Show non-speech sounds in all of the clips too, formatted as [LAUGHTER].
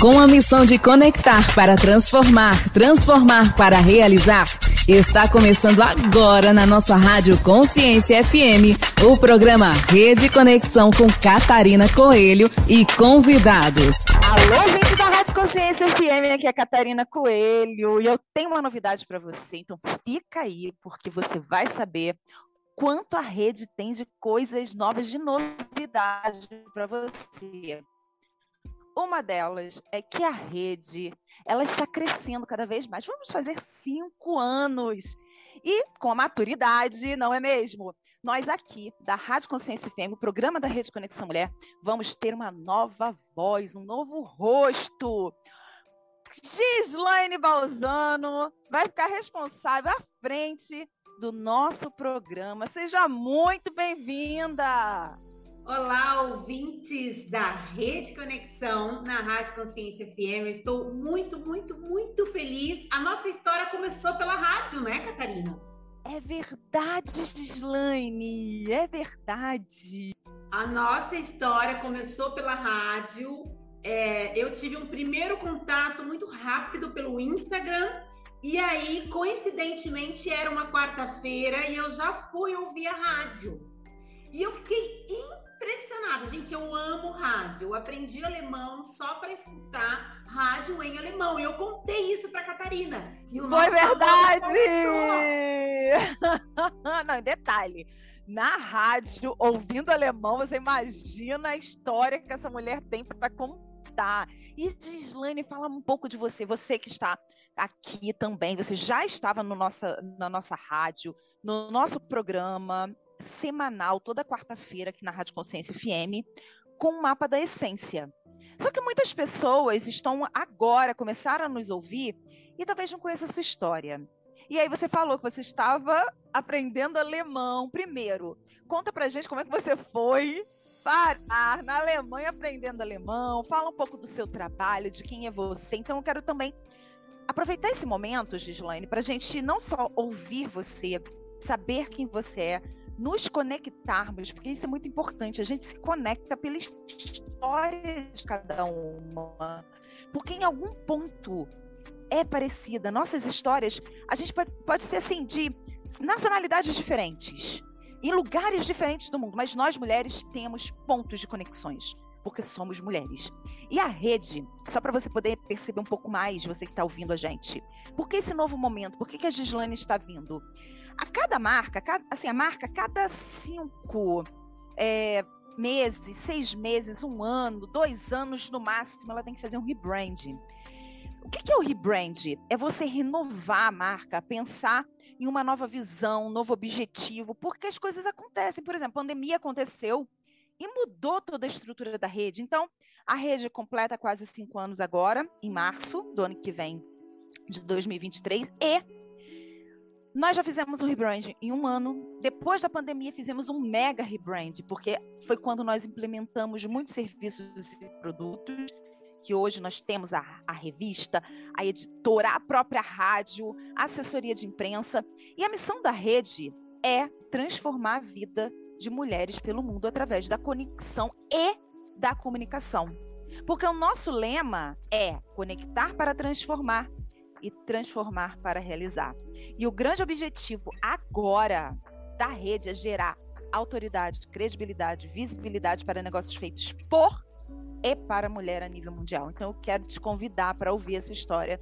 Com a missão de conectar para transformar, transformar para realizar, está começando agora na nossa Rádio Consciência FM o programa Rede Conexão com Catarina Coelho e convidados. Alô, gente da Rádio Consciência FM, aqui é a Catarina Coelho e eu tenho uma novidade para você, então fica aí porque você vai saber quanto a rede tem de coisas novas, de novidade para você. Uma delas é que a rede ela está crescendo cada vez mais. Vamos fazer cinco anos. E com a maturidade, não é mesmo? Nós aqui, da Rádio Consciência FM, o programa da Rede Conexão Mulher, vamos ter uma nova voz, um novo rosto. Gislaine Balzano vai ficar responsável à frente do nosso programa. Seja muito bem-vinda! Olá, ouvintes da Rede Conexão na Rádio Consciência FM. Eu estou muito, muito, muito feliz. A nossa história começou pela rádio, né, Catarina? É verdade, Gislaine, é verdade. A nossa história começou pela rádio. É, eu tive um primeiro contato muito rápido pelo Instagram e aí, coincidentemente, era uma quarta-feira e eu já fui ouvir a rádio. E eu fiquei impressionada. Gente, eu amo rádio. Eu aprendi alemão só para escutar rádio em alemão. E eu contei isso para Catarina. E o Foi verdade! [LAUGHS] Não, em detalhe. Na rádio, ouvindo alemão, você imagina a história que essa mulher tem para contar. E Gislaine, fala um pouco de você. Você que está aqui também. Você já estava no nossa, na nossa rádio, no nosso programa semanal, toda quarta-feira, aqui na Rádio Consciência FM, com o mapa da essência. Só que muitas pessoas estão agora, começaram a nos ouvir e talvez não conheçam a sua história. E aí você falou que você estava aprendendo alemão primeiro. Conta pra gente como é que você foi parar na Alemanha aprendendo alemão. Fala um pouco do seu trabalho, de quem é você. Então eu quero também aproveitar esse momento, Gislaine, para a gente não só ouvir você, saber quem você é, nos conectarmos, porque isso é muito importante. A gente se conecta pela história de cada uma. Porque em algum ponto é parecida. Nossas histórias, a gente pode, pode ser assim, de nacionalidades diferentes, em lugares diferentes do mundo, mas nós mulheres temos pontos de conexões porque somos mulheres. E a rede, só para você poder perceber um pouco mais, você que está ouvindo a gente, por que esse novo momento? Por que, que a Gislane está vindo? A cada marca, cada, assim, a marca, cada cinco é, meses, seis meses, um ano, dois anos no máximo, ela tem que fazer um rebranding. O que, é o rebrand? É você renovar a marca, pensar em uma nova visão, um novo objetivo, porque as coisas acontecem. Por exemplo, a pandemia aconteceu, e mudou toda a estrutura da rede. Então, a rede completa quase cinco anos agora, em março do ano que vem, de 2023, e nós já fizemos um rebrand em um ano. Depois da pandemia, fizemos um mega rebrand, porque foi quando nós implementamos muitos serviços e produtos, que hoje nós temos a, a revista, a editora, a própria rádio, a assessoria de imprensa. E a missão da rede é transformar a vida de mulheres pelo mundo através da conexão e da comunicação. Porque o nosso lema é conectar para transformar e transformar para realizar. E o grande objetivo agora da rede é gerar autoridade, credibilidade, visibilidade para negócios feitos por e para a mulher a nível mundial. Então eu quero te convidar para ouvir essa história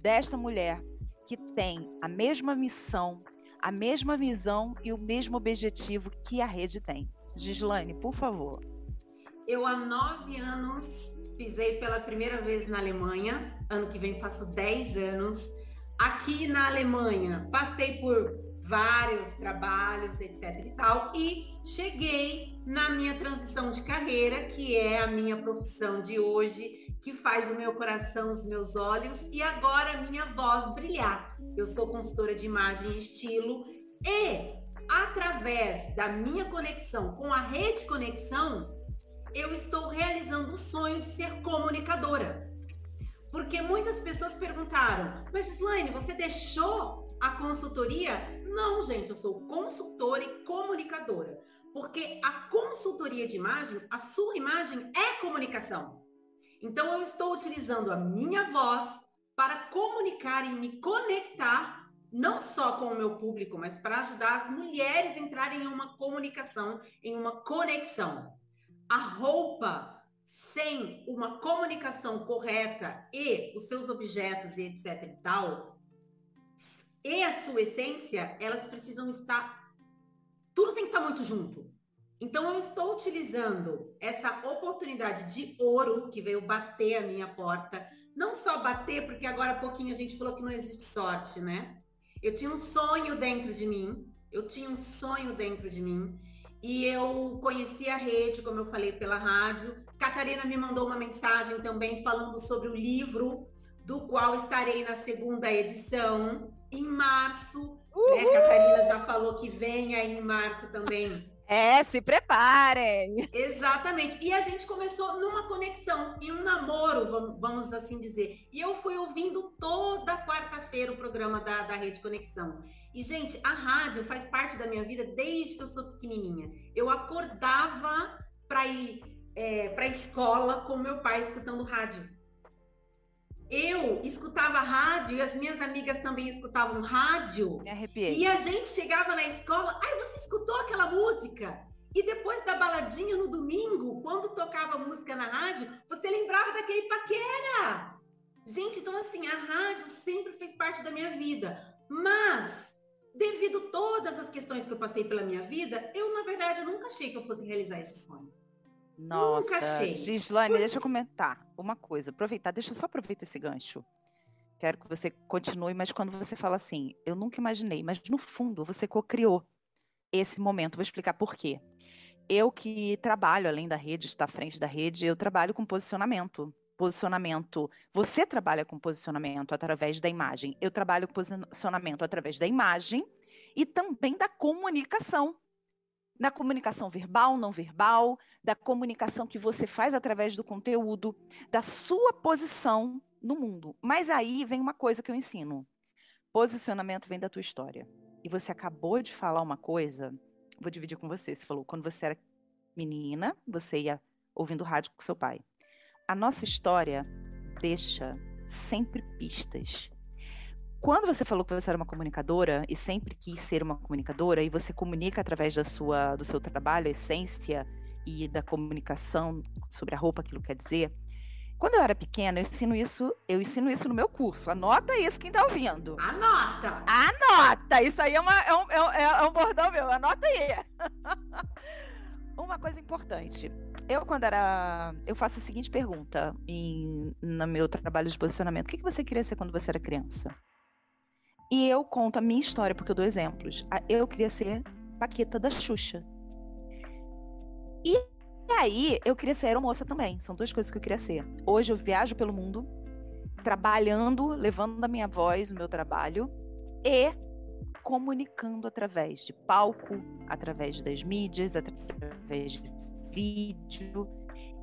desta mulher que tem a mesma missão, a mesma visão e o mesmo objetivo que a rede tem. Gislaine, por favor. Eu, há nove anos, pisei pela primeira vez na Alemanha. Ano que vem faço dez anos. Aqui na Alemanha, passei por vários trabalhos, etc e tal, e cheguei na minha transição de carreira, que é a minha profissão de hoje, que faz o meu coração, os meus olhos e agora a minha voz brilhar. Eu sou consultora de imagem e estilo e através da minha conexão com a rede conexão, eu estou realizando o sonho de ser comunicadora. Porque muitas pessoas perguntaram: "Mas Slaine, você deixou a consultoria?" Não, gente, eu sou consultora e comunicadora. Porque a consultoria de imagem, a sua imagem é comunicação. Então, eu estou utilizando a minha voz para comunicar e me conectar, não só com o meu público, mas para ajudar as mulheres a entrarem em uma comunicação, em uma conexão. A roupa sem uma comunicação correta e os seus objetos e etc e tal, e a sua essência, elas precisam estar. Tudo tem que estar muito junto. Então, eu estou utilizando essa oportunidade de ouro que veio bater a minha porta. Não só bater, porque agora há pouquinho a gente falou que não existe sorte, né? Eu tinha um sonho dentro de mim, eu tinha um sonho dentro de mim, e eu conheci a rede, como eu falei, pela rádio. Catarina me mandou uma mensagem também falando sobre o livro, do qual estarei na segunda edição, em março. Né? Catarina já falou que vem aí em março também. É, se preparem! Exatamente. E a gente começou numa conexão, em um namoro, vamos assim dizer. E eu fui ouvindo toda quarta-feira o programa da, da Rede Conexão. E, gente, a rádio faz parte da minha vida desde que eu sou pequenininha. Eu acordava para ir é, para a escola com meu pai escutando rádio. Eu escutava rádio e as minhas amigas também escutavam rádio. Me arrepiei. E a gente chegava na escola, ai, você escutou aquela música? E depois da baladinha no domingo, quando tocava música na rádio, você lembrava daquele paquera. Gente, então assim, a rádio sempre fez parte da minha vida. Mas devido a todas as questões que eu passei pela minha vida, eu, na verdade, nunca achei que eu fosse realizar esse sonho. Nossa, nunca achei. Gislane, Por... deixa eu comentar uma coisa. Aproveitar, deixa eu só aproveitar esse gancho. Quero que você continue, mas quando você fala assim, eu nunca imaginei, mas no fundo você co-criou esse momento. Vou explicar por quê. Eu que trabalho além da rede, está à frente da rede, eu trabalho com posicionamento posicionamento. Você trabalha com posicionamento através da imagem. Eu trabalho com posicionamento através da imagem e também da comunicação. Da comunicação verbal, não verbal, da comunicação que você faz através do conteúdo, da sua posição no mundo. Mas aí vem uma coisa que eu ensino. Posicionamento vem da tua história. E você acabou de falar uma coisa, vou dividir com você. Você falou quando você era menina, você ia ouvindo rádio com seu pai a nossa história deixa sempre pistas. Quando você falou que você era uma comunicadora e sempre quis ser uma comunicadora e você comunica através da sua do seu trabalho, a essência e da comunicação sobre a roupa, aquilo quer dizer. Quando eu era pequena, eu ensino isso, eu ensino isso no meu curso. Anota isso quem está ouvindo. Anota! Anota! Isso aí é, uma, é, um, é, é um bordão meu, anota aí. [LAUGHS] uma coisa importante eu, quando era. Eu faço a seguinte pergunta em, no meu trabalho de posicionamento: o que, que você queria ser quando você era criança? E eu conto a minha história, porque eu dou exemplos. Eu queria ser Paqueta da Xuxa. E aí, eu queria ser aeromoça também. São duas coisas que eu queria ser. Hoje eu viajo pelo mundo, trabalhando, levando a minha voz, o meu trabalho, e comunicando através de palco, através das mídias, através de vídeo.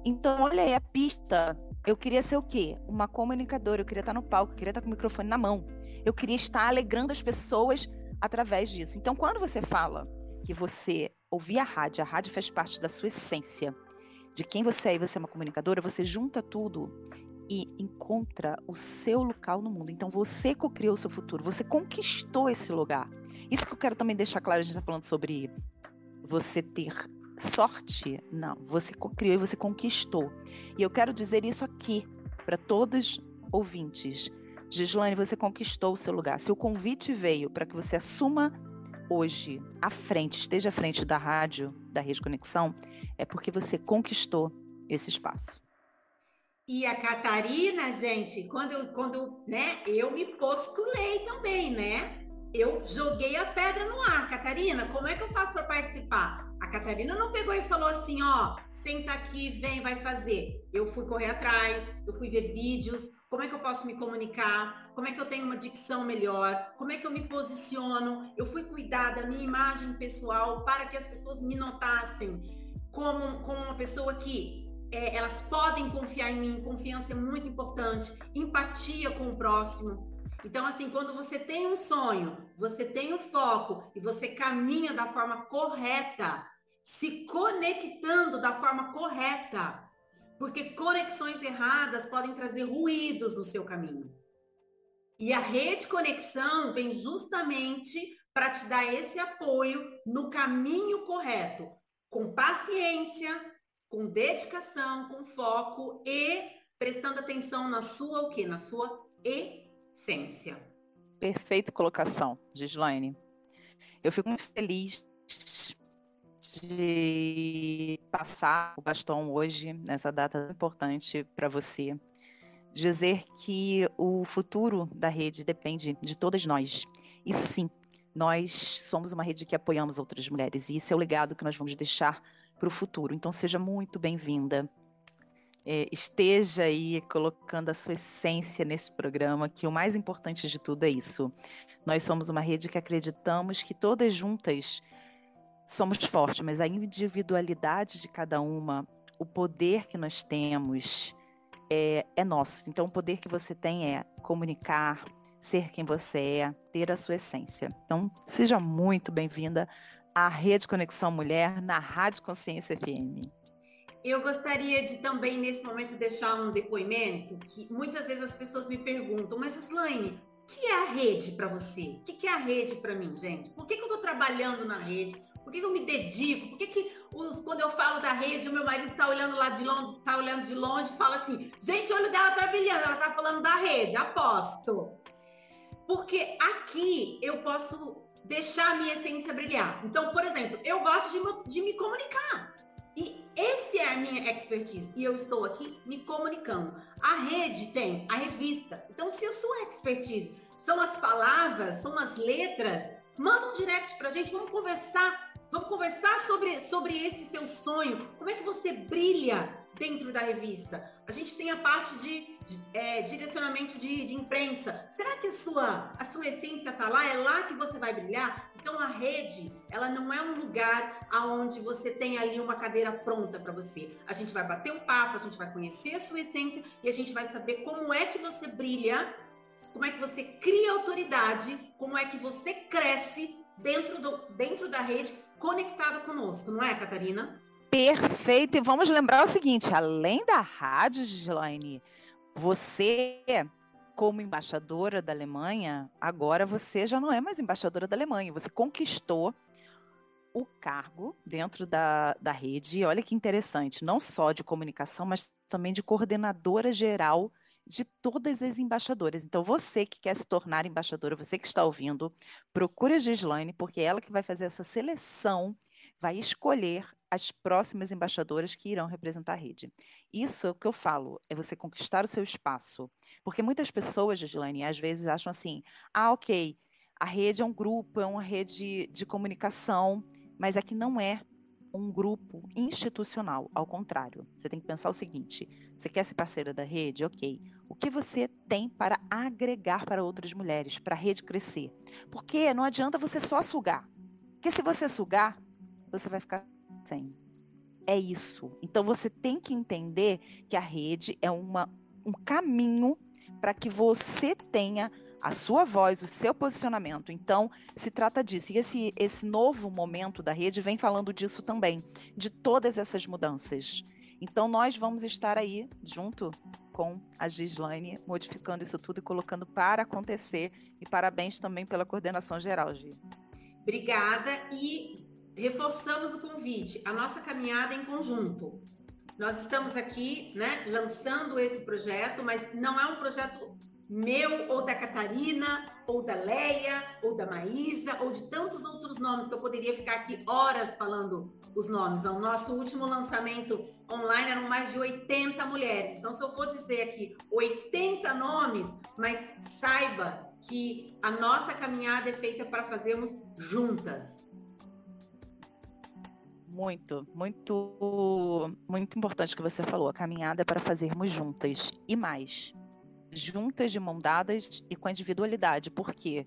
Então, olha aí a pista. Eu queria ser o quê? Uma comunicadora, eu queria estar no palco, eu queria estar com o microfone na mão. Eu queria estar alegrando as pessoas através disso. Então, quando você fala que você ouvir a rádio, a rádio faz parte da sua essência, de quem você é e você é uma comunicadora, você junta tudo e encontra o seu local no mundo. Então você co-criou o seu futuro, você conquistou esse lugar. Isso que eu quero também deixar claro, a gente está falando sobre você ter sorte, não. Você criou e você conquistou. E eu quero dizer isso aqui para todos ouvintes. Gislane, você conquistou o seu lugar. Se o convite veio para que você assuma hoje à frente, esteja à frente da rádio, da Rede Conexão, é porque você conquistou esse espaço. E a Catarina, gente, quando eu, quando, né, eu me postulei também, né? Eu joguei a pedra no ar. Catarina, como é que eu faço para participar? A Catarina não pegou e falou assim, ó, senta aqui, vem, vai fazer. Eu fui correr atrás, eu fui ver vídeos, como é que eu posso me comunicar, como é que eu tenho uma dicção melhor, como é que eu me posiciono. Eu fui cuidar da minha imagem pessoal para que as pessoas me notassem como, como uma pessoa que é, elas podem confiar em mim. Confiança é muito importante, empatia com o próximo. Então, assim, quando você tem um sonho, você tem um foco e você caminha da forma correta, se conectando da forma correta, porque conexões erradas podem trazer ruídos no seu caminho. E a rede conexão vem justamente para te dar esse apoio no caminho correto, com paciência, com dedicação, com foco e prestando atenção na sua o quê? Na sua essência. Perfeita colocação, Gislaine. Eu fico muito feliz de passar o bastão hoje, nessa data importante para você. Dizer que o futuro da rede depende de todas nós. E sim, nós somos uma rede que apoiamos outras mulheres. E esse é o legado que nós vamos deixar para o futuro. Então, seja muito bem-vinda. É, esteja aí colocando a sua essência nesse programa, que o mais importante de tudo é isso. Nós somos uma rede que acreditamos que todas juntas somos fortes, mas a individualidade de cada uma, o poder que nós temos é, é nosso. Então, o poder que você tem é comunicar, ser quem você é, ter a sua essência. Então, seja muito bem-vinda à Rede Conexão Mulher na Rádio Consciência FM. Eu gostaria de também, nesse momento, deixar um depoimento que muitas vezes as pessoas me perguntam, mas Gislaine, o que é a rede para você? O que é a rede para mim, gente? Por que, que eu estou trabalhando na rede? Por que, que eu me dedico? Por que, que os, quando eu falo da rede, o meu marido está olhando lá de longe, tá olhando de longe e fala assim: gente, o olho dela tá brilhando, ela tá falando da rede, aposto. Porque aqui eu posso deixar a minha essência brilhar. Então, por exemplo, eu gosto de, de me comunicar. E esse é a minha expertise. E eu estou aqui me comunicando. A rede tem a revista. Então, se a sua expertise são as palavras, são as letras, manda um direct pra gente, vamos conversar. Vamos conversar sobre, sobre esse seu sonho. Como é que você brilha dentro da revista? A gente tem a parte de, de é, direcionamento de, de, imprensa. Será que a sua, a sua essência está lá? É lá que você vai brilhar? Então a rede, ela não é um lugar aonde você tem ali uma cadeira pronta para você. A gente vai bater um papo, a gente vai conhecer a sua essência e a gente vai saber como é que você brilha, como é que você cria autoridade, como é que você cresce dentro, do, dentro da rede conectada conosco, não é, Catarina? Perfeito. E vamos lembrar o seguinte: além da rádio, Gislaine, você, como embaixadora da Alemanha, agora você já não é mais embaixadora da Alemanha. Você conquistou o cargo dentro da, da rede. Olha que interessante, não só de comunicação, mas também de coordenadora geral de todas as embaixadoras. Então, você que quer se tornar embaixadora, você que está ouvindo, procure a Gislaine, porque é ela que vai fazer essa seleção, vai escolher as próximas embaixadoras que irão representar a rede. Isso é o que eu falo, é você conquistar o seu espaço. Porque muitas pessoas, Gislaine, às vezes acham assim: ah, ok, a rede é um grupo, é uma rede de comunicação, mas aqui não é um grupo institucional, ao contrário. Você tem que pensar o seguinte: você quer ser parceira da rede? Ok. O que você tem para agregar para outras mulheres, para a rede crescer? Porque não adianta você só sugar. Porque se você sugar, você vai ficar sem. É isso. Então você tem que entender que a rede é uma, um caminho para que você tenha a sua voz, o seu posicionamento. Então, se trata disso. E esse, esse novo momento da rede vem falando disso também, de todas essas mudanças. Então, nós vamos estar aí junto com a Gislaine, modificando isso tudo e colocando para acontecer. E parabéns também pela coordenação geral, Gi. Obrigada. E reforçamos o convite, a nossa caminhada em conjunto. Nós estamos aqui, né, lançando esse projeto, mas não é um projeto meu ou da Catarina, ou da Leia, ou da Maísa, ou de tantos outros nomes que eu poderia ficar aqui horas falando os nomes. O nosso último lançamento online eram mais de 80 mulheres. Então, se eu for dizer aqui 80 nomes, mas saiba que a nossa caminhada é feita para fazermos juntas. Muito, muito, muito importante que você falou. A caminhada é para fazermos juntas e mais. Juntas, de mão dadas e com individualidade. Porque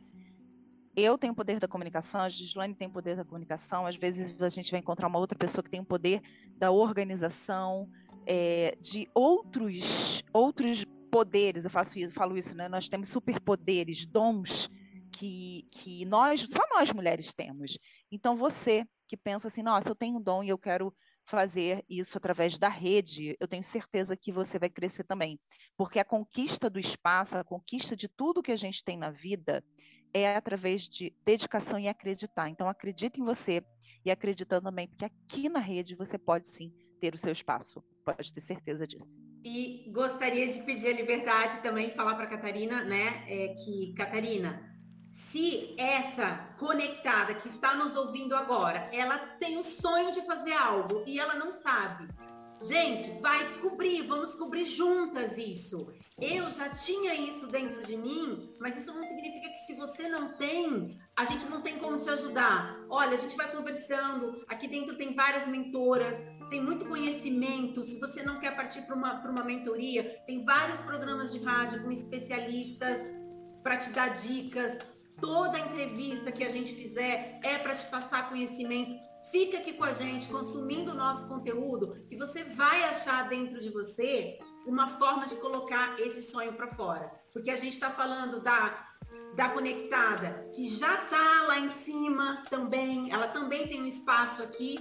eu tenho o poder da comunicação, a Gislaine tem o poder da comunicação. Às vezes a gente vai encontrar uma outra pessoa que tem o poder da organização, é, de outros, outros poderes. Eu faço isso, falo isso, né? Nós temos superpoderes, dons que, que nós, só nós mulheres temos. Então você que pensa assim, nossa, eu tenho um dom e eu quero fazer isso através da rede, eu tenho certeza que você vai crescer também. Porque a conquista do espaço, a conquista de tudo que a gente tem na vida, é através de dedicação e acreditar. Então, acredita em você e acreditando também, porque aqui na rede você pode sim ter o seu espaço. Pode ter certeza disso. E gostaria de pedir a liberdade também, falar para Catarina, né, é que, Catarina, se essa conectada que está nos ouvindo agora, ela tem o sonho de fazer algo e ela não sabe, Gente, vai descobrir, vamos descobrir juntas isso. Eu já tinha isso dentro de mim, mas isso não significa que se você não tem, a gente não tem como te ajudar. Olha, a gente vai conversando, aqui dentro tem várias mentoras, tem muito conhecimento. Se você não quer partir para uma, uma mentoria, tem vários programas de rádio com especialistas para te dar dicas. Toda entrevista que a gente fizer é para te passar conhecimento Fica aqui com a gente, consumindo o nosso conteúdo, que você vai achar dentro de você uma forma de colocar esse sonho para fora. Porque a gente está falando da, da conectada, que já está lá em cima também, ela também tem um espaço aqui.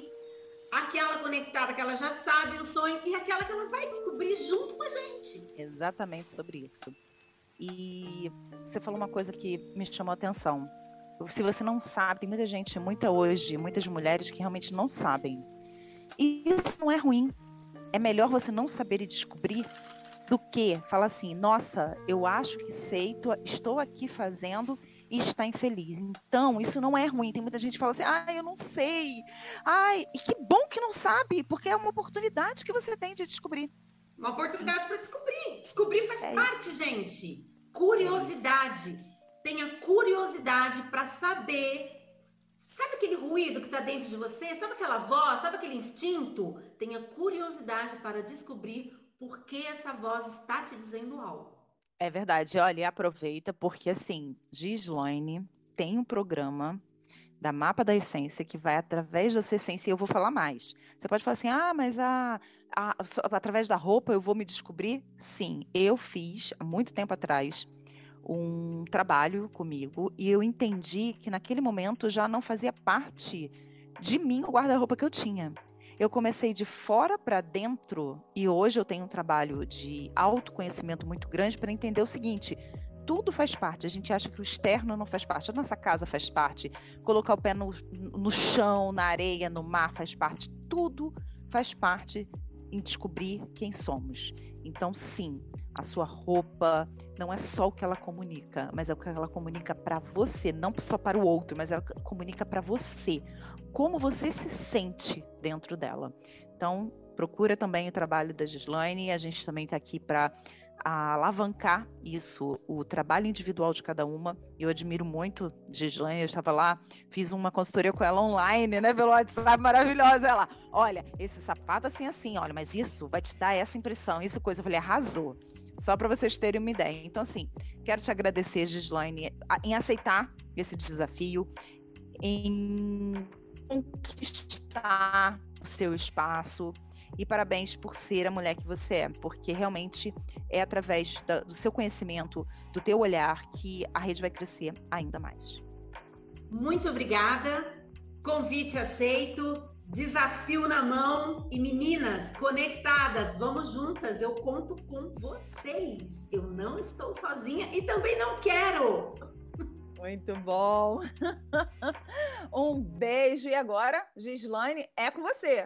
Aquela conectada que ela já sabe o sonho e aquela que ela vai descobrir junto com a gente. Exatamente sobre isso. E você falou uma coisa que me chamou a atenção se você não sabe, tem muita gente, muita hoje, muitas mulheres que realmente não sabem. E isso não é ruim. É melhor você não saber e descobrir do que falar assim, nossa, eu acho que sei, tô, estou aqui fazendo e está infeliz. Então, isso não é ruim. Tem muita gente que fala assim, ai, eu não sei. Ai, e que bom que não sabe, porque é uma oportunidade que você tem de descobrir. Uma oportunidade para descobrir. Descobrir faz é parte, isso. gente. Curiosidade tenha curiosidade para saber. Sabe aquele ruído que está dentro de você? Sabe aquela voz? Sabe aquele instinto? Tenha curiosidade para descobrir por que essa voz está te dizendo algo. É verdade. Olha, aproveita, porque assim, Gislaine tem um programa da Mapa da Essência que vai através da sua essência, e eu vou falar mais. Você pode falar assim, ah, mas a, a, através da roupa eu vou me descobrir? Sim, eu fiz há muito tempo atrás um trabalho comigo e eu entendi que naquele momento já não fazia parte de mim o guarda-roupa que eu tinha. Eu comecei de fora para dentro e hoje eu tenho um trabalho de autoconhecimento muito grande para entender o seguinte: tudo faz parte. A gente acha que o externo não faz parte, a nossa casa faz parte, colocar o pé no, no chão, na areia, no mar faz parte. Tudo faz parte em descobrir quem somos. Então, sim, a sua roupa não é só o que ela comunica, mas é o que ela comunica para você, não só para o outro, mas ela comunica para você. Como você se sente dentro dela. Então, procura também o trabalho da Gislaine, a gente também está aqui para alavancar isso, o trabalho individual de cada uma. Eu admiro muito Gislaine, eu estava lá, fiz uma consultoria com ela online, né, pelo WhatsApp, maravilhosa. Ela, olha, esse sapato assim, assim, olha, mas isso vai te dar essa impressão, isso coisa. Eu falei, arrasou. Só para vocês terem uma ideia. Então, assim, quero te agradecer, Gislaine, em aceitar esse desafio, em conquistar o seu espaço, e parabéns por ser a mulher que você é, porque realmente é através da, do seu conhecimento, do teu olhar, que a rede vai crescer ainda mais. Muito obrigada. Convite aceito, desafio na mão e meninas conectadas, vamos juntas. Eu conto com vocês. Eu não estou sozinha e também não quero. Muito bom. [LAUGHS] um beijo e agora, Gislaine, é com você.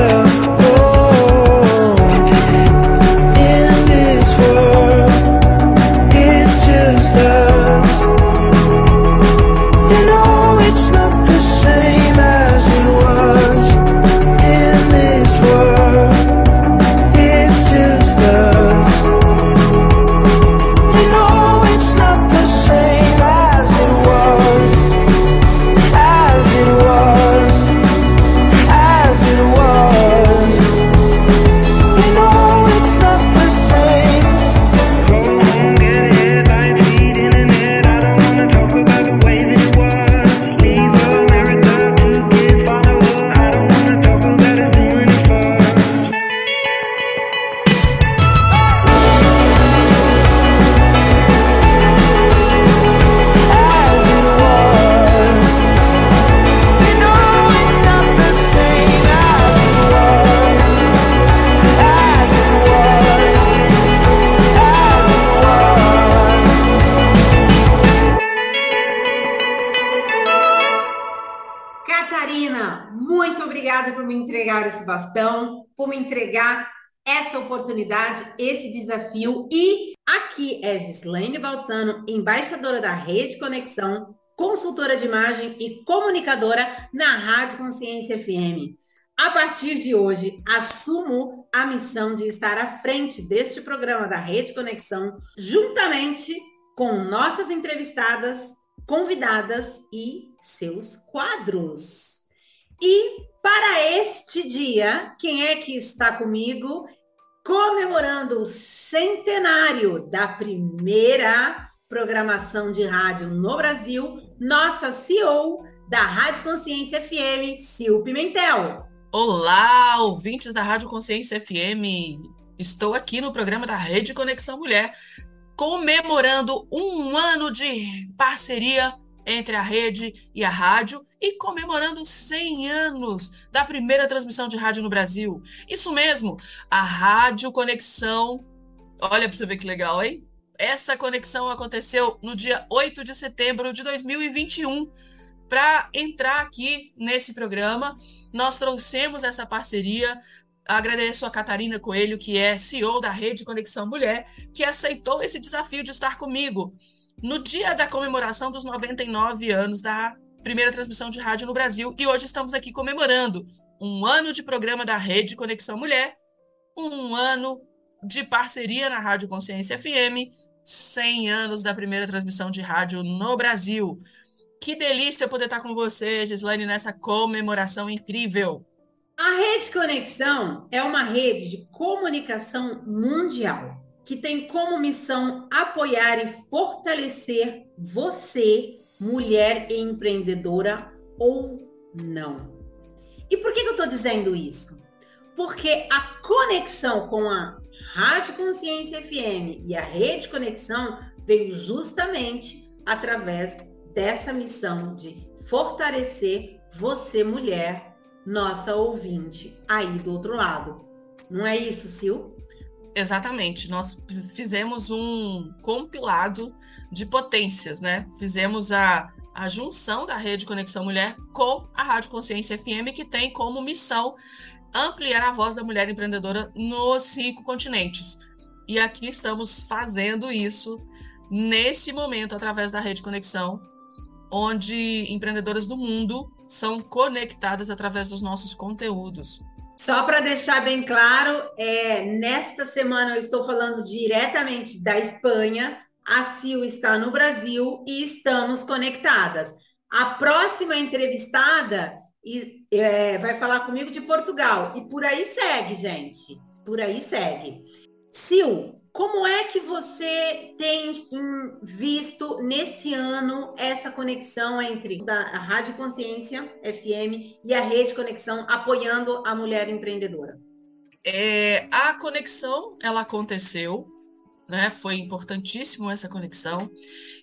oportunidade, esse desafio. E aqui é Gislaine Baltzano, embaixadora da Rede Conexão, consultora de imagem e comunicadora na Rádio Consciência FM. A partir de hoje, assumo a missão de estar à frente deste programa da Rede Conexão, juntamente com nossas entrevistadas, convidadas e seus quadros. E para este dia, quem é que está comigo? Comemorando o centenário da primeira programação de rádio no Brasil, nossa CEO da Rádio Consciência FM, Sil Pimentel. Olá, ouvintes da Rádio Consciência FM. Estou aqui no programa da Rede Conexão Mulher, comemorando um ano de parceria entre a rede e a rádio e comemorando 100 anos da primeira transmissão de rádio no Brasil. Isso mesmo, a Rádio Conexão. Olha para você ver que legal, hein? Essa conexão aconteceu no dia 8 de setembro de 2021. Para entrar aqui nesse programa, nós trouxemos essa parceria. Agradeço a Catarina Coelho, que é CEO da Rede Conexão Mulher, que aceitou esse desafio de estar comigo no dia da comemoração dos 99 anos da primeira transmissão de rádio no Brasil. E hoje estamos aqui comemorando um ano de programa da Rede Conexão Mulher, um ano de parceria na Rádio Consciência FM, 100 anos da primeira transmissão de rádio no Brasil. Que delícia poder estar com você, Gislaine, nessa comemoração incrível. A Rede Conexão é uma rede de comunicação mundial que tem como missão apoiar e fortalecer você mulher empreendedora ou não. E por que, que eu estou dizendo isso? Porque a conexão com a Rádio Consciência FM e a Rede Conexão veio justamente através dessa missão de fortalecer você, mulher, nossa ouvinte, aí do outro lado. Não é isso, Sil? Exatamente. Nós fizemos um compilado de potências, né? Fizemos a, a junção da Rede Conexão Mulher com a Rádio Consciência FM, que tem como missão ampliar a voz da mulher empreendedora nos cinco continentes. E aqui estamos fazendo isso nesse momento através da Rede Conexão, onde empreendedoras do mundo são conectadas através dos nossos conteúdos. Só para deixar bem claro, é, nesta semana eu estou falando diretamente da Espanha, a Sil está no Brasil e estamos conectadas. A próxima entrevistada é, vai falar comigo de Portugal. E por aí segue, gente. Por aí segue. Sil, como é que você tem visto nesse ano essa conexão entre a Rádio Consciência FM e a Rede Conexão apoiando a mulher empreendedora? É, a conexão ela aconteceu né? Foi importantíssimo essa conexão.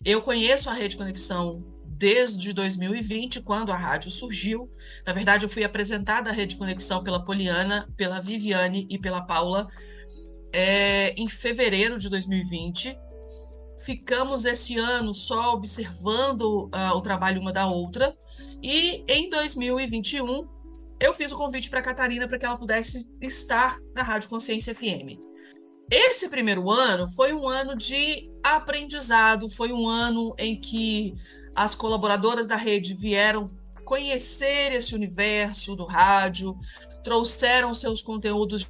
Eu conheço a Rede Conexão desde 2020, quando a rádio surgiu. Na verdade, eu fui apresentada à Rede Conexão pela Poliana, pela Viviane e pela Paula é, em fevereiro de 2020. ficamos esse ano só observando uh, o trabalho uma da outra. E em 2021, eu fiz o convite para a Catarina para que ela pudesse estar na Rádio Consciência FM. Esse primeiro ano foi um ano de aprendizado, foi um ano em que as colaboradoras da rede vieram conhecer esse universo do rádio, trouxeram seus conteúdos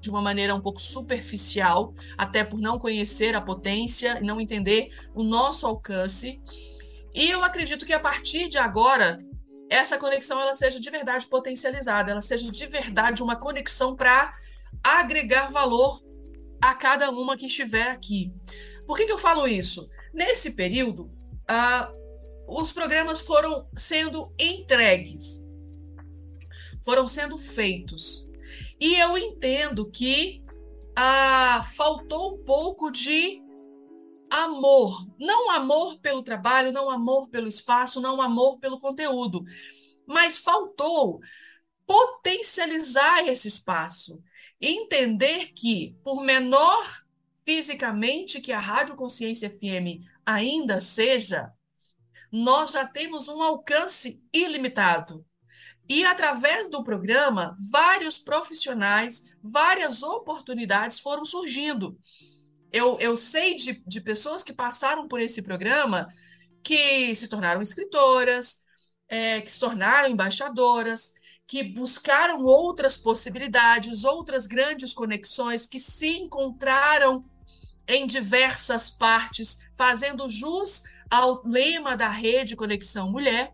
de uma maneira um pouco superficial, até por não conhecer a potência, não entender o nosso alcance. E eu acredito que a partir de agora essa conexão ela seja de verdade potencializada, ela seja de verdade uma conexão para agregar valor a cada uma que estiver aqui. Por que, que eu falo isso? Nesse período, uh, os programas foram sendo entregues, foram sendo feitos. E eu entendo que uh, faltou um pouco de amor. Não amor pelo trabalho, não amor pelo espaço, não amor pelo conteúdo. Mas faltou potencializar esse espaço entender que, por menor fisicamente que a Rádio Consciência FM ainda seja, nós já temos um alcance ilimitado. E através do programa, vários profissionais, várias oportunidades foram surgindo. Eu, eu sei de, de pessoas que passaram por esse programa que se tornaram escritoras, é, que se tornaram embaixadoras, que buscaram outras possibilidades, outras grandes conexões, que se encontraram em diversas partes, fazendo jus ao lema da rede Conexão Mulher.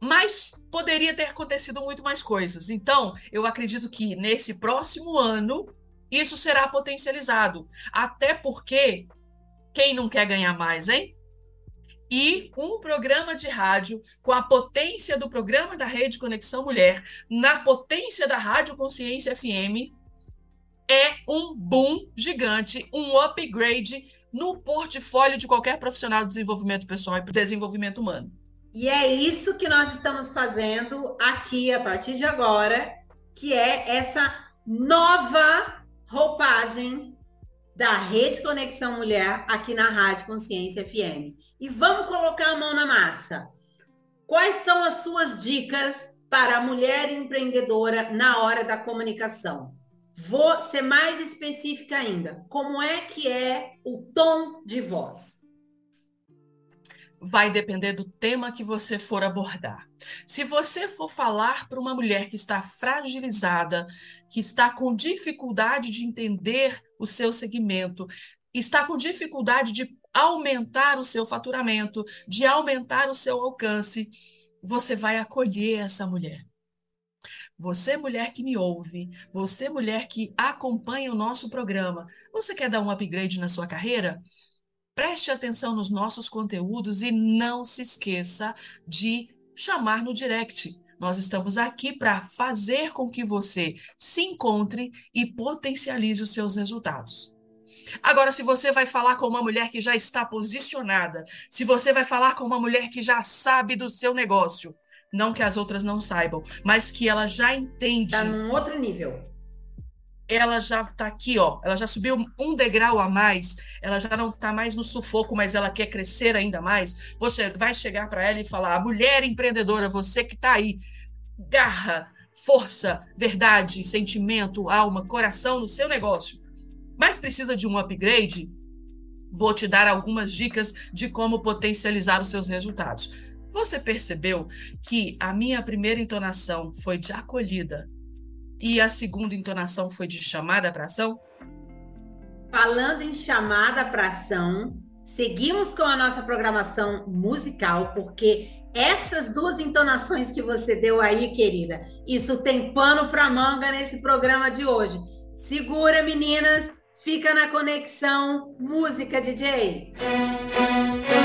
Mas poderia ter acontecido muito mais coisas. Então, eu acredito que nesse próximo ano isso será potencializado. Até porque quem não quer ganhar mais, hein? e um programa de rádio com a potência do programa da Rede Conexão Mulher, na potência da Rádio Consciência FM, é um boom gigante, um upgrade no portfólio de qualquer profissional de desenvolvimento pessoal e desenvolvimento humano. E é isso que nós estamos fazendo aqui a partir de agora, que é essa nova roupagem da Rede Conexão Mulher aqui na Rádio Consciência FM e vamos colocar a mão na massa. Quais são as suas dicas para a mulher empreendedora na hora da comunicação? Vou ser mais específica ainda. Como é que é o tom de voz? Vai depender do tema que você for abordar. Se você for falar para uma mulher que está fragilizada, que está com dificuldade de entender o seu segmento, está com dificuldade de aumentar o seu faturamento, de aumentar o seu alcance, você vai acolher essa mulher. Você, mulher que me ouve, você, mulher que acompanha o nosso programa, você quer dar um upgrade na sua carreira? Preste atenção nos nossos conteúdos e não se esqueça de chamar no direct. Nós estamos aqui para fazer com que você se encontre e potencialize os seus resultados. Agora, se você vai falar com uma mulher que já está posicionada, se você vai falar com uma mulher que já sabe do seu negócio, não que as outras não saibam, mas que ela já entende. Está num outro nível. Ela já está aqui, ó. Ela já subiu um degrau a mais. Ela já não está mais no sufoco, mas ela quer crescer ainda mais. Você vai chegar para ela e falar: mulher empreendedora, você que está aí, garra, força, verdade, sentimento, alma, coração no seu negócio mas precisa de um upgrade? Vou te dar algumas dicas de como potencializar os seus resultados. Você percebeu que a minha primeira entonação foi de acolhida e a segunda entonação foi de chamada para ação? Falando em chamada para ação, seguimos com a nossa programação musical, porque essas duas entonações que você deu aí, querida, isso tem pano para manga nesse programa de hoje. Segura, meninas, Fica na conexão Música DJ. of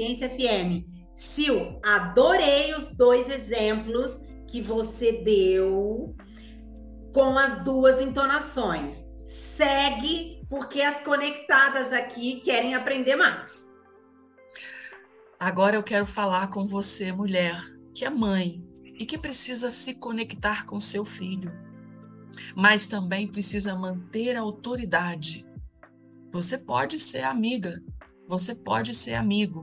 Consciência FM. Sil, adorei os dois exemplos que você deu com as duas entonações. Segue, porque as conectadas aqui querem aprender mais. Agora eu quero falar com você, mulher, que é mãe e que precisa se conectar com seu filho, mas também precisa manter a autoridade. Você pode ser amiga, você pode ser amigo,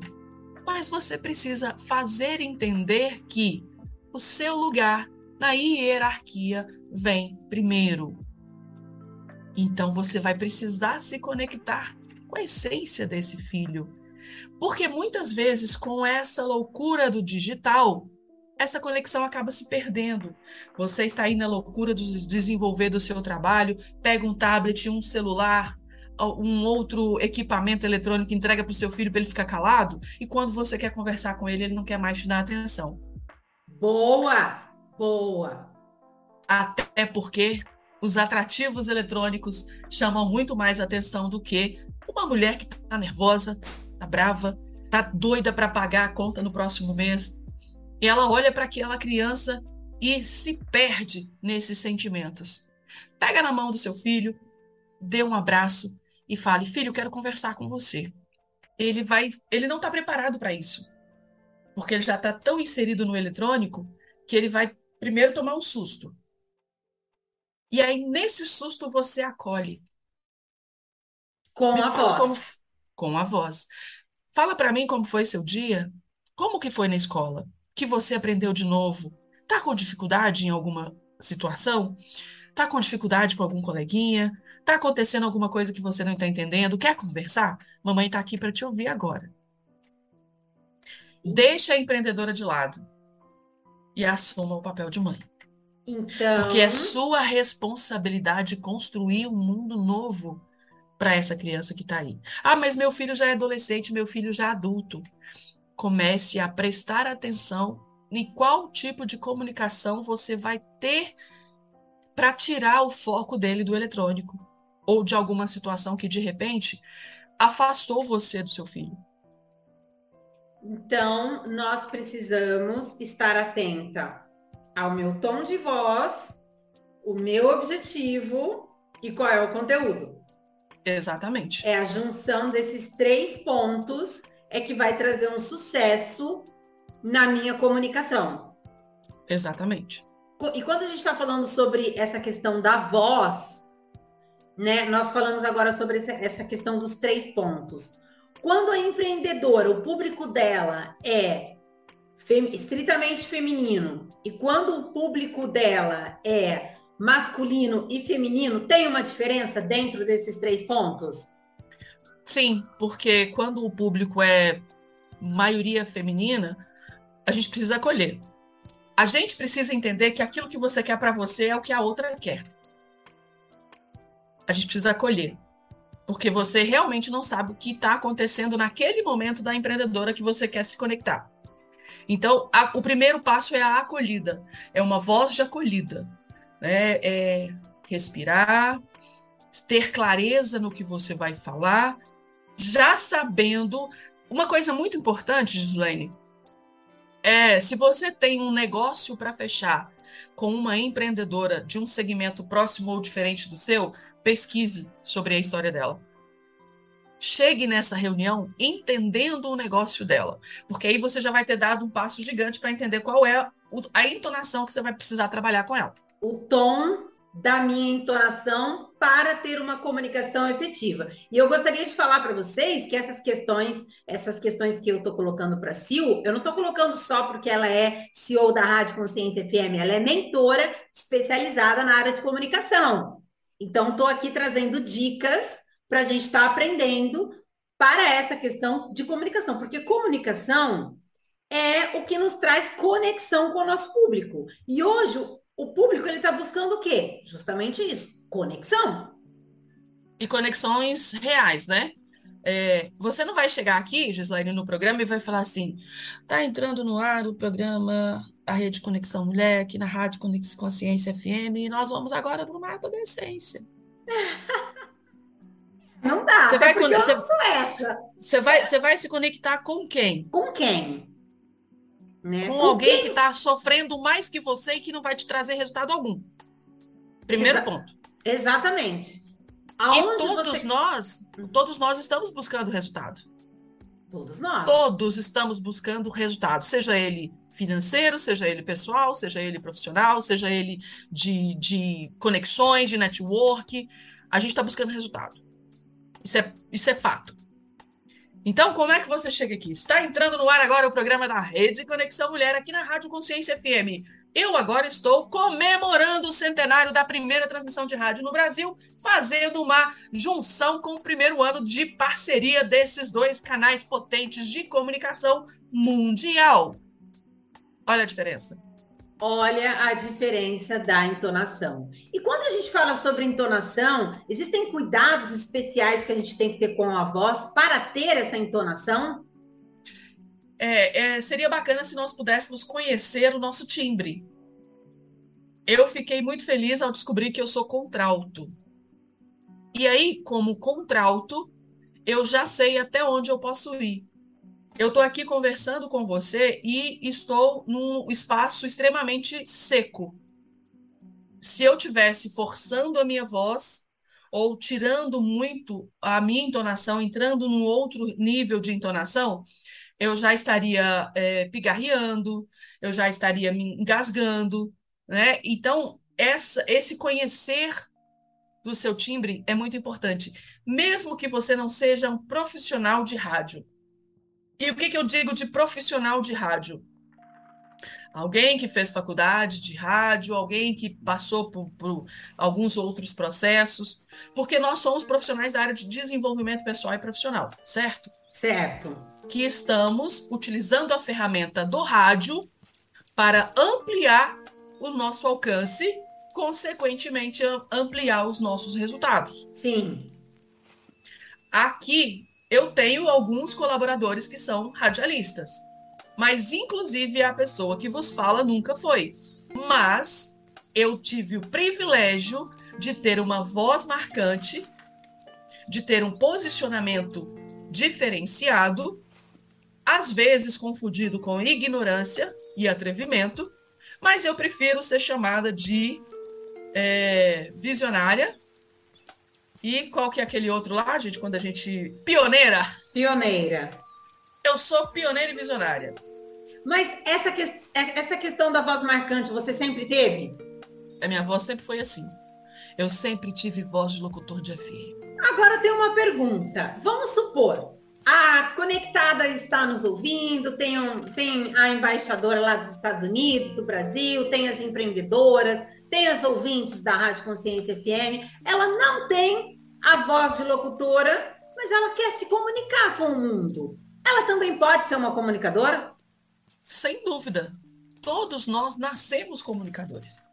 mas você precisa fazer entender que o seu lugar na hierarquia vem primeiro. Então você vai precisar se conectar com a essência desse filho. Porque muitas vezes, com essa loucura do digital, essa conexão acaba se perdendo. Você está aí na loucura de desenvolver do seu trabalho, pega um tablet, um celular, um outro equipamento eletrônico, entrega para o seu filho para ele ficar calado, e quando você quer conversar com ele, ele não quer mais te dar atenção. Boa! Boa! Até porque os atrativos eletrônicos chamam muito mais atenção do que uma mulher que está nervosa, está brava, está doida para pagar a conta no próximo mês. E ela olha para aquela criança e se perde nesses sentimentos. Pega na mão do seu filho, dê um abraço e fale: "Filho, quero conversar com você". Ele vai, ele não está preparado para isso. Porque ele já está tão inserido no eletrônico que ele vai primeiro tomar um susto. E aí, nesse susto, você acolhe. Com Me a fala voz. como com a voz. Fala para mim como foi seu dia. Como que foi na escola? Que você aprendeu de novo? Tá com dificuldade em alguma situação? Tá com dificuldade com algum coleguinha? Tá acontecendo alguma coisa que você não está entendendo? Quer conversar? Mamãe tá aqui para te ouvir agora. Deixa a empreendedora de lado e assuma o papel de mãe. Então, Porque é sua responsabilidade construir um mundo novo para essa criança que está aí. Ah, mas meu filho já é adolescente, meu filho já é adulto. Comece a prestar atenção em qual tipo de comunicação você vai ter para tirar o foco dele do eletrônico ou de alguma situação que de repente afastou você do seu filho. então nós precisamos estar atenta ao meu tom de voz, o meu objetivo e qual é o conteúdo. Exatamente. É a junção desses três pontos é que vai trazer um sucesso na minha comunicação. Exatamente. E quando a gente está falando sobre essa questão da voz, né? Nós falamos agora sobre essa- questão dos três pontos. Quando a empreendedora, o público dela é fem- estritamente feminino, e quando o público dela é masculino e feminino, tem uma diferença dentro desses três pontos? Sim, porque quando o público é maioria feminina, a gente precisa acolher. A gente precisa entender que aquilo que você quer para você é o que a outra quer. A gente precisa acolher. Porque você realmente não sabe o que está acontecendo naquele momento da empreendedora que você quer se conectar. Então, a- o primeiro passo é a acolhida. É uma voz de acolhida. Né? É respirar, ter clareza no que você vai falar, já sabendo. Uma coisa muito importante, Gislaine, é se você tem um negócio para fechar com uma empreendedora de um segmento próximo ou diferente do seu, pesquise sobre a história dela. Chegue nessa reunião entendendo o negócio dela, porque aí você já vai ter dado um passo gigante para entender qual é a entonação que você vai precisar trabalhar com ela. o tom da minha entonação para ter uma comunicação efetiva. E eu gostaria de falar para vocês que essas questões, essas questões que eu estou colocando para a Sil, eu não estou colocando só porque ela é CEO da Rádio Consciência FM, ela é mentora especializada na área de comunicação. Então, estou aqui trazendo dicas para a gente estar aprendendo para essa questão de comunicação, porque comunicação é o que nos traz conexão com o nosso público. E hoje o público ele está buscando o quê? Justamente isso, conexão. e conexões reais, né? É, você não vai chegar aqui, Gislaine, no programa e vai falar assim: tá entrando no ar o programa a Rede Conexão Mulher, aqui na Rádio Conex Consciência FM, e nós vamos agora para o mapa da essência. [LAUGHS] Não dá. Você vai, você, essa. Você vai, você vai se conectar com quem? Com quem? Né? Com, Com alguém quem? que está sofrendo mais que você e que não vai te trazer resultado algum. Primeiro Exa- ponto. Exatamente. E Aonde todos você... nós, todos nós estamos buscando resultado. Todos nós. Todos estamos buscando resultado, seja ele financeiro, seja ele pessoal, seja ele profissional, seja ele de, de conexões, de network. A gente está buscando resultado. Isso é, isso é fato. Então, como é que você chega aqui? Está entrando no ar agora o programa da Rede Conexão Mulher aqui na Rádio Consciência FM. Eu agora estou comemorando o centenário da primeira transmissão de rádio no Brasil, fazendo uma junção com o primeiro ano de parceria desses dois canais potentes de comunicação mundial. Olha a diferença. Olha a diferença da entonação. E quando a gente fala sobre entonação, existem cuidados especiais que a gente tem que ter com a voz para ter essa entonação? É, é, seria bacana se nós pudéssemos conhecer o nosso timbre. Eu fiquei muito feliz ao descobrir que eu sou contralto. E aí, como contralto, eu já sei até onde eu posso ir. Eu estou aqui conversando com você e estou num espaço extremamente seco. Se eu tivesse forçando a minha voz ou tirando muito a minha entonação, entrando num outro nível de entonação, eu já estaria é, pigarreando, eu já estaria me engasgando, né? Então, essa, esse conhecer do seu timbre é muito importante, mesmo que você não seja um profissional de rádio. E o que, que eu digo de profissional de rádio? Alguém que fez faculdade de rádio, alguém que passou por, por alguns outros processos, porque nós somos profissionais da área de desenvolvimento pessoal e profissional, certo? Certo. que estamos utilizando a ferramenta do rádio para ampliar o nosso alcance, consequentemente am- ampliar os nossos resultados. Sim. Aqui eu tenho alguns colaboradores que são radialistas, mas inclusive a pessoa que vos fala nunca foi. Mas eu tive o privilégio de ter uma voz marcante, de ter um posicionamento diferenciado, às vezes confundido com ignorância e atrevimento, mas eu prefiro ser chamada de é, visionária. E qual que é aquele outro lá, gente, quando a gente. Pioneira! Pioneira. Eu sou pioneira e visionária. Mas essa, que- essa questão da voz marcante, você sempre teve? A minha voz sempre foi assim. Eu sempre tive voz de locutor de FM. Agora eu tenho uma pergunta. Vamos supor, a conectada está nos ouvindo, tem, um- tem a embaixadora lá dos Estados Unidos, do Brasil, tem as empreendedoras, tem as ouvintes da Rádio Consciência FM. Ela não tem a voz de locutora, mas ela quer se comunicar com o mundo. Ela também pode ser uma comunicadora? Sem dúvida. Todos nós nascemos comunicadores.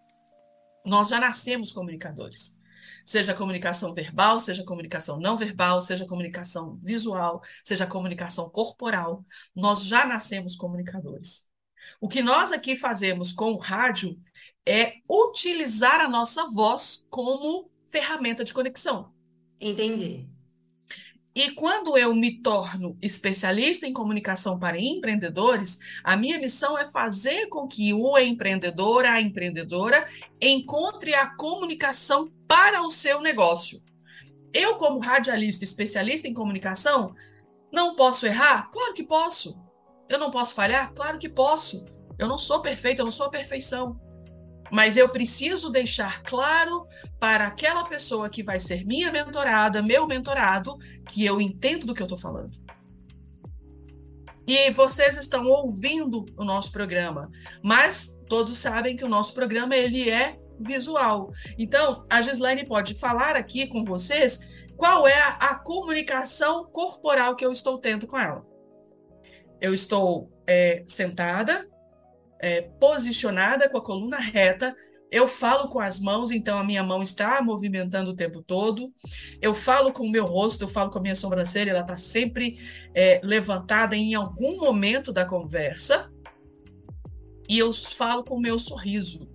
Nós já nascemos comunicadores. Seja comunicação verbal, seja comunicação não verbal, seja comunicação visual, seja comunicação corporal, nós já nascemos comunicadores. O que nós aqui fazemos com o rádio é utilizar a nossa voz como ferramenta de conexão. Entendi. E quando eu me torno especialista em comunicação para empreendedores, a minha missão é fazer com que o empreendedor, a empreendedora, encontre a comunicação para o seu negócio. Eu, como radialista especialista em comunicação, não posso errar? Claro que posso. Eu não posso falhar? Claro que posso. Eu não sou perfeita, eu não sou perfeição. Mas eu preciso deixar claro para aquela pessoa que vai ser minha mentorada, meu mentorado, que eu entendo do que eu estou falando. E vocês estão ouvindo o nosso programa, mas todos sabem que o nosso programa ele é visual. Então, a Gislaine pode falar aqui com vocês qual é a, comunicação corporal que eu estou tendo com ela. Eu estou é, sentada, é, posicionada com a coluna reta, eu falo com as mãos, então a minha mão está movimentando o tempo todo. Eu falo com o meu rosto, eu falo com a minha sobrancelha, ela está sempre é, levantada em algum momento da conversa. E eu falo com o meu sorriso.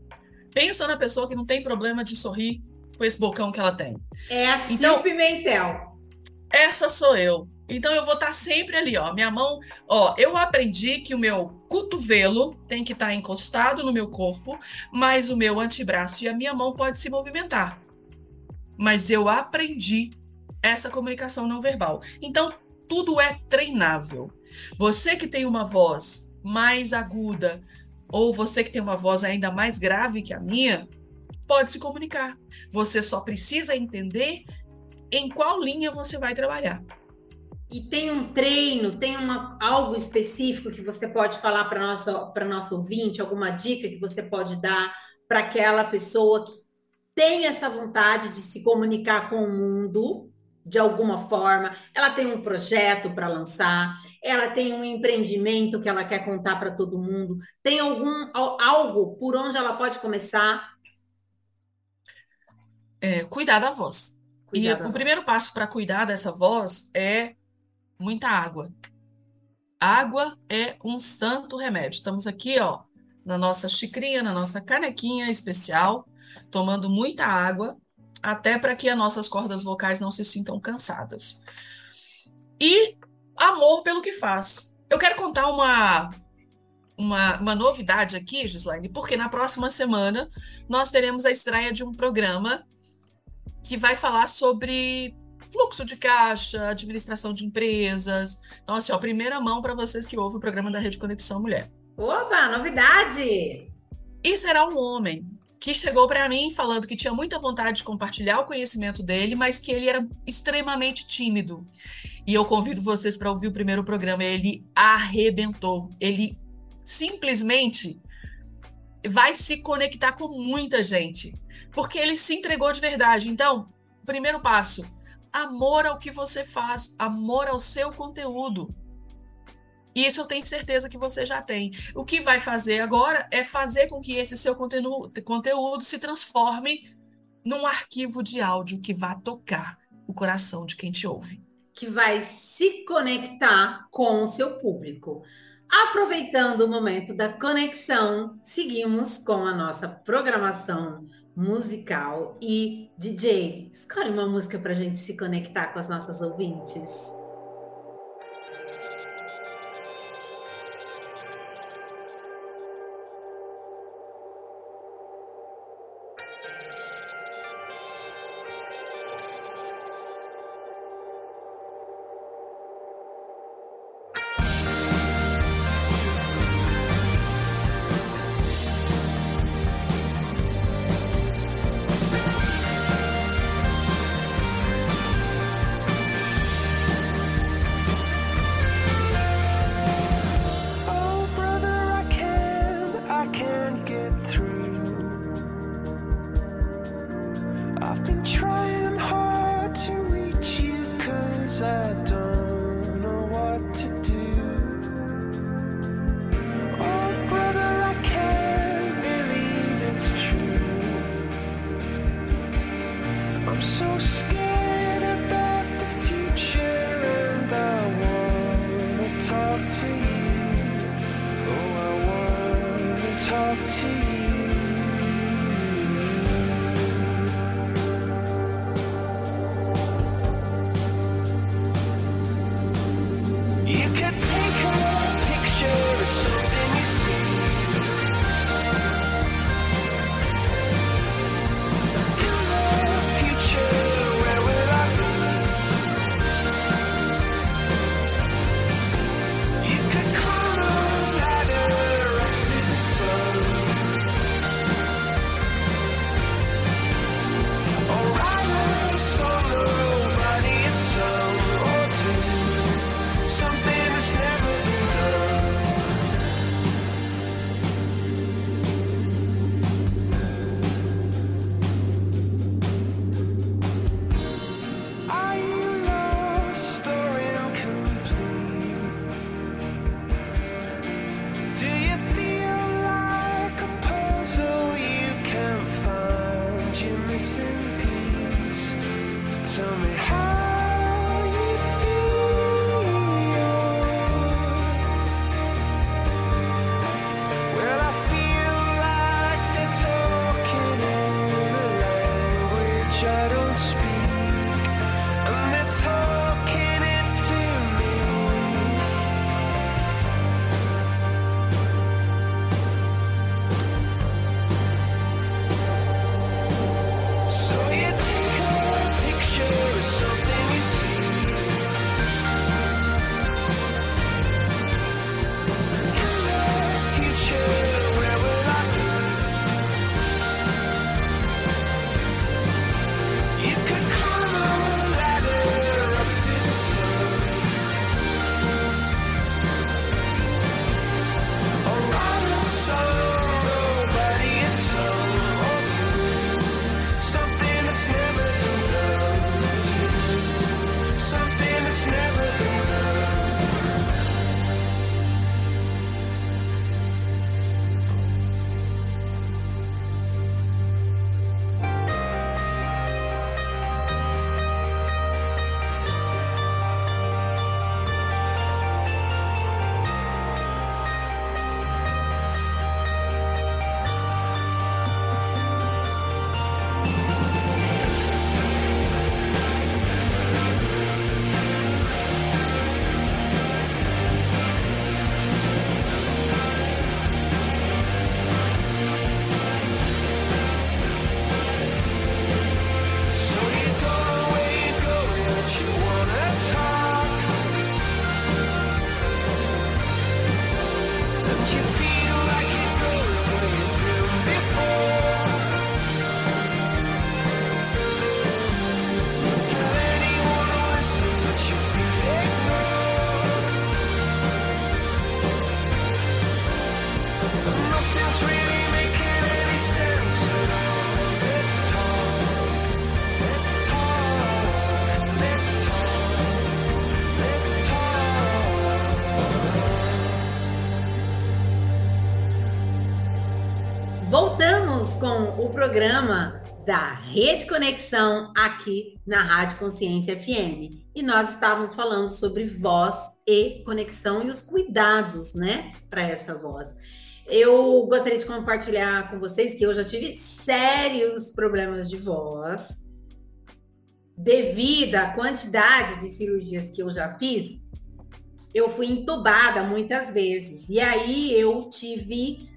Pensa na pessoa que não tem problema de sorrir com esse bocão que ela tem. É assim Então- Pimentel. essa sou eu. Então eu vou estar sempre ali, ó. Minha mão, ó, eu aprendi que o meu cotovelo tem que estar encostado no meu corpo, mas o meu antebraço e a minha mão pode se movimentar. Mas eu aprendi essa comunicação não verbal. Então tudo é treinável. Você que tem uma voz mais aguda ou você que tem uma voz ainda mais grave que a minha, pode se comunicar. Você só precisa entender em qual linha você vai trabalhar. E tem um treino, tem uma, algo específico que você pode falar para nossa para nosso ouvinte, alguma dica que você pode dar para aquela pessoa que tem essa vontade de se comunicar com o mundo de alguma forma, ela tem um projeto para lançar, ela tem um empreendimento que ela quer contar para todo mundo, tem algum algo por onde ela pode começar? É, cuidar da voz. Cuidar e da o voz. primeiro passo para cuidar dessa voz é muita água. Água é um santo remédio. Estamos aqui, ó, na nossa xicrinha, na nossa canequinha especial, tomando muita água, até para que as nossas cordas vocais não se sintam cansadas. E amor pelo que faz. Eu quero contar uma, uma, uma novidade aqui, Gislaine, porque na próxima semana nós teremos a estreia de um programa que vai falar sobre fluxo de caixa, administração de empresas. Então, assim, ó, primeira mão para vocês que ouvem o programa da Rede Conexão Mulher. Opa, novidade! E será um homem que chegou para mim falando que tinha muita vontade de compartilhar o conhecimento dele, mas que ele era extremamente tímido. E eu convido vocês para ouvir o primeiro programa. Ele arrebentou. Ele simplesmente vai se conectar com muita gente, porque ele se entregou de verdade. Então, primeiro passo, amor ao que você faz, amor ao seu conteúdo. E isso eu tenho certeza que você já tem. O que vai fazer agora é fazer com que esse seu conteúdo, conteúdo se transforme num arquivo de áudio que vá tocar o coração de quem te ouve. Que vai se conectar com o seu público. Aproveitando o momento da conexão, seguimos com a nossa programação musical. E DJ, escolhe uma música para a gente se conectar com as nossas ouvintes. O programa da Rede Conexão aqui na Rádio Consciência FM. E nós estávamos falando sobre voz e conexão e os cuidados, né, para essa voz. Eu gostaria de compartilhar com vocês que eu já tive sérios problemas de voz devido à quantidade de cirurgias que eu já fiz. Eu fui entubada muitas vezes e aí eu tive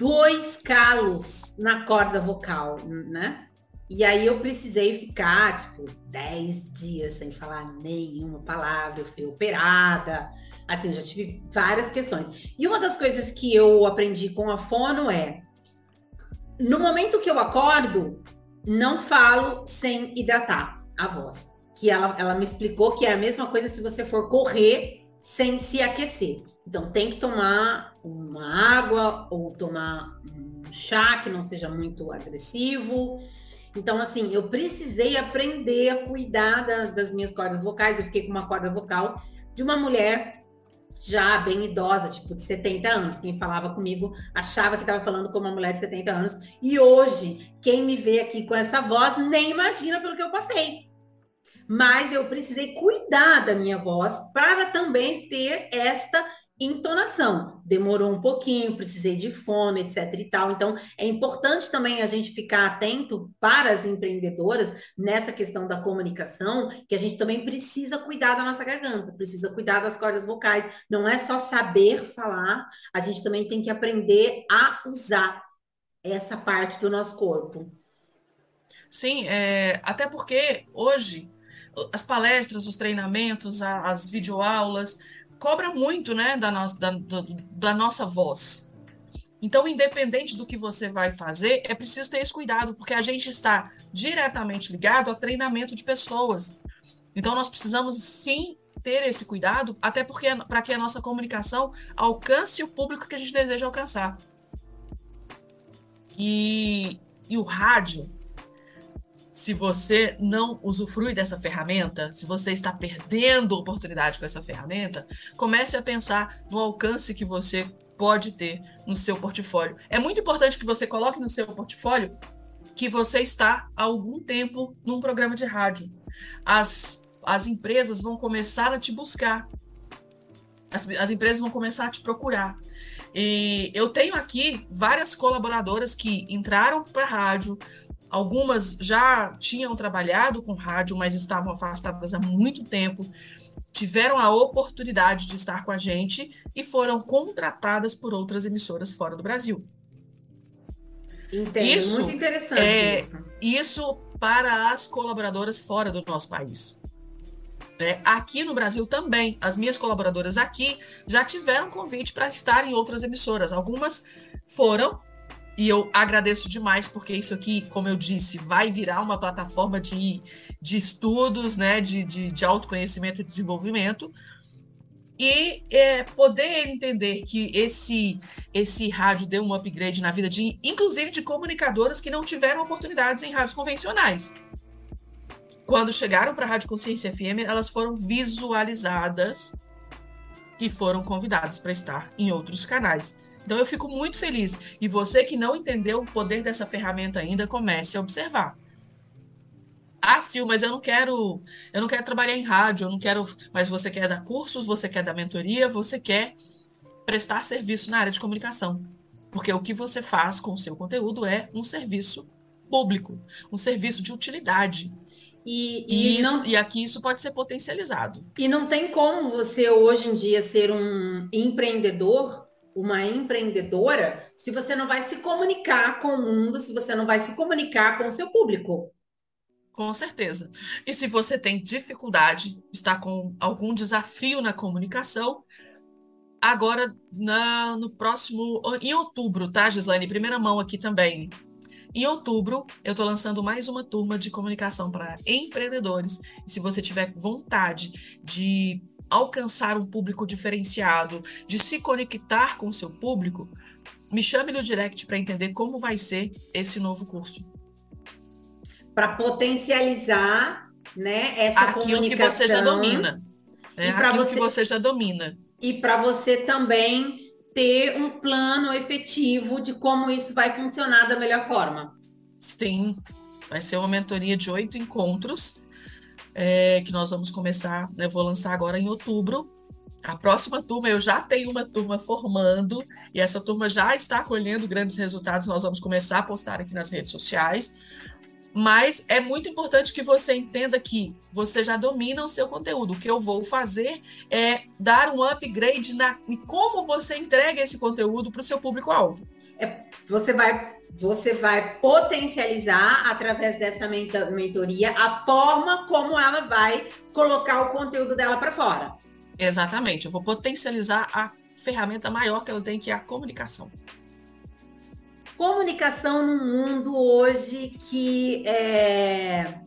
dois calos na corda vocal, né? E aí eu precisei ficar, tipo, 10 dias sem falar nenhuma palavra. Eu fui operada. Assim, já tive várias questões. E uma das coisas que eu aprendi com a fono é: no momento que eu acordo, não falo sem hidratar a voz. Que ela, ela me explicou que é a mesma coisa se você for correr sem se aquecer. Então, tem que tomar uma água ou tomar um chá que não seja muito agressivo. Então, assim, eu precisei aprender a cuidar da, das minhas cordas vocais. Eu fiquei com uma corda vocal de uma mulher já bem idosa, tipo de 70 anos. Quem falava comigo achava que estava falando com uma mulher de 70 anos. E hoje, quem me vê aqui com essa voz nem imagina pelo que eu passei. Mas eu precisei cuidar da minha voz para também ter esta entonação. Demorou um pouquinho, precisei de fone, etc e tal. Então, é importante também a gente ficar atento para as empreendedoras nessa questão da comunicação, que a gente também precisa cuidar da nossa garganta, precisa cuidar das cordas vocais. Não é só saber falar, a gente também tem que aprender a usar essa parte do nosso corpo. Sim, é, até porque hoje as palestras, os treinamentos, as videoaulas, cobra muito né, da, nossa, da, da nossa voz. Então, independente do que você vai fazer, é preciso ter esse cuidado, porque a gente está diretamente ligado a treinamento de pessoas. Então, nós precisamos sim ter esse cuidado, até porque para que a nossa comunicação alcance o público que a gente deseja alcançar. E, e o rádio, se você não usufrui dessa ferramenta, se você está perdendo oportunidade com essa ferramenta, comece a pensar no alcance que você pode ter no seu portfólio. É muito importante que você coloque no seu portfólio que você está há algum tempo num programa de rádio. As, as empresas vão começar a te buscar. As, as empresas vão começar a te procurar. E eu tenho aqui várias colaboradoras que entraram para a rádio, Algumas já tinham trabalhado com rádio, mas estavam afastadas há muito tempo, tiveram a oportunidade de estar com a gente e foram contratadas por outras emissoras fora do Brasil. Entendo, isso, muito interessante é, isso. Isso para as colaboradoras fora do nosso país. É, aqui no Brasil também, as minhas colaboradoras aqui já tiveram convite para estar em outras emissoras. Algumas foram e eu agradeço demais, porque isso aqui, como eu disse, vai virar uma plataforma de, de estudos, né, de, de, de autoconhecimento e desenvolvimento. E é, poder entender que esse, esse rádio deu um upgrade na vida de, inclusive, de comunicadoras que não tiveram oportunidades em rádios convencionais. Quando chegaram para a Rádio Consciência FM, elas foram visualizadas e foram convidadas para estar em outros canais. Então eu fico muito feliz. E você que não entendeu o poder dessa ferramenta ainda, comece a observar. Ah, Sil, mas eu não quero, eu não quero trabalhar em rádio, eu não quero, mas você quer dar cursos, você quer dar mentoria, você quer prestar serviço na área de comunicação. Porque o que você faz com o seu conteúdo é um serviço público, um serviço de utilidade. E, e, e, não, e, aqui isso pode ser potencializado. E não tem como você hoje em dia ser um empreendedor uma empreendedora se você não vai se comunicar com o mundo, se você não vai se comunicar com o seu público. Com certeza. E se você tem dificuldade, está com algum desafio na comunicação, agora na, no próximo, em outubro, tá, Gislaine? Primeira mão aqui também. Em outubro, eu estou lançando mais uma turma de comunicação para empreendedores. E se você tiver vontade de alcançar um público diferenciado, de se conectar com o seu público, me chame no direct para entender como vai ser esse novo curso. Para potencializar, né, essa aquilo comunicação. que você já domina. É, aquilo você, que você já domina. E para você também ter um plano efetivo de como isso vai funcionar da melhor forma. Sim, vai ser uma mentoria de oito encontros é, que nós vamos começar, né, vou lançar agora em outubro. A próxima turma, eu já tenho uma turma formando, e essa turma já está colhendo grandes resultados. Nós vamos começar a postar aqui nas redes sociais. Mas é muito importante que você entenda que você já domina o seu conteúdo. O que eu vou fazer é dar um upgrade na, em como você entrega esse conteúdo para o seu público-alvo. É, você vai você vai potencializar através dessa mentoria a forma como ela vai colocar o conteúdo dela para fora. Exatamente, eu vou potencializar a ferramenta maior que ela tem, que é a comunicação. Comunicação no mundo hoje que é,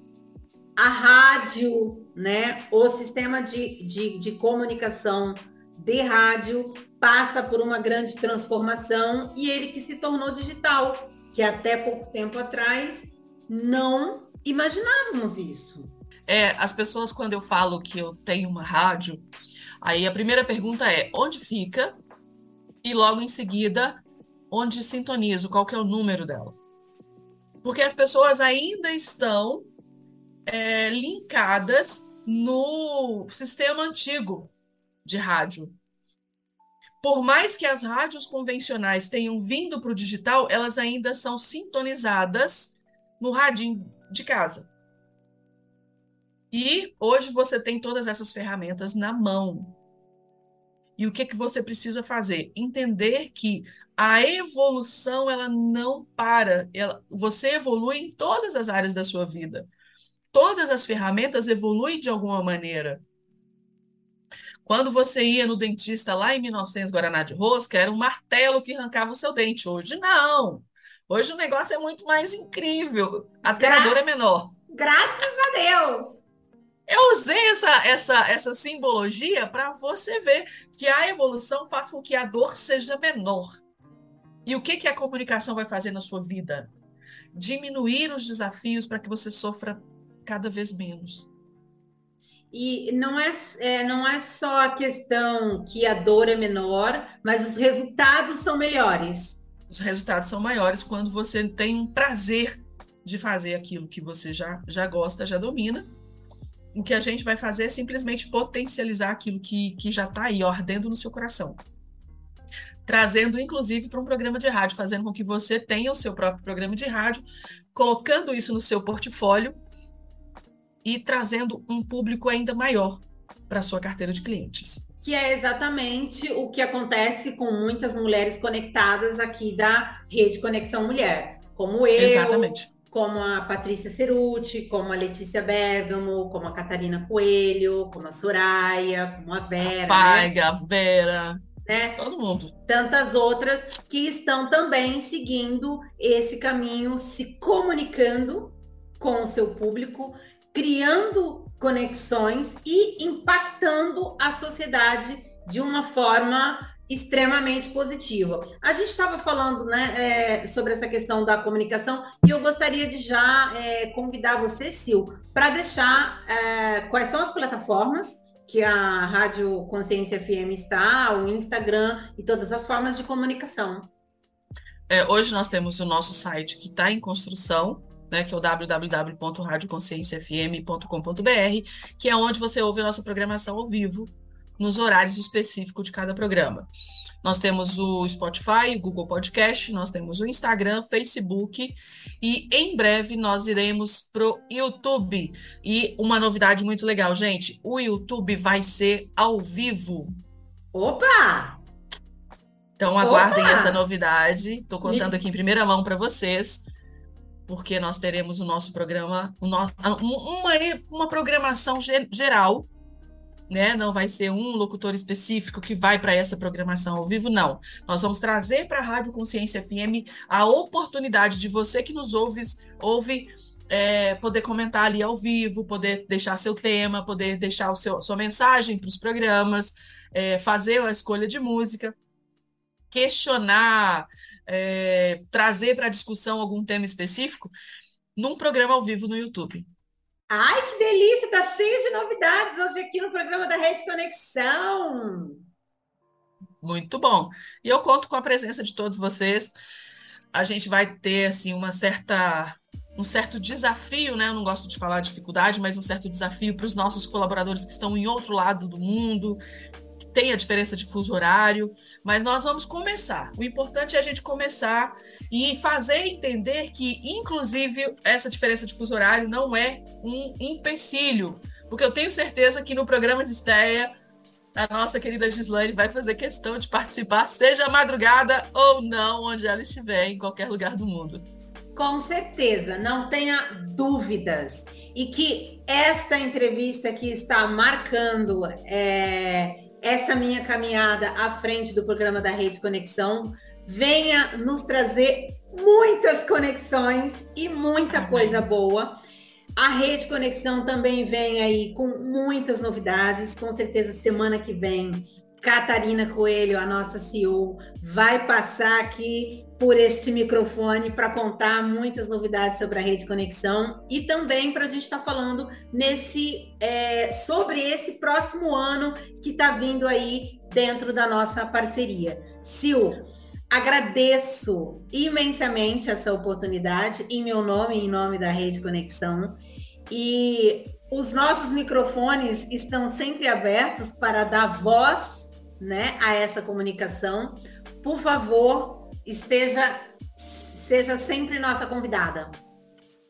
a rádio, né, o sistema de, de, de comunicação de rádio passa por uma grande transformação e ele que se tornou digital que até pouco tempo atrás não imaginávamos isso. É, as pessoas, quando eu falo que eu tenho uma rádio, aí a primeira pergunta é onde fica? E logo em seguida, onde sintonizo? Qual que é o número dela? Porque as pessoas ainda estão é, linkadas no sistema antigo de rádio por mais que as rádios convencionais tenham vindo para o digital, elas ainda são sintonizadas no radinho de casa. E hoje você tem todas essas ferramentas na mão. E o que, que você precisa fazer? Entender que a evolução ela não para. Ela, você evolui em todas as áreas da sua vida. Todas as ferramentas evoluem de alguma maneira. Quando você ia no dentista lá em 1900 Guaraná de Rosca, era um martelo que arrancava o seu dente. Hoje não. Hoje o negócio é muito mais incrível. A Gra dor é menor. Graças a Deus! Eu usei essa, essa, essa simbologia para você ver que a evolução faz com que a dor seja menor. E o que, que a comunicação vai fazer na sua vida? Diminuir os desafios para que você sofra cada vez menos. E não é, é, não é só a questão que a dor é menor, mas os resultados são melhores. Os resultados são maiores quando você tem um prazer de fazer aquilo que você já, já gosta, já domina. O que a gente vai fazer é simplesmente potencializar aquilo que, que já está aí, ardendo no seu coração. Trazendo, inclusive, para um programa de rádio, fazendo com que você tenha o seu próprio programa de rádio, colocando isso no seu portfólio e trazendo um público ainda maior para sua carteira de clientes. Que é exatamente o que acontece com muitas mulheres conectadas aqui da Rede Conexão Mulher, como eu, exatamente. como a Patrícia Ceruti, como a Letícia Bergamo, como a Catarina Coelho, como a Soraya, como a Vera. A Faiga, né? a Vera. Né? Todo mundo. Tantas outras que estão também seguindo esse caminho, se comunicando com o seu público criando conexões e impactando a sociedade de uma forma extremamente positiva. A gente estava falando né, é, sobre essa questão da comunicação e eu gostaria de já é, convidar você, Sil, para deixar é, quais são as plataformas que a Rádio Consciência FM está, o Instagram e todas as formas de comunicação. É, hoje nós temos o nosso site que está em construção, né, que é o www.radioconscienciafm.com.br, que é onde você ouve a nossa programação ao vivo, nos horários específicos de cada programa. Nós temos o Spotify, o Google Podcast, nós temos o Instagram, Facebook e em breve nós iremos pro YouTube. E uma novidade muito legal, gente, o YouTube vai ser ao vivo. Opa! Então aguardem Opa! essa novidade. Estou contando aqui em primeira mão para vocês porque nós teremos o nosso programa, o nosso, uma, uma programação geral, né? Não vai ser um locutor específico que vai para essa programação ao vivo, não. Nós vamos trazer para a Rádio Consciência FM a oportunidade de você que nos ouve, ouve é, poder comentar ali ao vivo, poder deixar seu tema, poder deixar o seu, sua mensagem para os programas, é, fazer a escolha de música, questionar é, trazer para discussão algum tema específico num programa ao vivo no YouTube. Ai, que delícia! Tá cheio de novidades hoje aqui no programa da Rede Conexão. Muito bom. E eu conto com a presença de todos vocês. A gente vai ter assim uma certa um certo desafio, né? Eu não gosto de falar dificuldade, mas um certo desafio para os nossos colaboradores que estão em outro lado do mundo, tem a diferença de fuso horário. Mas nós vamos começar. O importante é a gente começar e fazer entender que, inclusive, essa diferença de fuso horário não é um empecilho. Porque eu tenho certeza que no programa de estreia a nossa querida Gislaine vai fazer questão de participar, seja madrugada ou não, onde ela estiver, em qualquer lugar do mundo. Com certeza, não tenha dúvidas. E que esta entrevista que está marcando é, essa minha caminhada à frente do programa da Rede Conexão venha nos trazer muitas conexões e muita Amém. coisa boa. A Rede Conexão também vem aí com muitas novidades. Com certeza, semana que vem, Catarina Coelho, a nossa CEO, vai passar aqui por este microfone para contar muitas novidades sobre a Rede Conexão e também para a gente estar tá falando nesse é, sobre esse próximo ano que está vindo aí dentro da nossa parceria. Sil, Agradeço imensamente essa oportunidade em meu nome e em nome da Rede Conexão. E os nossos microfones estão sempre abertos para dar voz né, a essa comunicação. Por favor, esteja, seja sempre nossa convidada.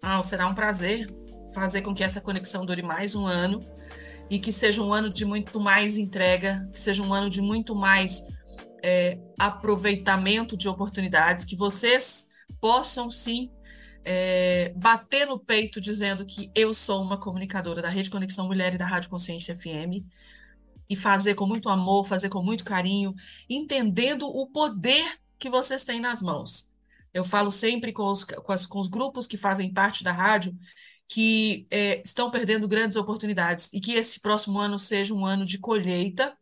Ah, será um prazer fazer com que essa conexão dure mais um ano e que seja um ano de muito mais entrega, que seja um ano de muito mais é, aproveitamento de oportunidades, que vocês possam sim é, bater no peito dizendo que eu sou uma comunicadora da Rede Conexão Mulher e da Rádio Consciência FM e fazer com muito amor, fazer com muito carinho, entendendo o poder que vocês têm nas mãos. Eu falo sempre com os, com, as, com os grupos que fazem parte da rádio que é, estão perdendo grandes oportunidades e que esse próximo ano seja um ano de colheita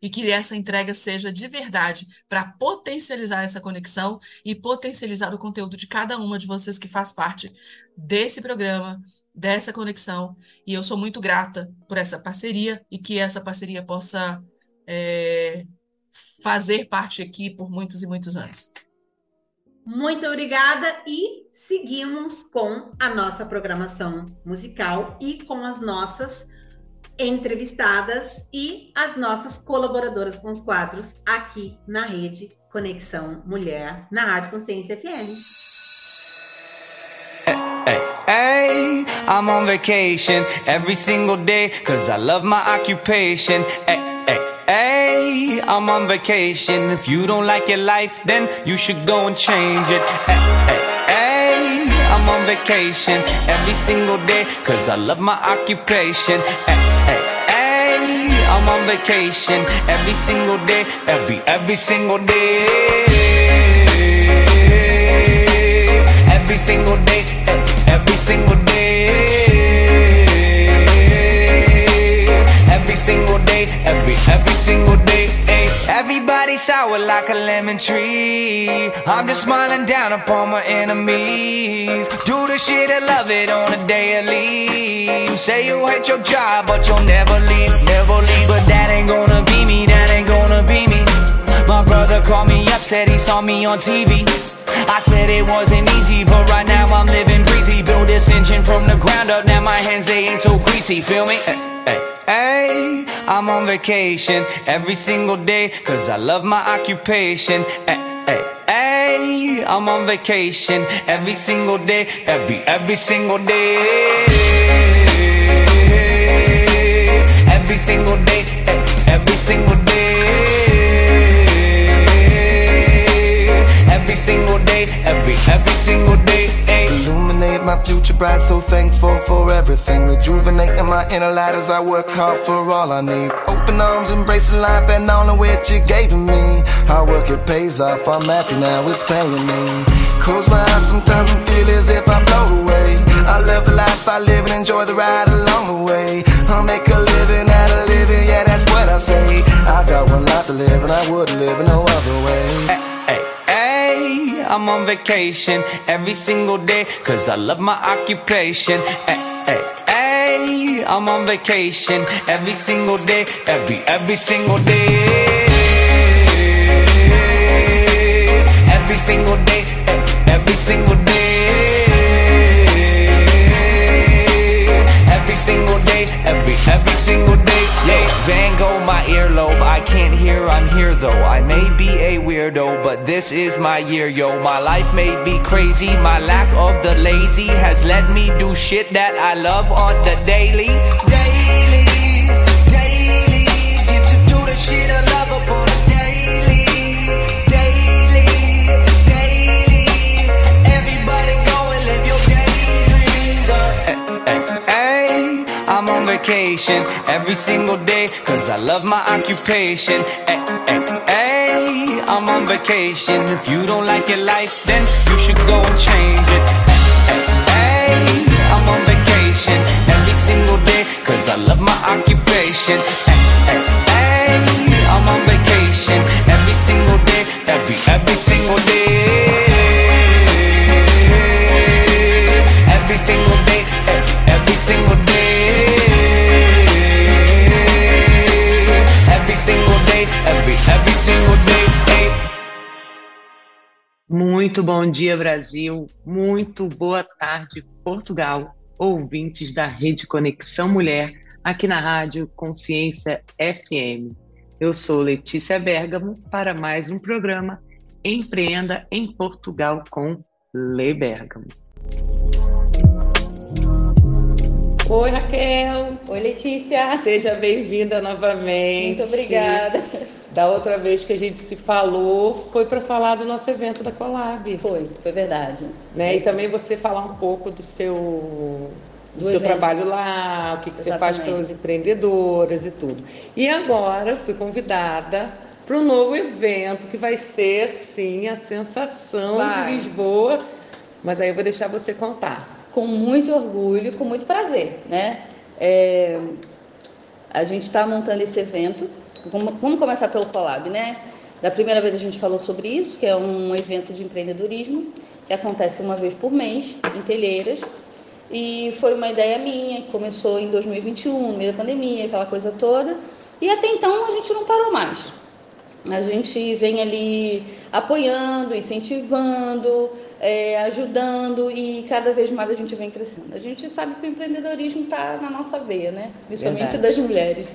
e que essa entrega seja de verdade para potencializar essa conexão e potencializar o conteúdo de cada uma de vocês que faz parte desse programa, dessa conexão. E eu sou muito grata por essa parceria e que essa parceria possa é, fazer parte aqui por muitos e muitos anos. Muito obrigada e seguimos com a nossa programação musical e com as nossas entrevistadas e as nossas colaboradoras com os quadros aqui na rede Conexão Mulher, na Rádio Consciência FM. Hey, hey, I'm on vacation every single day cause I love my occupation. Hey, hey, hey, I'm on vacation. If you don't like your life, then you should go and change it. Hey, hey, hey, I'm on vacation every single day cause I love my occupation. Hey, I'm on vacation every single day, every every single day. Every single day, every single day. Every single day, every every single day. Everybody sour like a lemon tree. I'm just smiling down upon my enemies. Do the shit and love it on a daily. Say you hate your job, but you'll never leave, never leave. But that ain't gonna be me, that ain't gonna be me. My brother called me up, said he saw me on TV. I said it wasn't easy, but right now I'm living. Build this engine from the ground up, now my hands they ain't so greasy. Feel me? Hey, hey. Hey, I'm on vacation every single day cause I love my occupation. Hey, hey, I'm on vacation every single day, every every single day. Every single day, every single day. Every single day, every every single day. Illuminate my future bright, so thankful for everything. Rejuvenating my inner light as I work hard for all I need. Open arms, embracing life and all of which you gave me. Hard work, it pays off. I'm happy now, it's paying me. Close my eyes sometimes and feel as if I float away. I love the life I live and enjoy the ride along the way. I'll make a living out of living, yeah, that's what I say. I got one life to live and I wouldn't live in no other way. I'm on vacation every single day, cause I love my occupation. Hey, hey, hey! I'm on vacation every single day, every, every single day. Every single day, every single day. single day, every, every single day, yeah Van Gogh, my earlobe, I can't hear, I'm here though. I may be a weirdo, but this is my year, yo. My life may be crazy, my lack of the lazy Has let me do shit that I love on the daily, daily. Vacation every single day, cause I love my occupation. Ay, ay, ay, I'm on vacation. If you don't like your life, then you should go and change it. Ay, ay, ay, I'm on vacation every single day, cause I love my occupation. Ay, ay, ay, I'm on vacation every single day, every, every single day. Muito bom dia, Brasil. Muito boa tarde, Portugal. Ouvintes da Rede Conexão Mulher, aqui na Rádio Consciência FM. Eu sou Letícia Bergamo para mais um programa Empreenda em Portugal com Lê Bergamo. Oi, Raquel. Oi, Letícia. Seja bem-vinda novamente. Muito obrigada. Da outra vez que a gente se falou, foi para falar do nosso evento da Colab. Foi, foi verdade. Né? E também você falar um pouco do seu, do, Do seu trabalho lá, o que, que você faz pelas empreendedoras e tudo. E agora fui convidada para um novo evento que vai ser, sim, a sensação Vai. de Lisboa. Mas aí eu vou deixar você contar. Com muito orgulho, com muito prazer, né? É, a gente está montando esse evento. Vamos, começar pelo Collab, né? Da primeira vez a gente falou sobre isso, que é um evento de empreendedorismo que acontece uma vez por mês em Telheiras. E foi uma ideia minha, que começou em 2021, no meio da pandemia, aquela coisa toda. E até então a gente não parou mais. A gente vem ali apoiando, incentivando, é, ajudando e cada vez mais a gente vem crescendo. A gente sabe que o empreendedorismo está na nossa veia, né? Principalmente Verdade. das mulheres.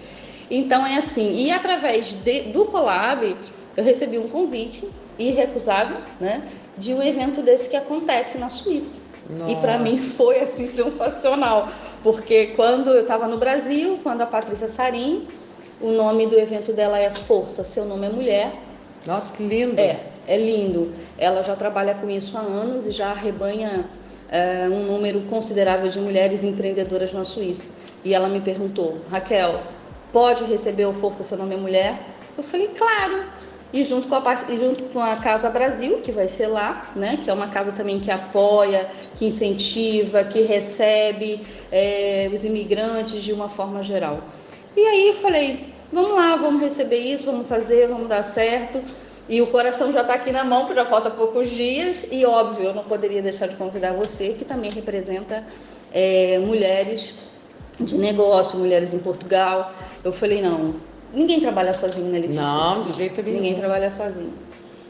Então é assim. E através de- do Colab, eu recebi um convite irrecusável, né? De um evento desse que acontece na Suíça. E para mim foi assim sensacional, porque quando eu estava no Brasil, quando a Patrícia Sarim, o nome do evento dela é Força, seu nome é Mulher. Nossa, que lindo! É, é lindo. Ela já trabalha com isso há anos e já arrebanha é, um número considerável de mulheres empreendedoras na Suíça. E ela me perguntou, Raquel, pode receber o Força, seu nome é Mulher? Eu falei, claro. E junto com a, e junto com a Casa Brasil, que vai ser lá, né? Que é uma casa também que apoia, que incentiva, que recebe é, os imigrantes de uma forma geral. E aí eu falei, vamos lá, vamos receber isso, vamos fazer, vamos dar certo. E o coração já está aqui na mão, porque já falta poucos dias. E óbvio, eu não poderia deixar de convidar você, que também representa é, mulheres de negócio, mulheres em Portugal. Eu falei, não, ninguém trabalha sozinho, né, Letícia? Não, de jeito nenhum. Ninguém trabalha sozinho.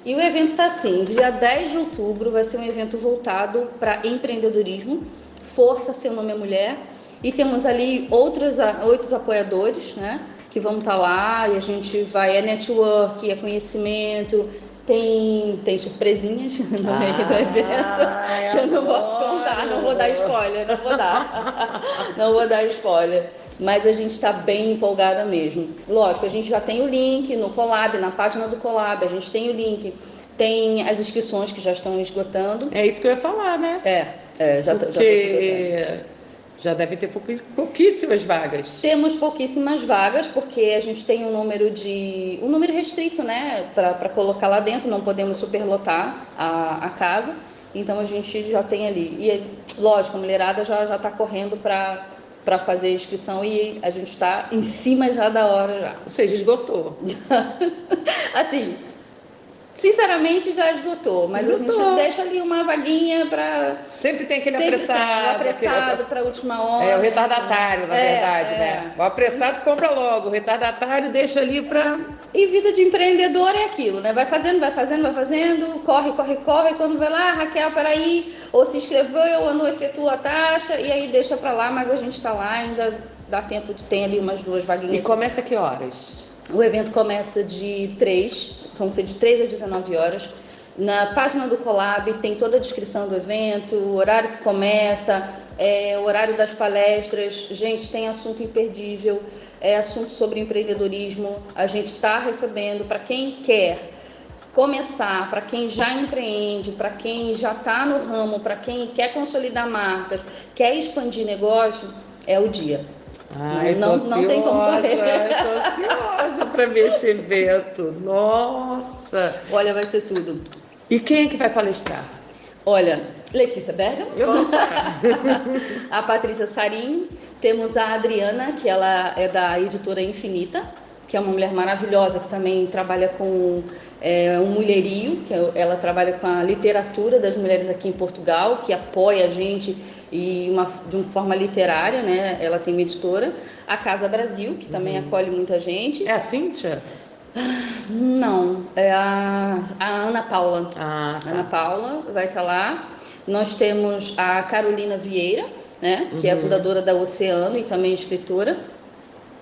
E o evento está assim: dia 10 de outubro vai ser um evento voltado para empreendedorismo. Força, seu nome é mulher. E temos ali outros, outros apoiadores, né? Que vão estar lá e a gente vai. É network, é conhecimento, tem, tem surpresinhas [LAUGHS] no meio do evento. que eu não posso contar, não vou dar spoiler, não vou dar. [LAUGHS] não vou dar spoiler. Mas a gente está bem empolgada mesmo. Lógico, a gente já tem o link no Colab, na página do Colab, a gente tem o link, tem as inscrições que já estão esgotando. É isso que eu ia falar, né? É, é já, tá- já tá esgotando. Já deve ter pouquís- pouquíssimas vagas. Temos pouquíssimas vagas, porque a gente tem um número de. um número restrito, né? Para colocar lá dentro, não podemos superlotar a, a casa. Então a gente já tem ali. E lógico, a mulherada já já está correndo para para fazer a inscrição e a gente está em cima já da hora já. Ou seja, esgotou. [LAUGHS] Assim, sinceramente já esgotou, mas a Esgotou. gente deixa ali uma vaguinha para Sempre tem aquele sempre apressado. tem, apressado para a última hora. É o retardatário, na É, verdade, é. né? O apressado compra logo, o retardatário deixa ali para. E vida de empreendedor é aquilo, né? Vai fazendo, vai fazendo, vai fazendo, corre, corre, corre. Quando vai lá, Raquel, peraí, ou se inscreveu, ou não efetua a taxa, e aí deixa pra lá, mas a gente tá lá, ainda dá tempo de ter ali umas duas vaguinhas. E começa que horas? O evento começa de 3, vão ser de 3 a 19 horas. Na página do Colab tem toda a descrição do evento, o horário que começa, é, o horário das palestras. Gente, tem assunto imperdível, é assunto sobre empreendedorismo. A gente está recebendo para quem quer começar, para quem já empreende, para quem já está no ramo, para quem quer consolidar marcas, quer expandir negócio, é o dia. Ai, não, não, não tem como correr. Estou ansiosa para ver esse evento. Nossa! Olha, vai ser tudo. E quem é que vai palestrar? Olha, Letícia Berga, Eu [LAUGHS] a Patrícia Sarim, temos a Adriana, que ela é da editora Infinita, que é uma mulher maravilhosa que também trabalha com é, um mulherio, que é, ela trabalha com a literatura das mulheres aqui em Portugal, que apoia a gente e uma, de uma forma literária, né? Ela tem uma editora, a Casa Brasil, que também Uhum. acolhe muita gente. É a Cíntia? Não, é a, a Ana Paula. Ah, Ana tá. Paula vai estar lá. Nós temos a Carolina Vieira, né, que é a Uhum. fundadora da Oceano e também escritora.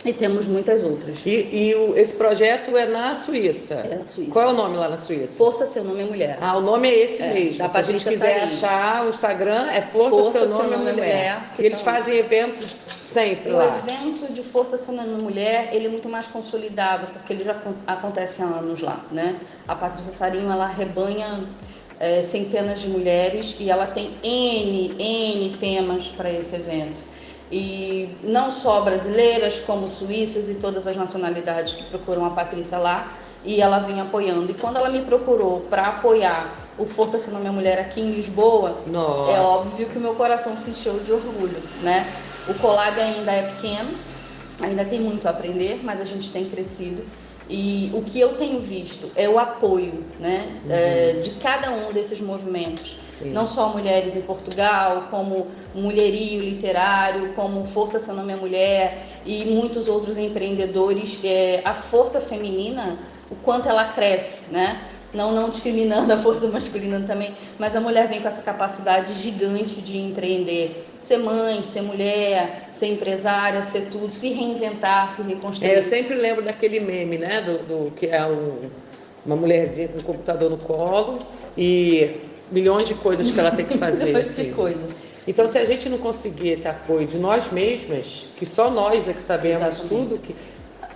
E temos muitas outras. E, e o- esse projeto é na Suíça. É na Suíça. Qual é o nome lá na Suíça? Força Seu Nome é Mulher. Ah, o nome é esse É, mesmo. Se a gente quiser Sarim. achar o Instagram, é Força, Força Seu Seu Nome, Nome é é Mulher. Mulher, E eles tá- fazem eventos sempre O lá. evento de Força Seu Nome é Mulher, ele é muito mais consolidado, porque ele já acon- acontece há anos lá, né? A Patrícia Sarinho, ela rebanha é, centenas de mulheres e ela tem N, N temas para esse evento. E não só brasileiras, como suíças e todas as nacionalidades que procuram a Patrícia lá, e ela vem apoiando. E quando ela me procurou para apoiar o Força Nome é Mulher aqui em Lisboa, Nossa. é óbvio que o meu coração se encheu de orgulho, né? O Colab ainda é pequeno, ainda tem muito a aprender, mas a gente tem crescido. E o que eu tenho visto é o apoio, né, é, de cada um desses movimentos. Sim. Não só mulheres em Portugal, como Mulherio Literário, como Força Seu Nome é Mulher e muitos outros empreendedores. É, a força feminina, o quanto ela cresce, né? Não, não discriminando [LAUGHS] a força masculina também, mas a mulher vem com essa capacidade gigante de empreender, ser mãe, ser mulher, ser empresária, ser tudo, se reinventar, se reconstruir. É, eu sempre lembro daquele meme, né? Do, do- que é um- uma mulherzinha com um computador no colo e milhões de coisas que ela tem que [LAUGHS] fazer. Milhões de assim. coisas. Então, se a gente não conseguir esse apoio de nós mesmas, que só nós é que sabemos Exatamente. tudo, que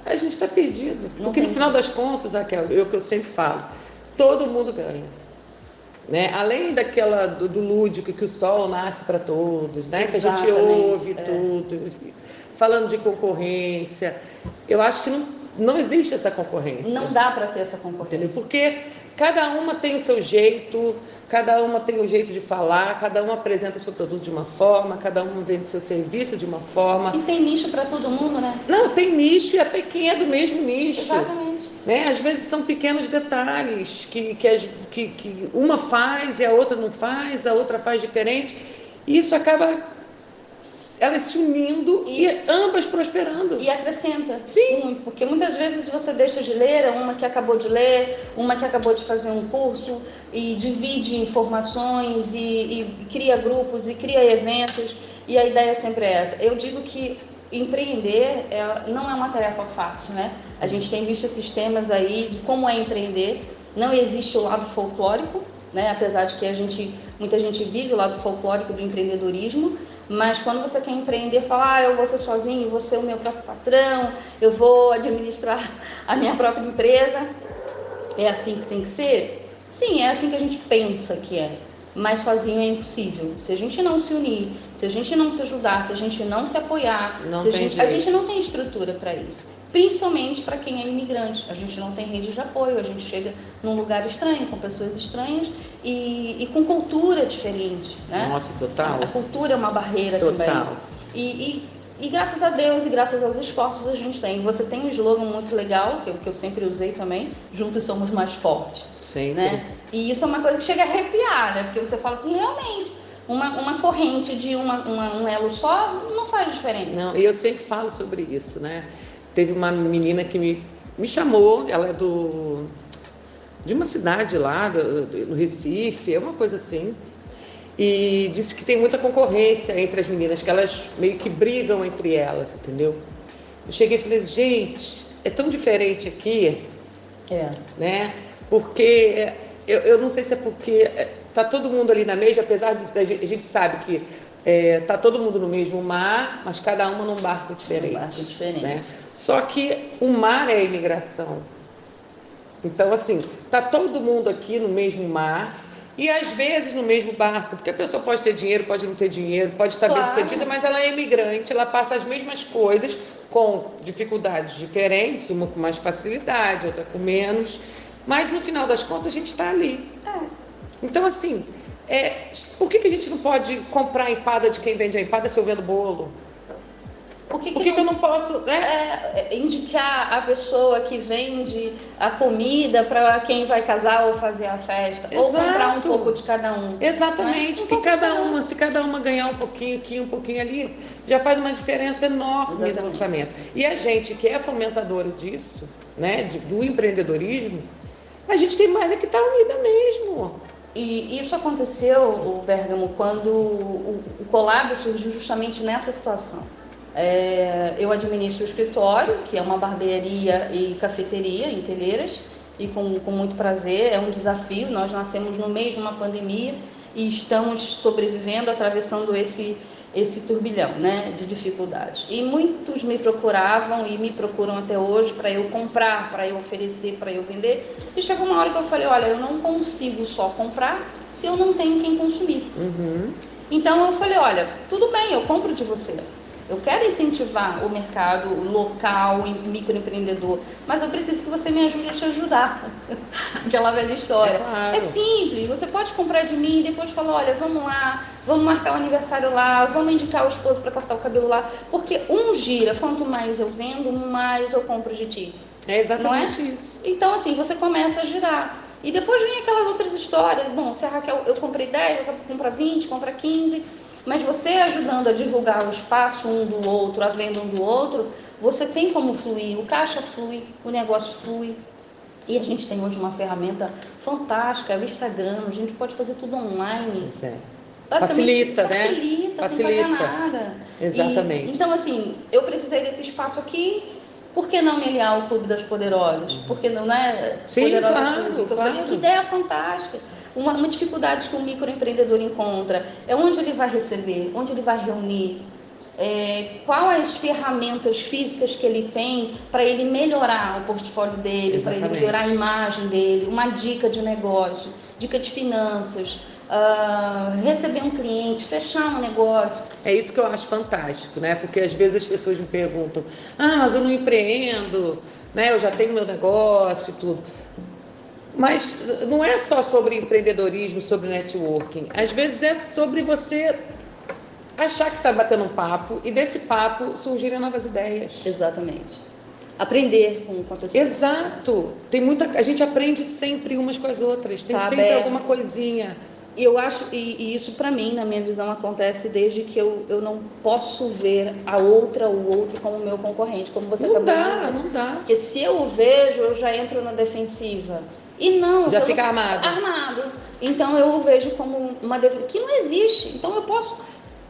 a gente está perdido. Não Porque no final das contas, Raquel, eu que eu sempre falo, todo mundo ganha. Né? Além daquela do, do lúdico que o sol nasce para todos, né? Que a gente ouve é. tudo, falando de concorrência, eu acho que não, não existe essa concorrência. Não dá para ter essa Entendeu? concorrência. Porque cada uma tem o seu jeito, cada uma tem o jeito de falar, cada uma apresenta o seu produto de uma forma, cada uma vende seu serviço de uma forma. E tem nicho para todo mundo, né? Não, tem nicho e até quem é do mesmo nicho. Exatamente. Né? Às vezes são pequenos detalhes que, que, as- que, que uma faz e a outra não faz, a outra faz diferente. E isso acaba elas se unindo e, E- ambas prosperando. E acrescenta Sim. muito, porque muitas vezes você deixa de ler, uma que acabou de ler, uma que acabou de fazer um curso e divide informações e, e cria grupos e cria eventos e a ideia sempre é essa. Eu digo que empreender é- não é uma tarefa fácil, né? A gente tem visto esses temas aí de como é empreender. Não existe o lado folclórico, né? Apesar de que a gente, muita gente vive o lado folclórico do empreendedorismo, mas quando você quer empreender, fala, ah, eu vou ser sozinho, vou ser o meu próprio patrão, eu vou administrar [LAUGHS] a minha própria empresa. É assim que tem que ser? Sim, é assim que a gente pensa que é. Mas sozinho é impossível. Se a gente não se unir, se a gente não se ajudar, se a gente não se apoiar, Não se a, gente, a gente não tem estrutura para isso. Principalmente para quem é imigrante. A gente não tem rede de apoio, a gente chega num lugar estranho, com pessoas estranhas e, e com cultura diferente. Né? Nossa, total. A cultura é uma barreira Total. também. E, e, e graças a Deus e graças aos esforços a gente tem. Você tem um slogan muito legal, que eu, que eu sempre usei também, juntos somos mais fortes, Sempre. né? E isso é uma coisa que chega a arrepiar, né? Porque você fala assim, realmente, uma, uma corrente de uma, uma- um elo só não faz diferença. Não, e eu sempre falo sobre isso, né? Teve uma menina que me, me chamou, ela é do de uma cidade lá, do, do- no Recife, é uma coisa assim, e disse que tem muita concorrência entre as meninas, que elas meio que brigam entre elas, entendeu? Eu cheguei e falei, gente, é tão diferente aqui, É. né? Porque eu, eu não sei se é porque tá todo mundo ali na mesma, apesar de a gente sabe que é, tá todo mundo no mesmo mar, mas cada uma num barco diferente. Um barco diferente. Né? Só que o mar é a imigração. Então, assim, tá todo mundo aqui no mesmo mar e às vezes no mesmo barco, porque a pessoa pode ter dinheiro, pode não ter dinheiro, pode estar Claro. bem sucedida, mas ela é imigrante, ela passa as mesmas coisas com dificuldades diferentes, uma com mais facilidade, outra com menos, mas no final das contas a gente está ali. Então, assim, é, por que, que a gente não pode comprar a empada de quem vende a empada se eu vendo bolo? Por que, Por que, que eu não posso. Né? é, é, indicar a pessoa que vende a comida para quem vai casar ou fazer a festa? Ou Exato. comprar um pouco de cada um? Exatamente, Né? Um porque cada um. uma, se cada uma ganhar um pouquinho aqui, um pouquinho ali, já faz uma diferença enorme no Exatamente. orçamento. E a gente que é fomentadora disso, né, de- do empreendedorismo, a gente tem mais é que estar unida mesmo. E isso aconteceu, o Bergamo, quando o, o Colab surgiu justamente nessa situação. É, eu administro o escritório, que é uma barbearia e cafeteria em Telheiras, e com, com muito prazer, é um desafio. Nós nascemos no meio de uma pandemia e estamos sobrevivendo, atravessando esse, esse turbilhão né, de dificuldades. E muitos me procuravam e me procuram até hoje para eu comprar, para eu oferecer, para eu vender. E chegou uma hora que eu falei: olha, eu não consigo só comprar se eu não tenho quem consumir. Uhum. Então eu falei: olha, tudo bem, eu compro de você. Eu quero incentivar o mercado local, o microempreendedor, mas eu preciso que você me ajude a te ajudar. [LAUGHS] Aquela velha história. É claro. É simples, você pode comprar de mim e depois falar, olha, vamos lá, vamos marcar o aniversário lá, vamos indicar o esposo para cortar o cabelo lá, porque um gira, quanto mais eu vendo, mais eu compro de ti. É exatamente isso. Então, assim, você começa a girar. E depois vem aquelas outras histórias. Bom, se a Raquel, eu comprei 10, eu compra 20, compra 15. Mas você ajudando a divulgar o espaço um do outro, a venda um do outro, você tem como fluir. O caixa flui, o negócio flui. E a gente tem hoje uma ferramenta fantástica, é o Instagram, a gente pode fazer tudo online. Pois é. Facilita, né? Facilita, sem Facilita. pagar nada. Exatamente. E, então, assim, eu precisei desse espaço aqui, por que não me aliar ao Clube das Poderosas? Por que não, né? Sim, Poderosas claro, Clube. Eu falei, claro. que ideia fantástica. Uma, uma dificuldade que o microempreendedor encontra é onde ele vai receber, onde ele vai reunir, é, quais as ferramentas físicas que ele tem para ele melhorar o portfólio dele, para ele melhorar a imagem dele, uma dica de negócio, dica de finanças, ah, receber um cliente, fechar um negócio. É isso que eu acho fantástico, né? Porque às vezes as pessoas me perguntam: ah, mas eu não empreendo, né? Eu já tenho meu negócio e tudo. Mas não é só sobre empreendedorismo, sobre networking. Às vezes é sobre você achar que está batendo um papo e desse papo surgirem novas ideias. Exatamente. Aprender com, com a pessoa. Exato. Tem muita, a gente aprende sempre umas com as outras. Tem Tá sempre aberto. alguma coisinha. E eu acho, e, e isso para mim, na minha visão, acontece desde que eu, eu não posso ver a outra ou o outro como meu concorrente, como você Não acabou de dá, dizer. não dá. Porque se eu o vejo, eu já entro na defensiva. E não, Já fica armado. armado. Então eu o vejo como uma defesa que não existe. Então eu posso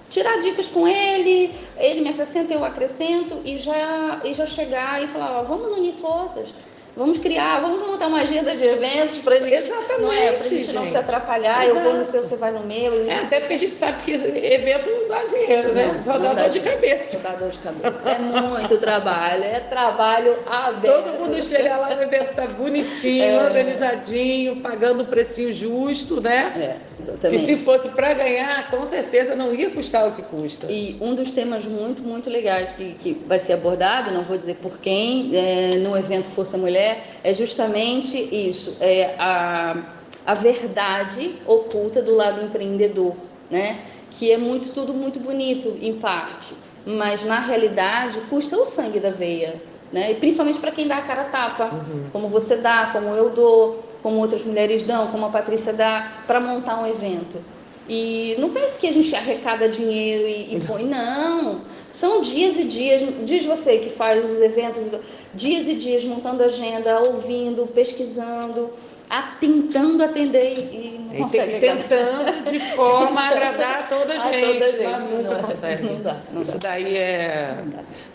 tirar dicas com ele, ele me acrescenta, eu acrescento e já e já chegar e falar, ó, vamos unir forças. Vamos criar, vamos montar uma agenda de eventos pra gente, Exatamente, não é, pra gente, não gente. se atrapalhar. Eu vou no Exato. seu, você vai no meu. É, até porque a gente sabe que esse evento não dá dinheiro, né? Não, Só não dá dá dor de cabeça. Só dá dor de cabeça. É muito trabalho, é trabalho aberto. Todo mundo chega lá, o evento tá bonitinho, É. organizadinho, pagando um precinho justo, né? É, E exatamente. se fosse para ganhar, com certeza não ia custar o que custa. E um dos temas muito, muito legais que, que vai ser abordado, não vou dizer por quem, é, no evento Força Mulher, é justamente isso, é a, a verdade oculta do lado empreendedor, né? Que é muito tudo muito bonito, em parte, mas na realidade custa o sangue da veia, né? E principalmente para quem dá a cara a tapa, como você dá, como eu dou, como outras mulheres dão, como a Patrícia dá, para montar um evento. E não pense que a gente arrecada dinheiro e, e [LAUGHS] põe, não. São dias e dias, diz você que faz os eventos, dias e dias montando agenda, ouvindo, pesquisando, a- tentando atender e não E consegue. tentando de [LAUGHS] forma a agradar toda a A gente, toda gente, mas nunca não consegue. Não dá, não Isso dá. daí é.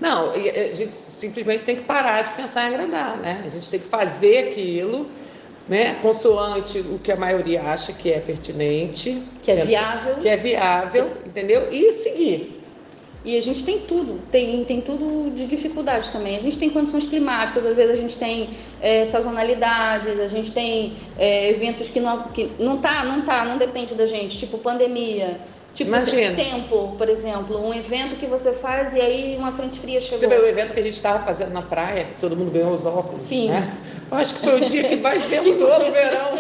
Não a gente simplesmente tem que parar de pensar em agradar, né? A gente tem que fazer aquilo né, consoante o que a maioria acha que é pertinente, que é viável, que é viável, entendeu? E seguir. E a gente tem tudo, tem, tem tudo de dificuldade também. A gente tem condições climáticas, às vezes a gente tem é, sazonalidades, a gente tem é, eventos que não, que não tá, não tá, não depende da gente, tipo pandemia. Tipo, Imagina. tempo, por exemplo, um evento que você faz e aí uma frente fria chegou. Você vê o evento que a gente estava fazendo na praia, que todo mundo ganhou os óculos. Sim. Né? Eu acho que foi o dia que mais [LAUGHS] ventou no verão.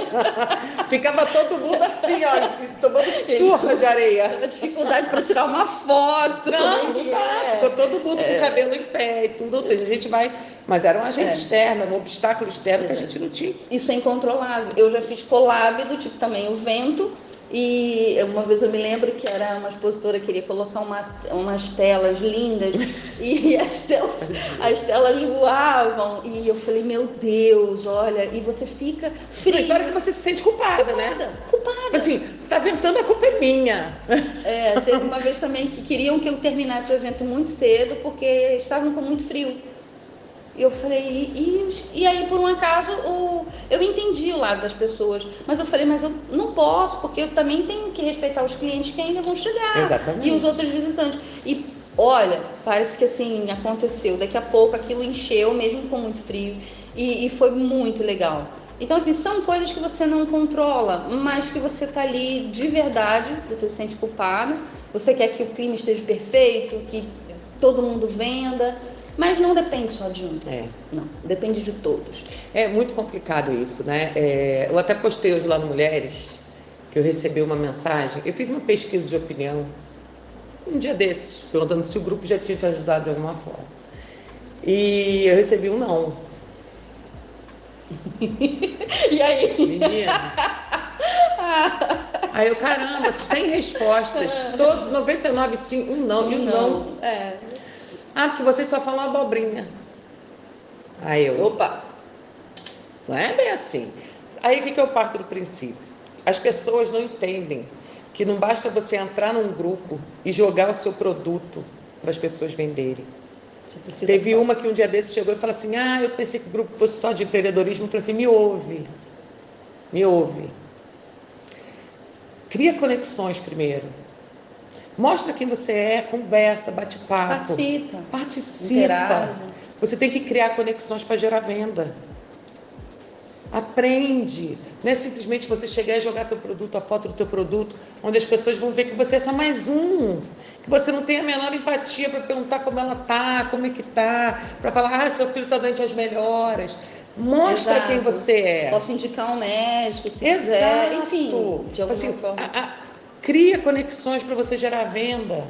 [LAUGHS] Ficava todo mundo assim, ó, tomando surra de areia. Tava dificuldade para tirar uma foto. Não, não. É. Ficou todo mundo é. com o cabelo em pé e tudo. Ou seja, a gente vai. Mas era um agente é. externo, um obstáculo externo que a gente não tinha. Isso é incontrolável. Eu já fiz collab do tipo também o vento e uma vez eu me lembro que era uma expositora que queria colocar uma, umas telas lindas [LAUGHS] e as telas, as telas voavam. E eu falei, meu Deus, olha, e você fica frio. Agora que você se sente culpada, culpada né? Culpada. Assim, tá ventando, a culpa é minha. É, teve uma vez também que queriam que eu terminasse o evento muito cedo porque estavam com muito frio. E eu falei, e, e, aí por um acaso o, eu entendi o lado das pessoas, mas eu falei, mas eu não posso, porque eu também tenho que respeitar os clientes que ainda vão chegar. Exatamente. E os outros visitantes. E olha, parece que assim aconteceu. Daqui a pouco aquilo encheu, mesmo com muito frio, e, e foi muito legal. Então, assim, são coisas que você não controla, mas que você tá ali de verdade, você se sente culpada, você quer que o clima esteja perfeito, que todo mundo venda. Mas não depende só de um. É. Não, depende de todos. É muito complicado isso, né? É, eu até postei hoje lá no Mulheres que eu recebi uma mensagem. Eu fiz uma pesquisa de opinião um dia desses, perguntando se o grupo já tinha te ajudado de alguma forma. E eu recebi um não. [LAUGHS] e aí? Menina. [LAUGHS] Aí eu, caramba, sem respostas. Todo 99 sim, um não. E um não. não. É. Ah, porque vocês só falam abobrinha. Aí eu. Opa! Não é bem assim. Aí o que, que eu parto do princípio? As pessoas não entendem que não basta você entrar num grupo e jogar o seu produto para as pessoas venderem. Teve uma que um dia desse chegou e falou assim: Ah, eu pensei que o grupo fosse só de empreendedorismo. Eu falei assim: me ouve, me ouve. Cria conexões primeiro. Mostra quem você é, conversa, bate papo. Participa. Participa. Interage. Você tem que criar conexões para gerar venda. Aprende. Não é simplesmente você chegar e jogar teu produto, a foto do teu produto, onde as pessoas vão ver que você é só mais um. Que você não tem a menor empatia para perguntar como ela tá, como é que tá, para falar, ah, seu filho está dando as melhoras. Mostra Exato. quem você é. Posso indicar um médico, se Exato. quiser. Enfim, de alguma assim, forma. A, a, Cria conexões para você gerar venda.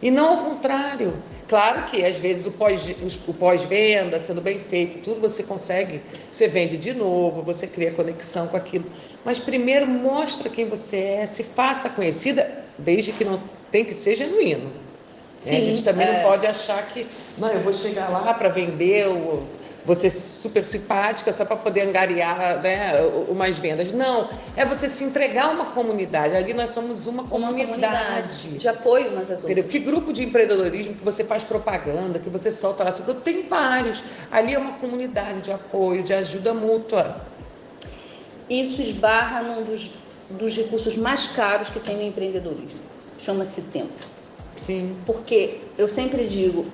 E não ao contrário. Claro que às vezes o pós-venda, pós sendo bem feito, tudo você consegue, você vende de novo, você cria conexão com aquilo. Mas primeiro mostra quem você é, se faça conhecida, desde que não tem que ser genuíno. Sim, a gente também é. não pode achar que, não, eu vou chegar lá para vender o você super simpática só para poder angariar né, umas vendas. Não, é você se entregar a uma comunidade. Ali nós somos uma comunidade. Uma comunidade de apoio umas às outras. Que grupo de empreendedorismo que você faz propaganda, que você solta lá, tem vários. Ali é uma comunidade de apoio, de ajuda mútua. Isso esbarra num dos, dos recursos mais caros que tem no empreendedorismo. Chama-se tempo. Sim. Porque eu sempre digo,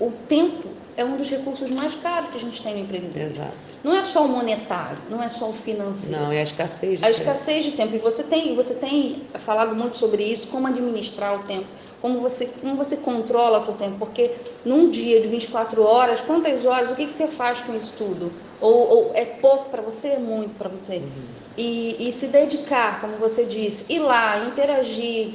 o tempo é um dos recursos mais caros que a gente tem no empreendedorismo. Exato. Não é só o monetário, não é só o financeiro. Não, é a escassez de a tempo. escassez de tempo. E você tem, você tem falado muito sobre isso, como administrar o tempo, como você, como você controla o seu tempo. Porque num dia de 24 horas, quantas horas, o que, que você faz com isso tudo? Ou, ou é pouco para você, é muito para você. Uhum. E, e se dedicar, como você disse, ir lá, interagir,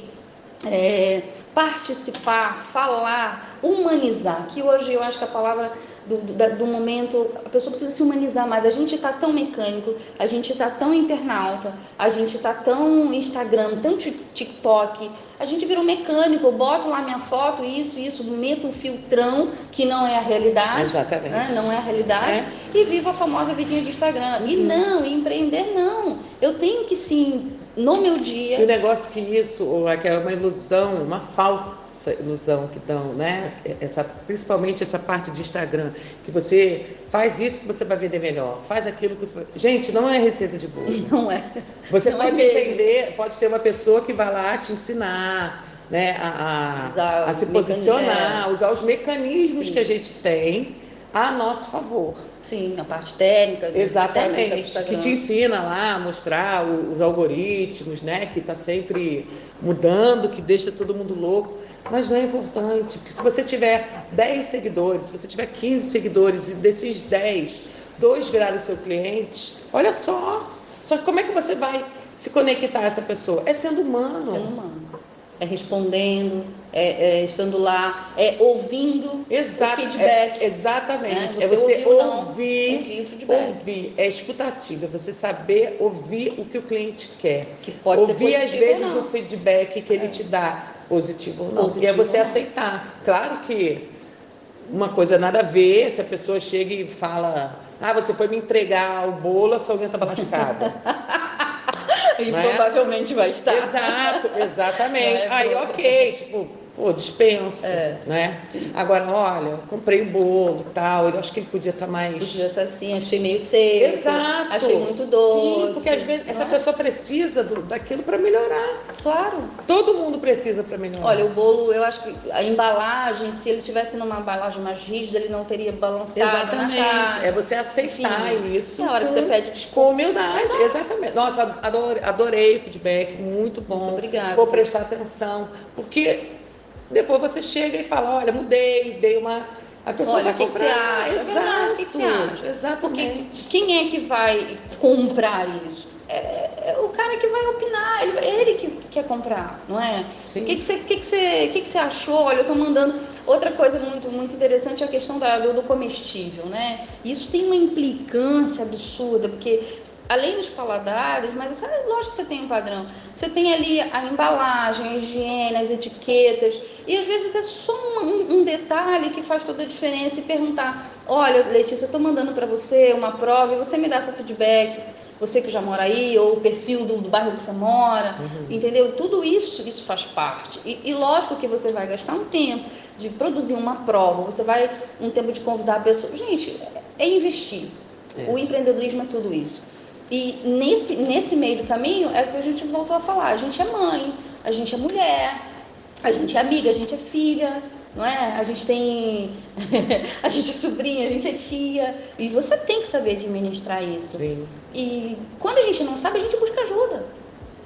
é, participar, falar, humanizar, que hoje eu acho que a palavra do, do, do momento, a pessoa precisa se humanizar mais. A gente está tão mecânico, a gente está tão internauta, a gente está tão Instagram, tão TikTok, a gente virou mecânico, eu boto lá minha foto, isso, isso, meto um filtrão que não é a realidade. Exatamente. Né? Não é a realidade. É. E vivo a famosa vidinha de Instagram. E não, empreender não. Eu tenho que sim no meu E o dia. negócio que isso é que é uma ilusão, uma falsa ilusão que dão, né? Essa, principalmente essa parte de Instagram, que você faz isso que você vai vender melhor, faz aquilo que você vai... Gente, não é receita de bolo. [LAUGHS] Não é. Você Não é pode mesmo. entender, pode ter uma pessoa que vai lá te ensinar, né, a, a- a se os posicionar, mecanismos, usar os mecanismos Sim. que a gente tem a nosso favor. Sim, a parte técnica. técnica Exatamente, Instagram. que te ensina lá a mostrar os algoritmos, né? Que está sempre mudando, que deixa todo mundo louco. Mas não é importante, porque se você tiver 10 seguidores, se você tiver 15 seguidores e desses 10, dois virarem seu cliente, olha só. Só que como é que você vai se conectar a essa pessoa? É sendo humano. Sendo humano. É respondendo, é, é estando lá, é ouvindo Exato, o feedback. é- exatamente. né? É você ouviu ou não, ouvir, ouvir o feedback. ouvir, é escutativa, é você saber ouvir o que o cliente quer. Que pode ouvir às vezes o feedback que ele É. te dá, positivo ou não. Positivo e é você aceitar. Claro que uma coisa nada a ver, se a pessoa chega e fala, ah, você foi me entregar o bolo, a sua unha estava lascada. [LAUGHS] E Não é? provavelmente vai estar. Exato, exatamente. É Aí, ok, tipo, pô, dispenso, É, né? sim. Agora, olha, comprei o bolo e tal, eu acho que ele podia estar mais... Podia estar assim, achei meio seco. Exato. Achei muito doce. Sim, porque às vezes essa é? pessoa precisa do- daquilo para melhorar. Claro. Todo mundo precisa para melhorar. Olha, o bolo, eu acho que a embalagem, se ele tivesse numa embalagem mais rígida, ele não teria balançado Exatamente. É você aceitar Enfim, isso. Na hora que com- você pede Com desculpa. humildade, exatamente. Nossa, adorei, adorei o feedback, muito bom. Muito obrigada. Vou prestar atenção. Porque depois você chega e fala, olha, mudei, dei uma. A pessoa Olha, vai o que que comprar. você acha? É Exato. verdade, o que que você acha? Porque Exatamente. quem é que vai comprar isso? É, é o cara que vai opinar, ele, é ele que quer comprar, não é? O que, que, você, que, que, você, que, que você achou? Olha, eu estou mandando. Outra coisa muito, muito interessante é a questão da, do, do comestível, né? Isso tem uma implicância absurda, porque além dos paladares, mas sabe, lógico que você tem um padrão. Você tem ali a embalagem, a higiene, as etiquetas, e às vezes é só um, um- detalhe que faz toda a diferença e perguntar: olha, Letícia, eu estou mandando para você uma prova e você me dá seu feedback. Você que já mora aí, ou o perfil do, do bairro que você mora, Uhum. entendeu? Tudo isso, isso faz parte. E, e lógico que você vai gastar um tempo de produzir uma prova, você vai um tempo de convidar a pessoa. Gente, é investir. É. O empreendedorismo é tudo isso. E nesse, nesse meio do caminho é o que a gente voltou a falar. A gente é mãe, a gente é mulher, a gente é amiga, a gente é filha, não é? A gente tem. [LAUGHS] a gente é sobrinha, a gente é tia. E você tem que saber administrar isso. Sim. E quando a gente não sabe, a gente busca ajuda.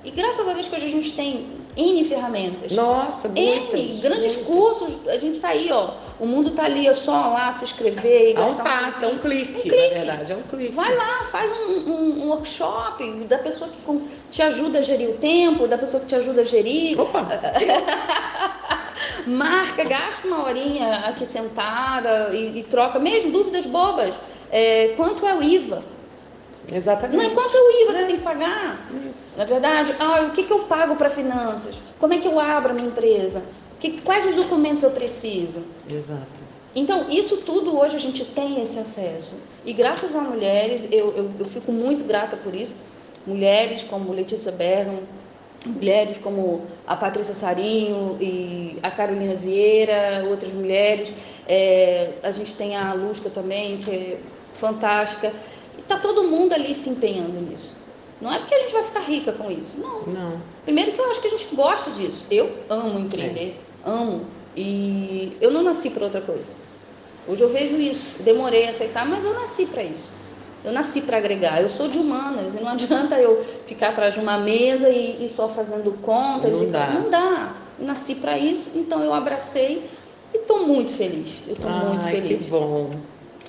E graças a Deus que hoje a gente tem N ferramentas. Nossa, muitas. N grandes muitas. cursos, a gente tá aí, ó. O mundo tá ali, é só lá se inscrever e É um passo, é um clique, Um clique. na verdade, é um clique. Vai lá, faz um, um- um workshop da pessoa que com- te ajuda a gerir o tempo, da pessoa que te ajuda a gerir. Opa! [LAUGHS] Marca, gasta uma horinha aqui sentada e, e troca, mesmo dúvidas bobas. É, quanto é o IVA? Exatamente. Não é quanto é o IVA que eu tenho que pagar. Isso. Na verdade, ah, o que, que eu pago para finanças? Como é que eu abro a minha empresa? Que- quais os documentos eu preciso? Exato. Então, isso tudo hoje a gente tem esse acesso. E graças a mulheres, eu, eu, eu fico muito grata por isso. Mulheres como Letícia Bergamo, mulheres como a Patrícia Sarinho e a Carolina Vieira, outras mulheres. É, a gente tem a Lusca também, que é fantástica. E tá todo mundo ali se empenhando nisso. Não é porque a gente vai ficar rica com isso. Não. Não. Primeiro que eu acho que a gente gosta disso. Eu amo empreender, amo. E eu não nasci para outra coisa. Hoje eu vejo isso. Demorei a aceitar, mas eu nasci para isso. Eu nasci para agregar. Eu sou de humanas e não adianta eu ficar atrás de uma mesa e, e só fazendo contas. Não e dá. Não dá. Eu nasci para isso, então eu abracei e estou muito feliz. Eu estou muito Ai, feliz. que bom.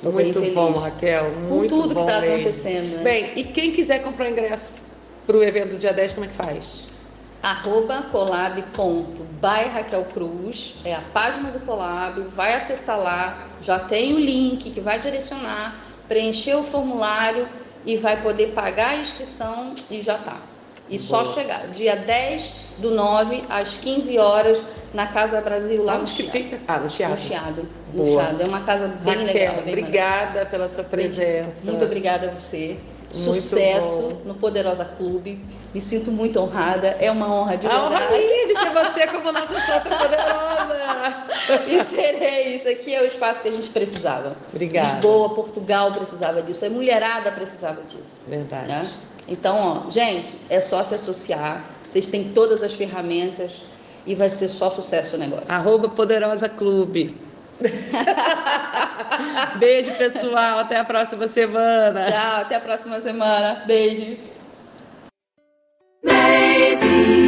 Tô muito bom, Raquel. Com Muito tudo que bom está mesmo. acontecendo. Né? Bem, e quem quiser comprar o ingresso para o evento do dia 10, como é que faz? arroba colab.by Raquel Cruz, é a página do Colab, vai acessar lá, já tem o link que vai direcionar, preencher o formulário e vai poder pagar a inscrição e já tá. E só Boa. chegar, dia 10 do 9 às 15 horas na Casa Brasil lá no Onde que Chiado. fica? Ah, no No teatro. Chiado, no. Chiado. É uma casa bem Raquel, legal. bem obrigada pela sua presença. Muito obrigada a você. sucesso no Poderosa Clube. Me sinto muito honrada, é uma honra de A verdade. honra minha de ter você como nossa sócia poderosa. [LAUGHS] E serei, isso aqui é o espaço que a gente precisava. Obrigada. Lisboa, Portugal precisava disso, a mulherada precisava disso. Verdade. né? Então, ó, gente, é só se associar, vocês têm todas as ferramentas e vai ser só sucesso o negócio. Arroba Poderosa Clube. [LAUGHS] Beijo, pessoal. Até a próxima semana. Tchau, até a próxima semana. Beijo. I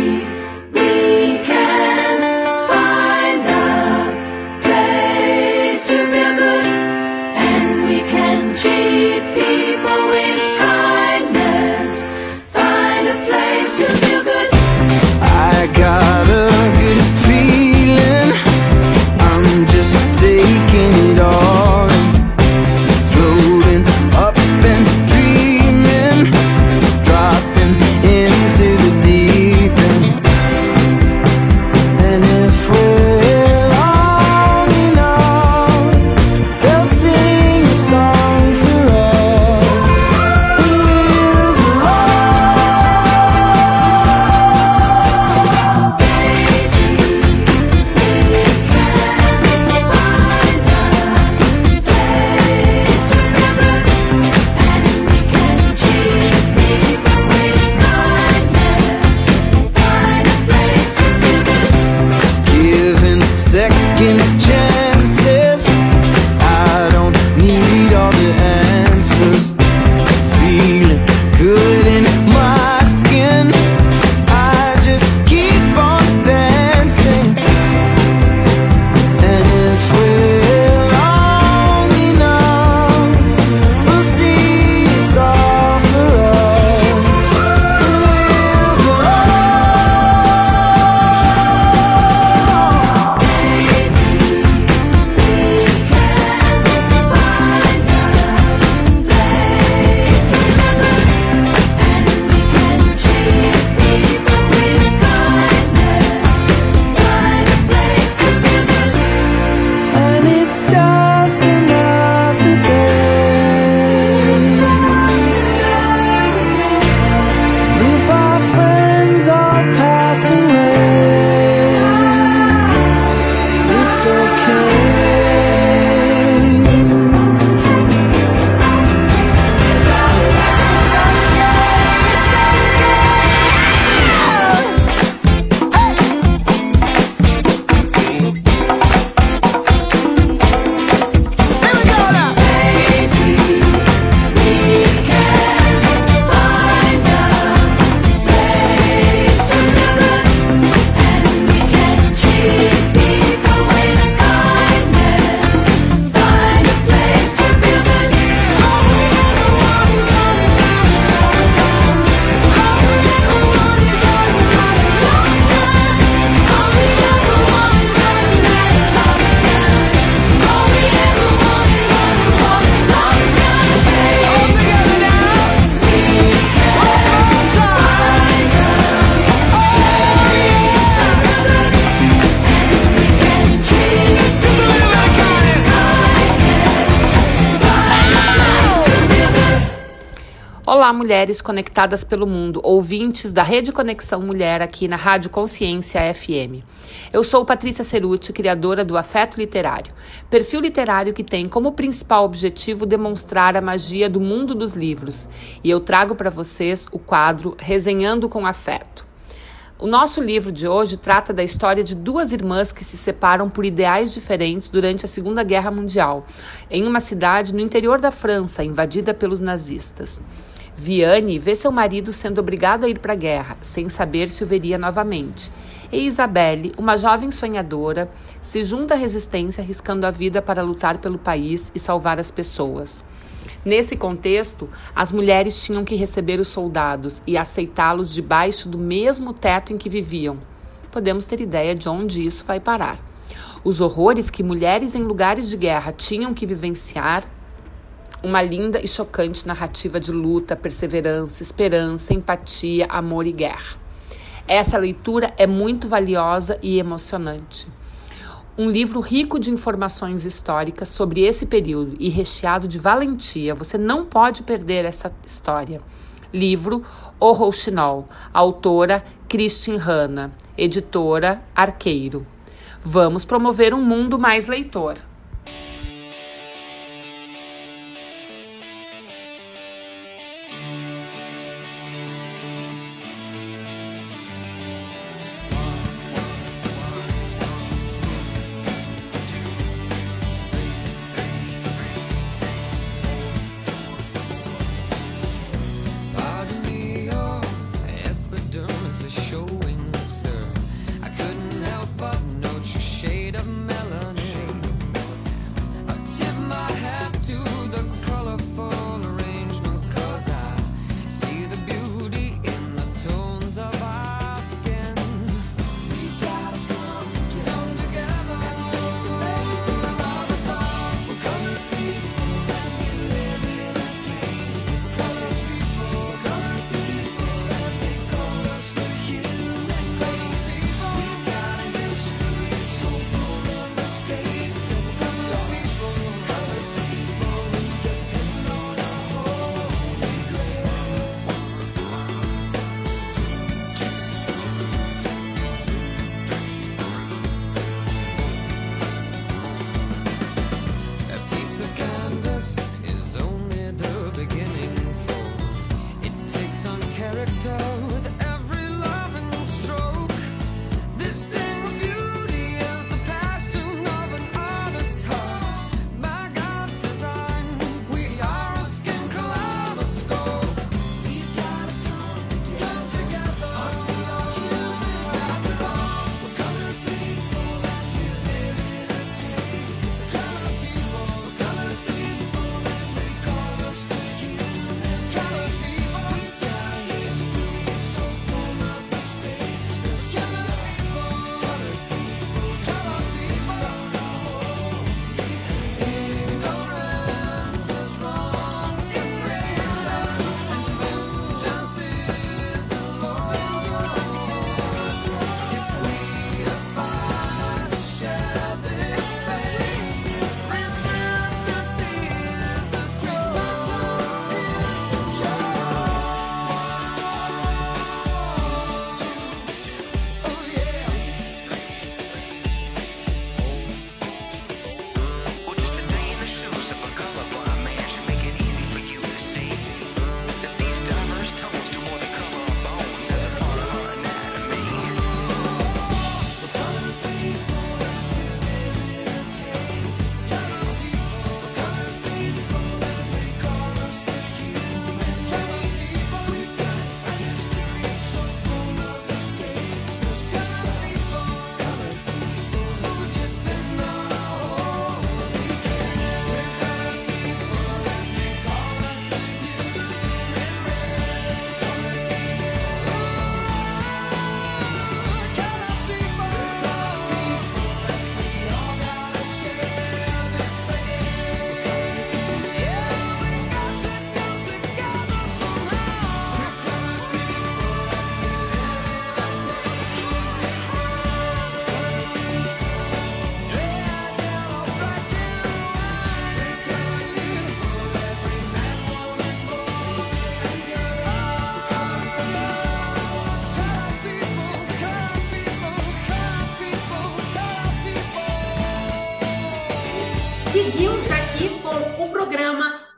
pelo mundo, ouvintes da Rede Conexão Mulher aqui na Rádio Consciência FM. Eu sou Patrícia Ceruti, criadora do Afeto Literário, perfil literário que tem como principal objetivo demonstrar a magia do mundo dos livros, e eu trago para vocês o quadro Resenhando com Afeto. O nosso livro de hoje trata da história de duas irmãs que se separam por ideais diferentes durante a Segunda Guerra Mundial, em uma cidade no interior da França, invadida pelos nazistas. Viane vê seu marido sendo obrigado a ir para a guerra, sem saber se o veria novamente. E Isabelle, uma jovem sonhadora, se junta à resistência arriscando a vida para lutar pelo país e salvar as pessoas. Nesse contexto, as mulheres tinham que receber os soldados e aceitá-los debaixo do mesmo teto em que viviam. Podemos ter ideia de onde isso vai parar. Os horrores que mulheres em lugares de guerra tinham que vivenciar uma linda e chocante narrativa de luta, perseverança, esperança, empatia, amor e guerra. Essa leitura é muito valiosa e emocionante. Um livro rico de informações históricas sobre esse período e recheado de valentia. Você não pode perder essa história. Livro O Rouxinol, autora Christine Hanna, editora Arqueiro. Vamos promover um mundo mais leitor.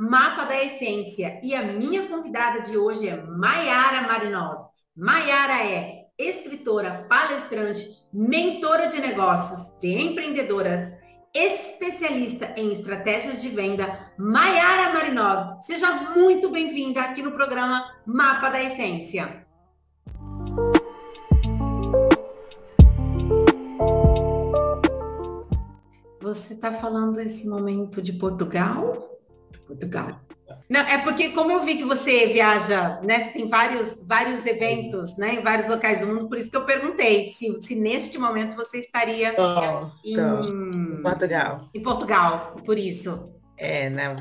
Mapa da Essência e a minha convidada de hoje é Maiara Marinov. Maiara é escritora, palestrante, mentora de negócios, de empreendedoras, especialista em estratégias de venda. Maiara Marinov, seja muito bem-vinda aqui no programa Mapa da Essência. Você está falando esse momento de Portugal? Portugal. Não, é porque como eu vi que você viaja, né? Você tem vários, vários eventos, né? Em vários locais do mundo, por isso que eu perguntei se, se neste momento você estaria Tô, em, Portugal. em Portugal, por isso. É, não.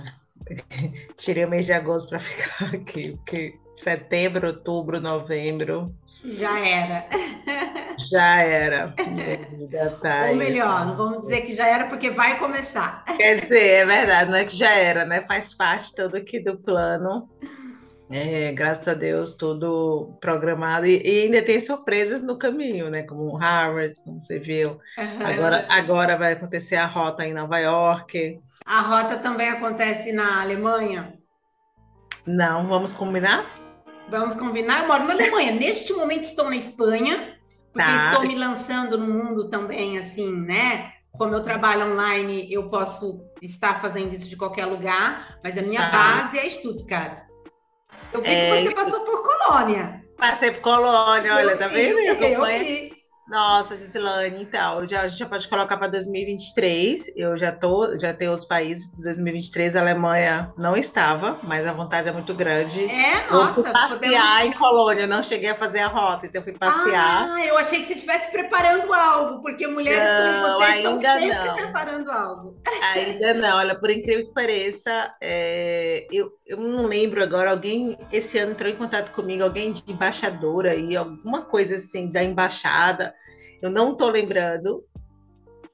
[LAUGHS] Tirei o mês de agosto para ficar [LAUGHS] aqui, porque setembro, outubro, novembro Já era. Já era. Thaís. Ou melhor, não vamos dizer que já era porque vai começar. Quer dizer, é verdade, não é que já era, né? Faz parte todo aqui do plano. É, graças a Deus, tudo programado. E, e ainda tem surpresas no caminho, né? Como Harvard, como você viu. Agora, agora vai acontecer a rota em Nova York. A rota também acontece na Alemanha. Não, vamos combinar? Vamos combinar? Eu moro na Alemanha. Neste momento estou na Espanha, porque Tá. estou me lançando no mundo também, assim, né? Como eu trabalho online, eu posso estar fazendo isso de qualquer lugar, mas a minha Tá. base é Stuttgart. Eu vi É, que você passou por Colônia. Passei por Colônia, olha, tá vendo? [LAUGHS] Eu Acompanha. vi. Nossa, Gislane, então, já, a gente já pode colocar para 2023. Eu já tô, já tenho os países de 2023. A Alemanha não estava, mas a vontade é muito grande. É, eu fui nossa, passear podemos- em Colônia, não cheguei a fazer a rota, então eu fui passear. Ah, eu achei que você estivesse preparando algo, porque mulheres como Não, vocês estão sempre não. preparando algo. Ainda não, olha, por incrível que pareça, é, eu, eu não lembro agora, alguém esse ano entrou em contato comigo, alguém de embaixadora aí, alguma coisa assim, da embaixada, eu não tô lembrando,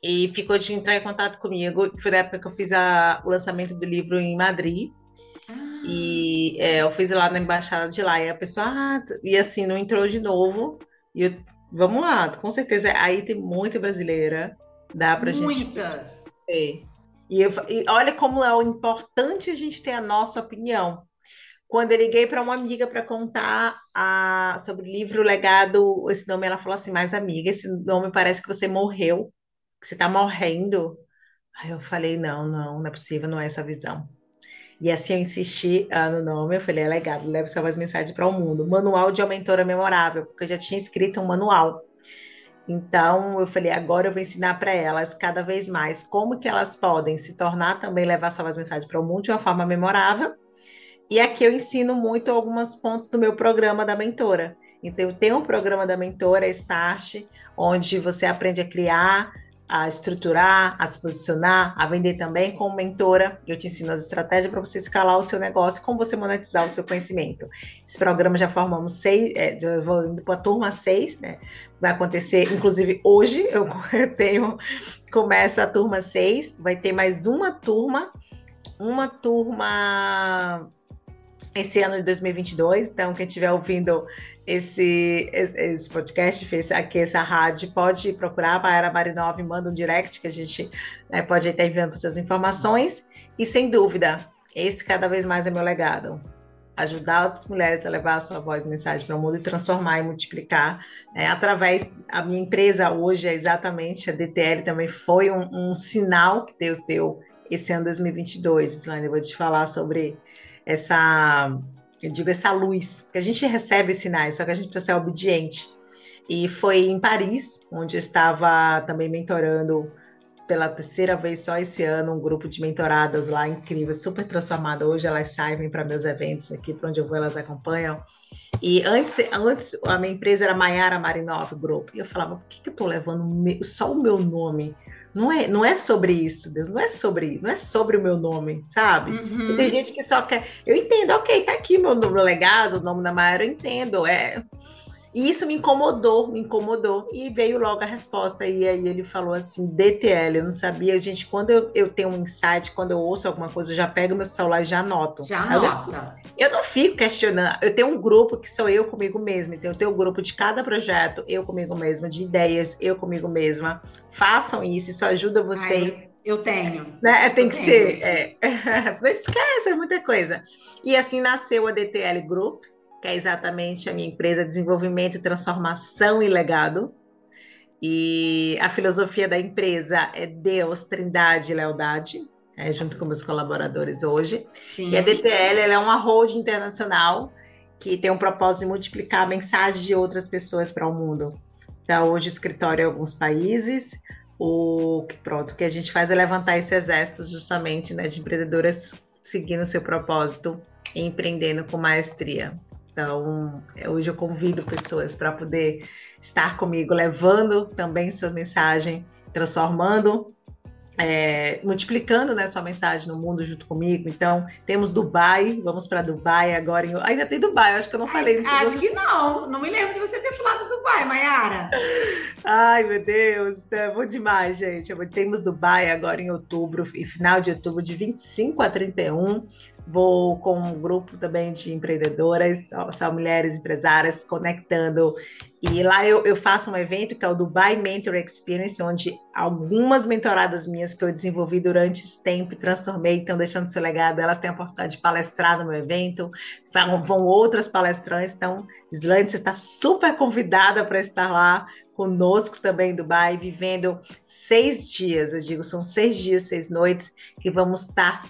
e ficou de entrar em contato comigo, foi na época que eu fiz a- o lançamento do livro em Madrid, e é, eu fiz lá na embaixada de lá, e a pessoa, ah, e assim, não entrou de novo, e eu, vamos lá, com certeza, aí tem muita brasileira, dá pra gente Muitas. é. E, eu e olha como é o importante a gente ter a nossa opinião. Quando eu liguei para uma amiga para contar a- sobre o livro Legado, esse nome, ela falou assim: Mas amiga, esse nome parece que você morreu, que você está morrendo. Aí eu falei: Não, não, não é possível, não é essa visão. E assim eu insisti ah, no nome, eu falei: É legado, leve essa voz mensagem para o mundo. Manual de uma mentora memorável, porque eu já tinha escrito um manual. Então, eu falei, agora eu vou ensinar para elas cada vez mais como que elas podem se tornar também levar essas mensagens para o mundo de uma forma memorável. E aqui eu ensino muito alguns pontos do meu programa da mentora. Então, eu tenho um programa da mentora, Start, onde você aprende a criar, a estruturar, a se posicionar, a vender também como mentora. Eu te ensino as estratégias para você escalar o seu negócio, como você monetizar o seu conhecimento. Esse programa já formamos seis, é, já vou indo para a turma seis, né? Vai acontecer, inclusive hoje [LAUGHS] eu tenho, começa a turma 6, vai ter mais uma turma, uma turma esse ano de 2022, então quem estiver ouvindo esse, esse, podcast, fez aqui essa rádio, pode procurar a Baiara Marinov, manda um direct que a gente né, pode estar enviando suas informações, e sem dúvida, esse cada vez mais é meu legado. Ajudar outras mulheres a levar a sua voz e mensagem para o mundo e transformar e multiplicar né, através a minha empresa hoje é exatamente a DTL também foi um, um sinal que Deus deu esse ano 2022 Islane, eu vou te falar sobre essa eu digo essa luz porque a gente recebe sinais só que a gente precisa ser obediente e foi em Paris onde eu estava também mentorando pela terceira vez só esse ano, um grupo de mentoradas lá incrível, super transformada. Hoje elas saem para meus eventos aqui, para onde eu vou, elas acompanham. E antes, antes a minha empresa era Maiara Marinov Group. E eu falava, por que, que eu estou levando só o meu nome? Não é, não é sobre isso, Deus, não é sobre, não é sobre o meu nome, sabe? Uhum. Tem gente que só quer. Eu entendo, ok, tá aqui meu, meu legado, o nome da Maiara, eu entendo. É, e isso me incomodou, me incomodou. E veio logo a resposta. E aí ele falou assim: DTL, eu não sabia. Gente, quando eu, eu tenho um insight, quando eu ouço alguma coisa, eu já pego meu celular e já anoto. Já anota. Eu não fico questionando. Eu tenho um grupo que sou eu comigo mesma. Então, eu tenho um grupo de cada projeto, eu comigo mesma, de ideias, eu comigo mesma. Façam isso, isso ajuda vocês. Ai, eu tenho. Né? Tem que Eu ser. É. [LAUGHS] Não esquece, é muita coisa. E assim nasceu a DTL Group, que é exatamente a minha empresa de desenvolvimento, transformação e legado. E a filosofia da empresa é Deus, Trindade e Lealdade, é, junto com meus colaboradores hoje. Sim. E a DTL é uma holding internacional que tem um propósito de multiplicar a mensagem de outras pessoas para o mundo. Então, hoje o escritório em alguns países, o que pronto, o que a gente faz é levantar esse exército justamente né, de empreendedoras seguindo o seu propósito e empreendendo com maestria. Então, é, hoje eu convido pessoas para poder estar comigo, levando também sua mensagem, transformando é, multiplicando né, sua mensagem no mundo junto comigo. Então, temos Dubai, vamos para Dubai agora. Em... Ainda tem Dubai, acho que eu não falei. no Acho que não. Não me lembro de você ter falado do Dubai, Mayara. Ai, meu Deus, é bom demais, gente. Temos Dubai agora em outubro, e final de outubro, de 25 a 31. Vou com um grupo também de empreendedoras, são mulheres empresárias conectando. E lá eu, eu, faço um evento que é o Dubai Mentor Experience, onde algumas mentoradas minhas que eu desenvolvi durante esse tempo transformei, estão deixando seu legado, elas têm a oportunidade de palestrar no meu evento, vão outras palestrantes. Então, Islândia, você está super convidada para estar lá conosco também em Dubai, vivendo seis dias, eu digo, são seis dias, seis noites, que vamos estar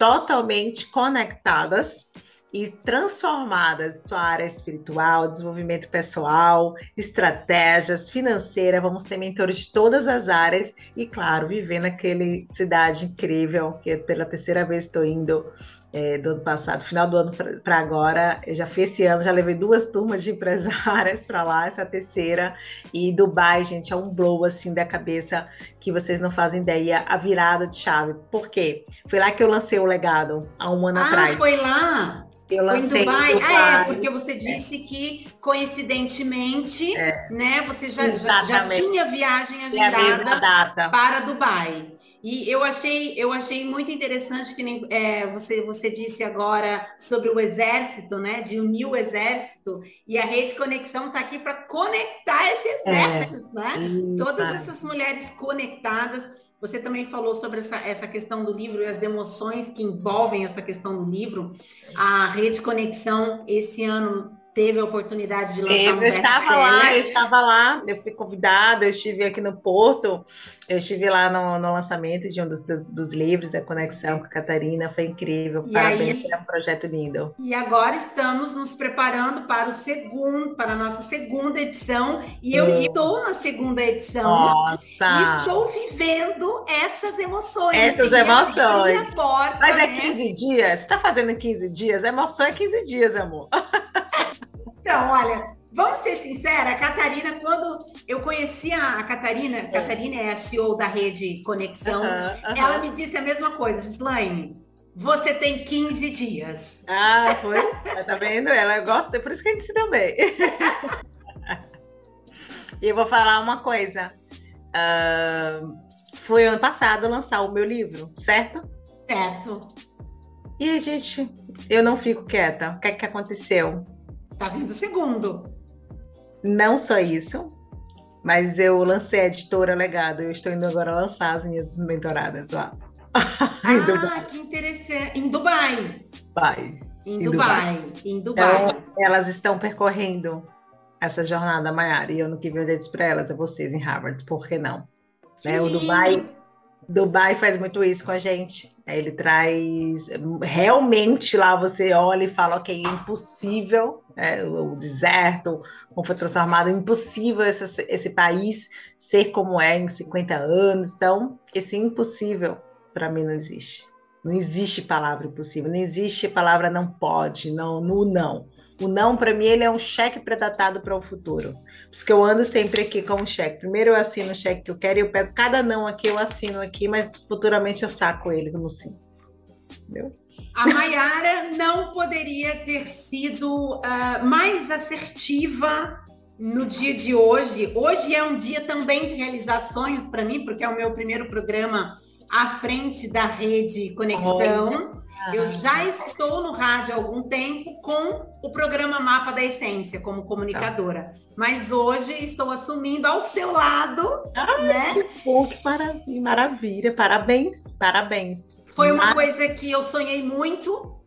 totalmente conectadas e transformadas sua área espiritual, desenvolvimento pessoal, estratégias, financeira. Vamos ter mentores de todas as áreas e, claro, viver naquele cidade incrível que pela terceira vez estou indo é, do ano passado, final do ano para agora. Eu já fui esse ano, já levei duas turmas de empresárias [LAUGHS] para lá, essa terceira. E Dubai, gente, é um blow assim da cabeça que vocês não fazem ideia, a virada de chave. Por quê? Foi lá que eu lancei o legado há um ano ah, atrás. Ah, foi lá? Eu Foi em Dubai? Dubai. Ah, é, porque você disse é. que, coincidentemente, é. né, você já, já, já, tinha viagem agendada para Dubai. E eu achei, eu achei muito interessante que nem, é, você, você disse agora sobre o exército, né? De unir o exército, e a rede conexão está aqui para conectar esse exército, é. né? Todas essas mulheres conectadas. Você também falou sobre essa, essa questão do livro e as emoções que envolvem essa questão do livro. A Rede Conexão, esse ano, teve a oportunidade de lançar eu um Eu estava lá, eu estava lá, eu fui convidada, eu estive aqui no Porto, eu estive lá no, no lançamento de um dos, dos livros, da Conexão com a Catarina, foi incrível, E parabéns, aí- é um projeto lindo. E agora estamos nos preparando para o segundo, para a nossa segunda edição, e eu Sim. estou na segunda edição. Nossa! Estou vivendo essas emoções. Essas emoções. porta, Mas é né? 15 dias? Você tá fazendo 15 dias? A emoção é 15 dias, amor. [LAUGHS] Então, olha, vamos ser sinceros, a Catarina, quando eu conheci a Catarina, a Catarina é a CEO da Rede Conexão, Aham, aham. ela me disse a mesma coisa, Gislaine, você tem 15 dias. Ah, foi? tá vendo? Ela gosta, por isso que a gente se deu bem. [LAUGHS] e eu vou falar uma coisa. Ah, foi ano passado lançar o meu livro, certo? Certo. E a gente, eu não fico quieta. O que é que aconteceu? Tá vindo o segundo. Não só isso, mas eu lancei a editora Legado. Eu estou indo agora lançar as minhas mentoradas lá. [LAUGHS] Dubai. Ah, que interessante. Em Dubai. Dubai. Em Em Dubai. Em Dubai. Então, elas estão percorrendo essa jornada, Maiara. E eu não quis vender isso para elas, a vocês em Harvard. Por que não? Né, o. Dubai, Dubai faz muito isso com a gente. É, Ele traz. Realmente lá você olha e fala: ok, é impossível, é, o deserto, como foi transformado, é impossível esse, esse país ser como é em 50 anos. Então, esse impossível, para mim, não existe. Não existe palavra impossível, não existe palavra não pode, não, no não. O não, para mim, ele é um cheque predatado para o futuro. Por isso que eu ando sempre aqui com um cheque. Primeiro eu assino o cheque que eu quero e eu pego cada não aqui, eu assino aqui, mas futuramente eu saco ele no sim. Entendeu? A Maiara não poderia ter sido ah, mais assertiva no dia de hoje. Hoje é um dia também de realizar sonhos para mim, porque é o meu primeiro programa à frente da rede Conexão. Eu já estou no rádio há algum tempo com o programa Mapa da Essência como comunicadora, mas hoje estou assumindo ao seu lado, né? Que bom, que mara- que maravilha. Parabéns, parabéns. Foi uma coisa que eu sonhei muito.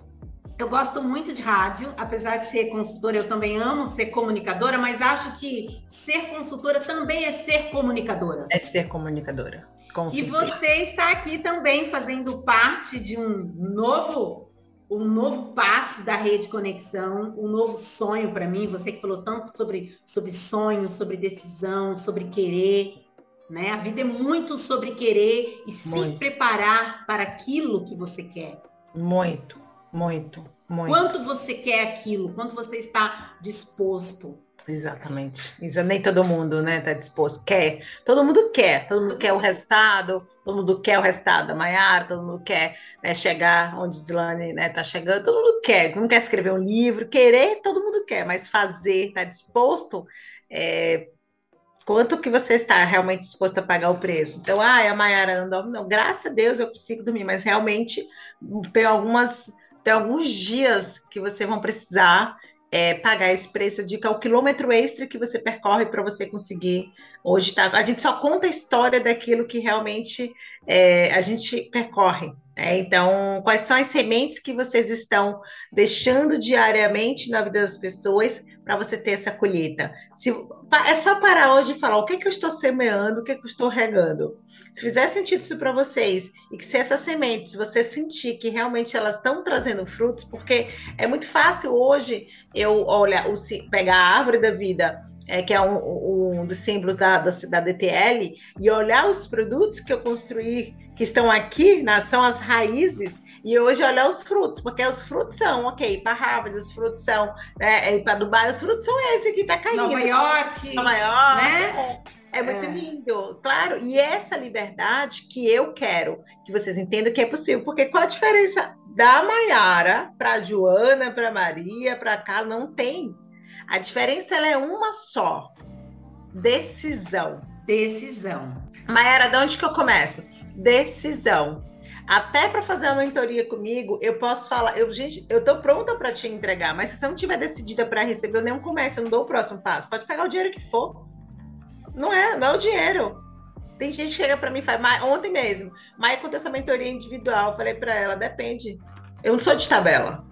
Eu gosto muito de rádio, apesar de ser consultora, eu também amo ser comunicadora, mas acho que ser consultora também é ser comunicadora. É ser comunicadora. Com E você está aqui também fazendo parte de um novo um novo passo da rede conexão, um novo sonho para mim. Você que falou tanto sobre sobre sonho, sobre decisão, sobre querer, né? A vida é muito sobre querer e se Muito. preparar para aquilo que você quer. Muito, muito, muito. Quanto você quer aquilo, quanto você está disposto. Exatamente. Isso nem todo mundo, né, tá disposto. Quer. Todo mundo quer. Todo mundo quer o resultado. Todo mundo quer o resultado da Maiara. Todo mundo quer né, chegar onde Zilane né, tá chegando. Todo mundo quer. Todo mundo quer escrever um livro. Querer, todo mundo quer. Mas fazer, tá disposto, é, Quanto que você está realmente disposto a pagar o preço? Então, ah, a Mayara não dorme, não. Graças a Deus eu consigo dormir, mas realmente tem algumas, tem alguns dias que você vão precisar é, pagar esse preço de que é o quilômetro extra que você percorre para você conseguir hoje tá. A gente só conta a história daquilo que realmente é, a gente percorre. Né? Então, quais são as sementes que vocês estão deixando diariamente na vida das pessoas para você ter essa colheita? Se, é só parar hoje e falar o que, é que eu estou semeando, o que, é que eu estou regando. Se fizer sentido isso para vocês e que se essas sementes você sentir que realmente elas estão trazendo frutos, porque é muito fácil hoje eu olha, o, pegar a árvore da vida é, que é um, um, dos símbolos da, da, da, DTL, e olhar os produtos que eu construí, que estão aqui, né, são as raízes, e hoje olhar os frutos, porque os frutos são, ok, para Harvard, os frutos são, né, para Dubai, os frutos são esse que está caindo. Nova York. Nova York. Né? É, é muito é. lindo, claro. E essa liberdade que eu quero que vocês entendam que é possível, porque qual a diferença da Maiara para Joana, para Maria, para cá? Não tem. A diferença é uma só: decisão. Decisão. Maera, de onde que eu começo? Decisão. Até para fazer uma mentoria comigo, eu posso falar, eu, gente, eu tô pronta para te entregar, mas se você não tiver decidida para receber, eu nem começo, eu não dou o próximo passo. Pode pegar o dinheiro que for. Não é, não é o dinheiro. Tem gente que chega para mim e fala, ontem mesmo, mas aconteceu essa mentoria individual, eu falei para ela, depende. Eu não sou de tabela.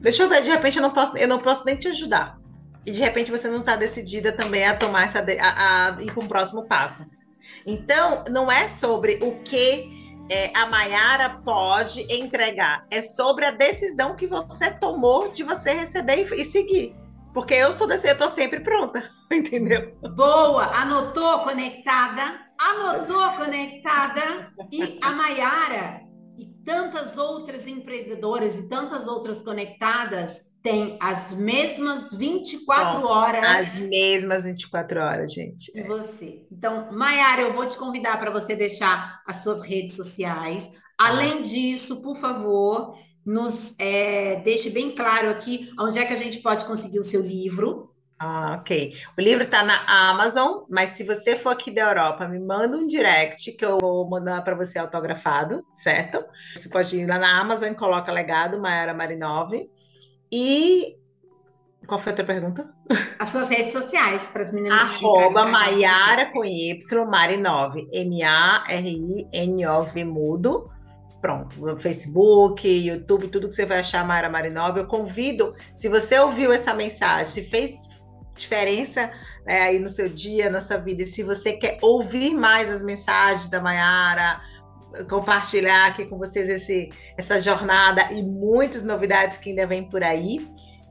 Deixa eu ver, de repente eu não posso, eu não posso nem te ajudar e de repente você não está decidida também a tomar essa a, a ir para um próximo passo. Então, não é sobre o que é, a Maiara pode entregar, é sobre a decisão que você tomou de você receber e, e seguir. Porque eu estou eu tô sempre pronta, [LAUGHS] entendeu? Boa, anotou conectada, anotou conectada e a Maiara e tantas outras empreendedoras e tantas outras conectadas tem as mesmas 24 Bom, horas. As mesmas 24 horas, gente. E você. Então, Maiara, eu vou te convidar para você deixar as suas redes sociais. Além disso, por favor, nos é, deixe bem claro aqui onde é que a gente pode conseguir o seu livro. Ah, ok. O livro está na Amazon, mas se você for aqui da Europa, me manda um direct que eu vou mandar para você autografado, certo? Você pode ir lá na Amazon e coloca legado Maiara Marinove. E qual foi a outra pergunta? As suas redes sociais para as meninas. Arroba Maiara com Y, Marinove, M-A-R-I-N-O-V mudo. Pronto, Facebook, YouTube, tudo que você vai achar Maiara Marinove. Eu convido, se você ouviu essa mensagem, se fez diferença né, aí no seu dia, na sua vida, e se você quer ouvir mais as mensagens da Maiara, compartilhar aqui com vocês esse, essa jornada e muitas novidades que ainda vem por aí.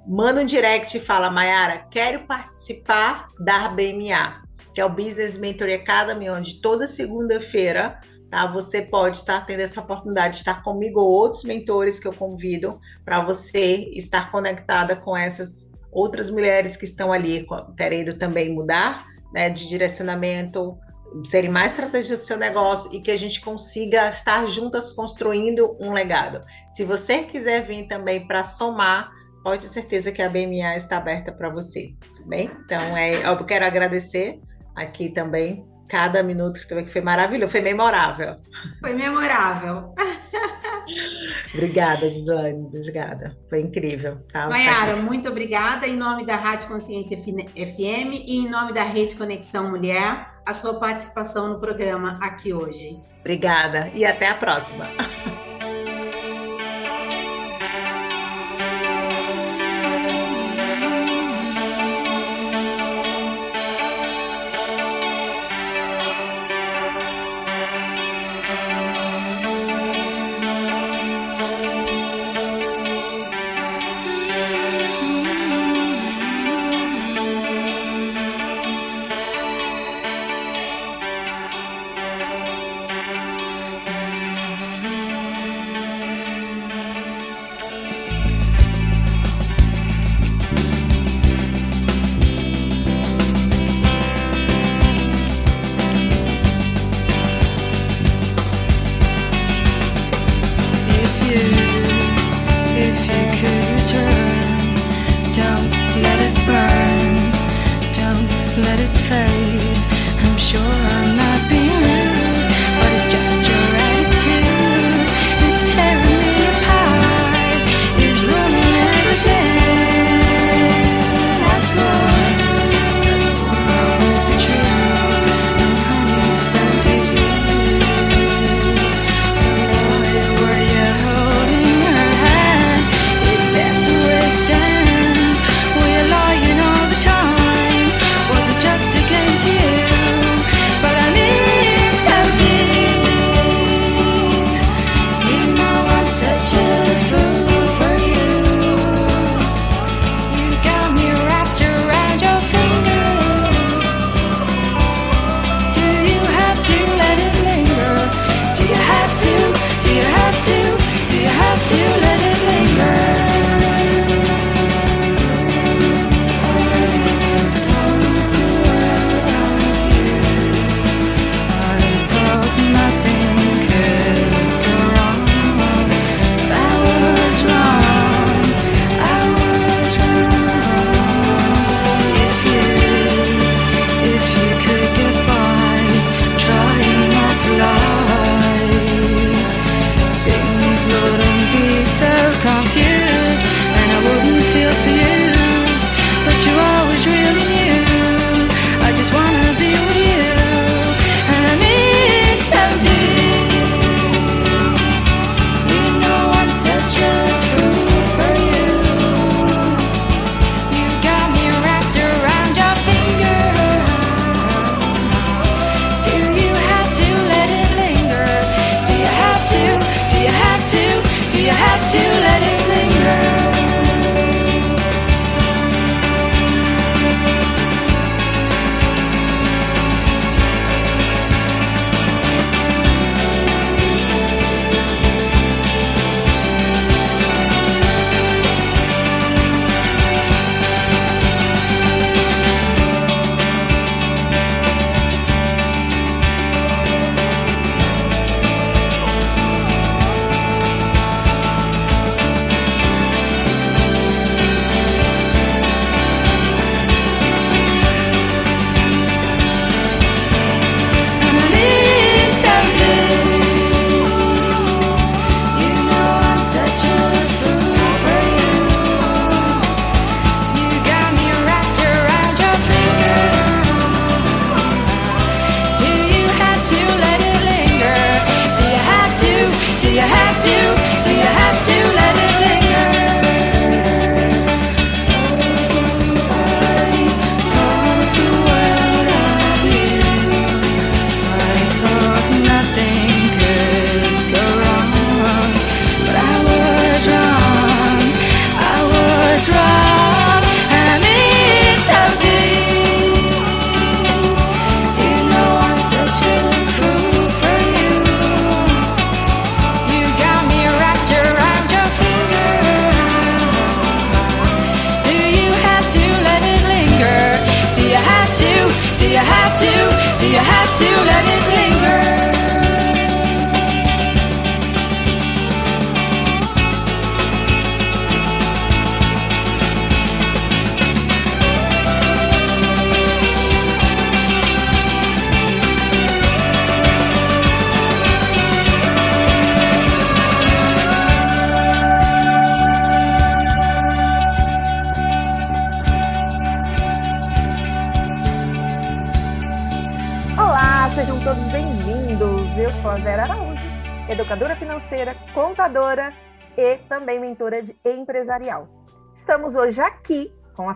Manda um direct e fala, Mayara, quero participar da BMA, que é o Business Mentoring Academy, onde toda segunda-feira tá, você pode estar tendo essa oportunidade de estar comigo ou outros mentores que eu convido para você estar conectada com essas outras mulheres que estão ali querendo também mudar né, de direcionamento serem mais estratégias do seu negócio e que a gente consiga estar juntas construindo um legado. Se você quiser vir também para somar, pode ter certeza que a BMA está aberta para você, tá bem? Então, é, eu quero agradecer aqui também cada minuto que esteve aqui, foi maravilhoso, foi memorável. Foi memorável. obrigada, Gislane, obrigada. Foi incrível. Tá? Mayara, muito obrigada. Em nome da Rádio Consciência FM e em nome da Rede Conexão Mulher, a sua participação no programa aqui hoje. Obrigada e até a próxima. [LAUGHS]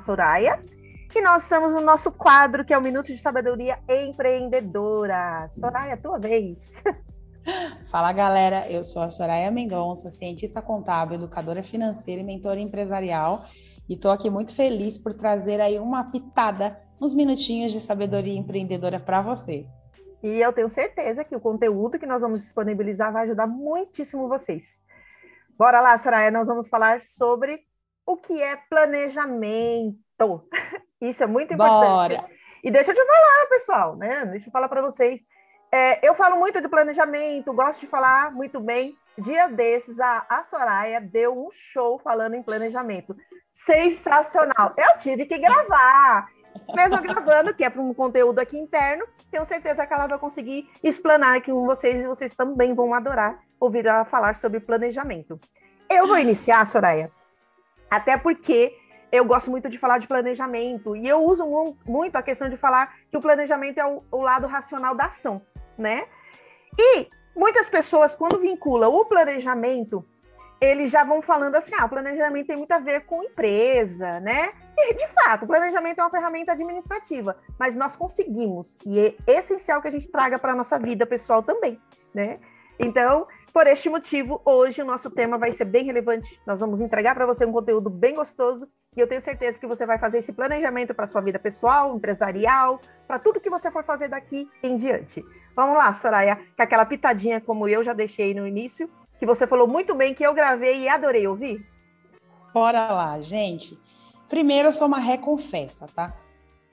Soraya e nós estamos no nosso quadro que é o Minuto de Sabedoria Empreendedora. Soraya, tua vez. [LAUGHS] Fala galera, eu sou a Soraya Mendonça, cientista contábil, educadora financeira e mentora empresarial, e estou aqui muito feliz por trazer aí uma pitada, uns minutinhos de sabedoria empreendedora para você. E eu tenho certeza que o conteúdo que nós vamos disponibilizar vai ajudar muitíssimo vocês. Bora lá, Soraya, nós vamos falar sobre o que é planejamento. [LAUGHS] Isso é muito importante. Bora. E deixa eu te falar, pessoal, né? Deixa eu falar para vocês. É, eu falo muito de planejamento, gosto de falar muito bem. Dia desses, a, a Soraya deu um show falando em planejamento. Sensacional! Eu tive que gravar. Mesmo gravando, que é para um conteúdo aqui interno, tenho certeza que ela vai conseguir explanar aqui com vocês e vocês também vão adorar ouvir ela falar sobre planejamento. Eu vou iniciar, Soraya, até porque eu gosto muito de falar de planejamento e eu uso mu- muito a questão de falar que o planejamento é o, o lado racional da ação, né? E muitas pessoas, quando vinculam o planejamento, eles já vão falando assim: ah, o planejamento tem muito a ver com empresa, né? E, de fato, o planejamento é uma ferramenta administrativa, mas nós conseguimos, e é essencial que a gente traga para a nossa vida pessoal também, né? Então, por este motivo, hoje o nosso tema vai ser bem relevante. Nós vamos entregar para você um conteúdo bem gostoso e eu tenho certeza que você vai fazer esse planejamento para sua vida pessoal, empresarial, para tudo que você for fazer daqui em diante. Vamos lá, Soraya, com aquela pitadinha como eu já deixei no início, que você falou muito bem, que eu gravei e adorei ouvir. Bora lá, gente. Primeiro, eu sou uma reconfessa, tá?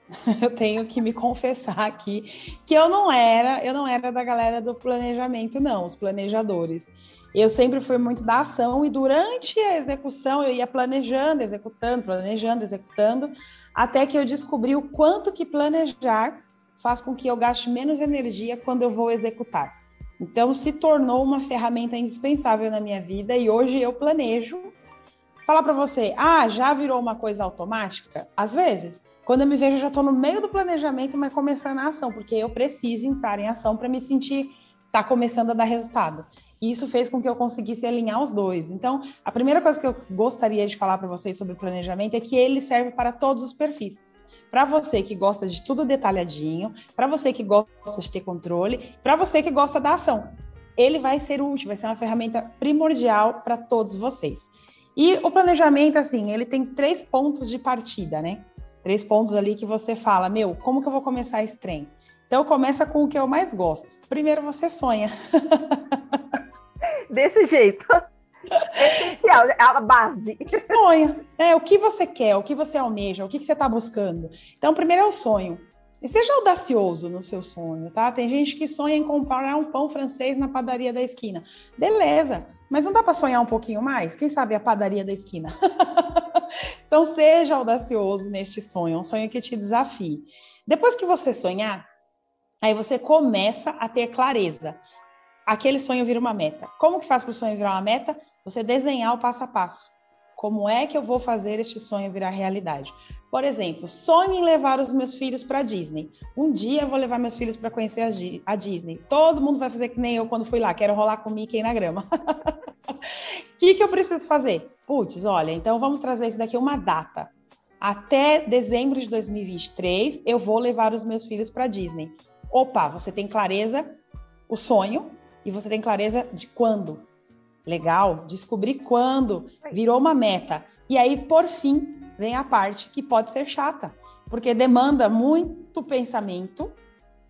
[LAUGHS] Eu tenho que me confessar aqui que eu não era, eu não era da galera do planejamento, não, os planejadores. Eu sempre fui muito da ação e durante a execução eu ia planejando, executando, planejando, executando, até que eu descobri o quanto que planejar faz com que eu gaste menos energia quando eu vou executar. Então, se tornou uma ferramenta indispensável na minha vida e hoje eu planejo. Falar para você, ah, já virou uma coisa automática? Às vezes. Quando eu me vejo, eu já estou no meio do planejamento, mas começando a ação, porque eu preciso entrar em ação para me sentir tá começando a dar resultado. E isso fez com que eu conseguisse alinhar os dois. Então, a primeira coisa que eu gostaria de falar para vocês sobre planejamento é que ele serve para todos os perfis. Para você que gosta de tudo detalhadinho, para você que gosta de ter controle, para você que gosta da ação. Ele vai ser útil, vai ser uma ferramenta primordial para todos vocês. E o planejamento, assim, ele tem três pontos de partida, né? Três pontos ali que você fala, meu, como que eu vou começar esse trem? Então começa com o que eu mais gosto. Primeiro você sonha. [LAUGHS] Desse jeito. Essencial, é a base. Sonha. É, o que você quer, o que você almeja, o que, que você está buscando. Então, primeiro é o sonho. E seja audacioso no seu sonho, tá? Tem gente que sonha em comprar um pão francês na padaria da esquina. Beleza, mas não dá para sonhar um pouquinho mais? Quem sabe a padaria da esquina? [LAUGHS] então, seja audacioso neste sonho, um sonho que te desafie. Depois que você sonhar, aí você começa a ter clareza. Aquele sonho vira uma meta. Como que faz para o sonho virar uma meta? Você desenhar o passo a passo. Como é que eu vou fazer este sonho virar realidade? Por exemplo, sonho em levar os meus filhos para Disney. Um dia eu vou levar meus filhos para conhecer a Disney. Todo mundo vai fazer que nem eu quando fui lá, quero rolar com o Mickey na grama. O [LAUGHS] que, que eu preciso fazer? Putz, olha, então vamos trazer isso daqui uma data. Até dezembro de 2023, eu vou levar os meus filhos para Disney. Opa, você tem clareza, o sonho, e você tem clareza de quando. Legal, descobrir quando, virou uma meta. E aí, por fim, vem a parte que pode ser chata, porque demanda muito pensamento,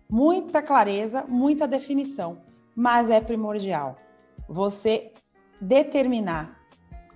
muita clareza, muita definição, mas é primordial você determinar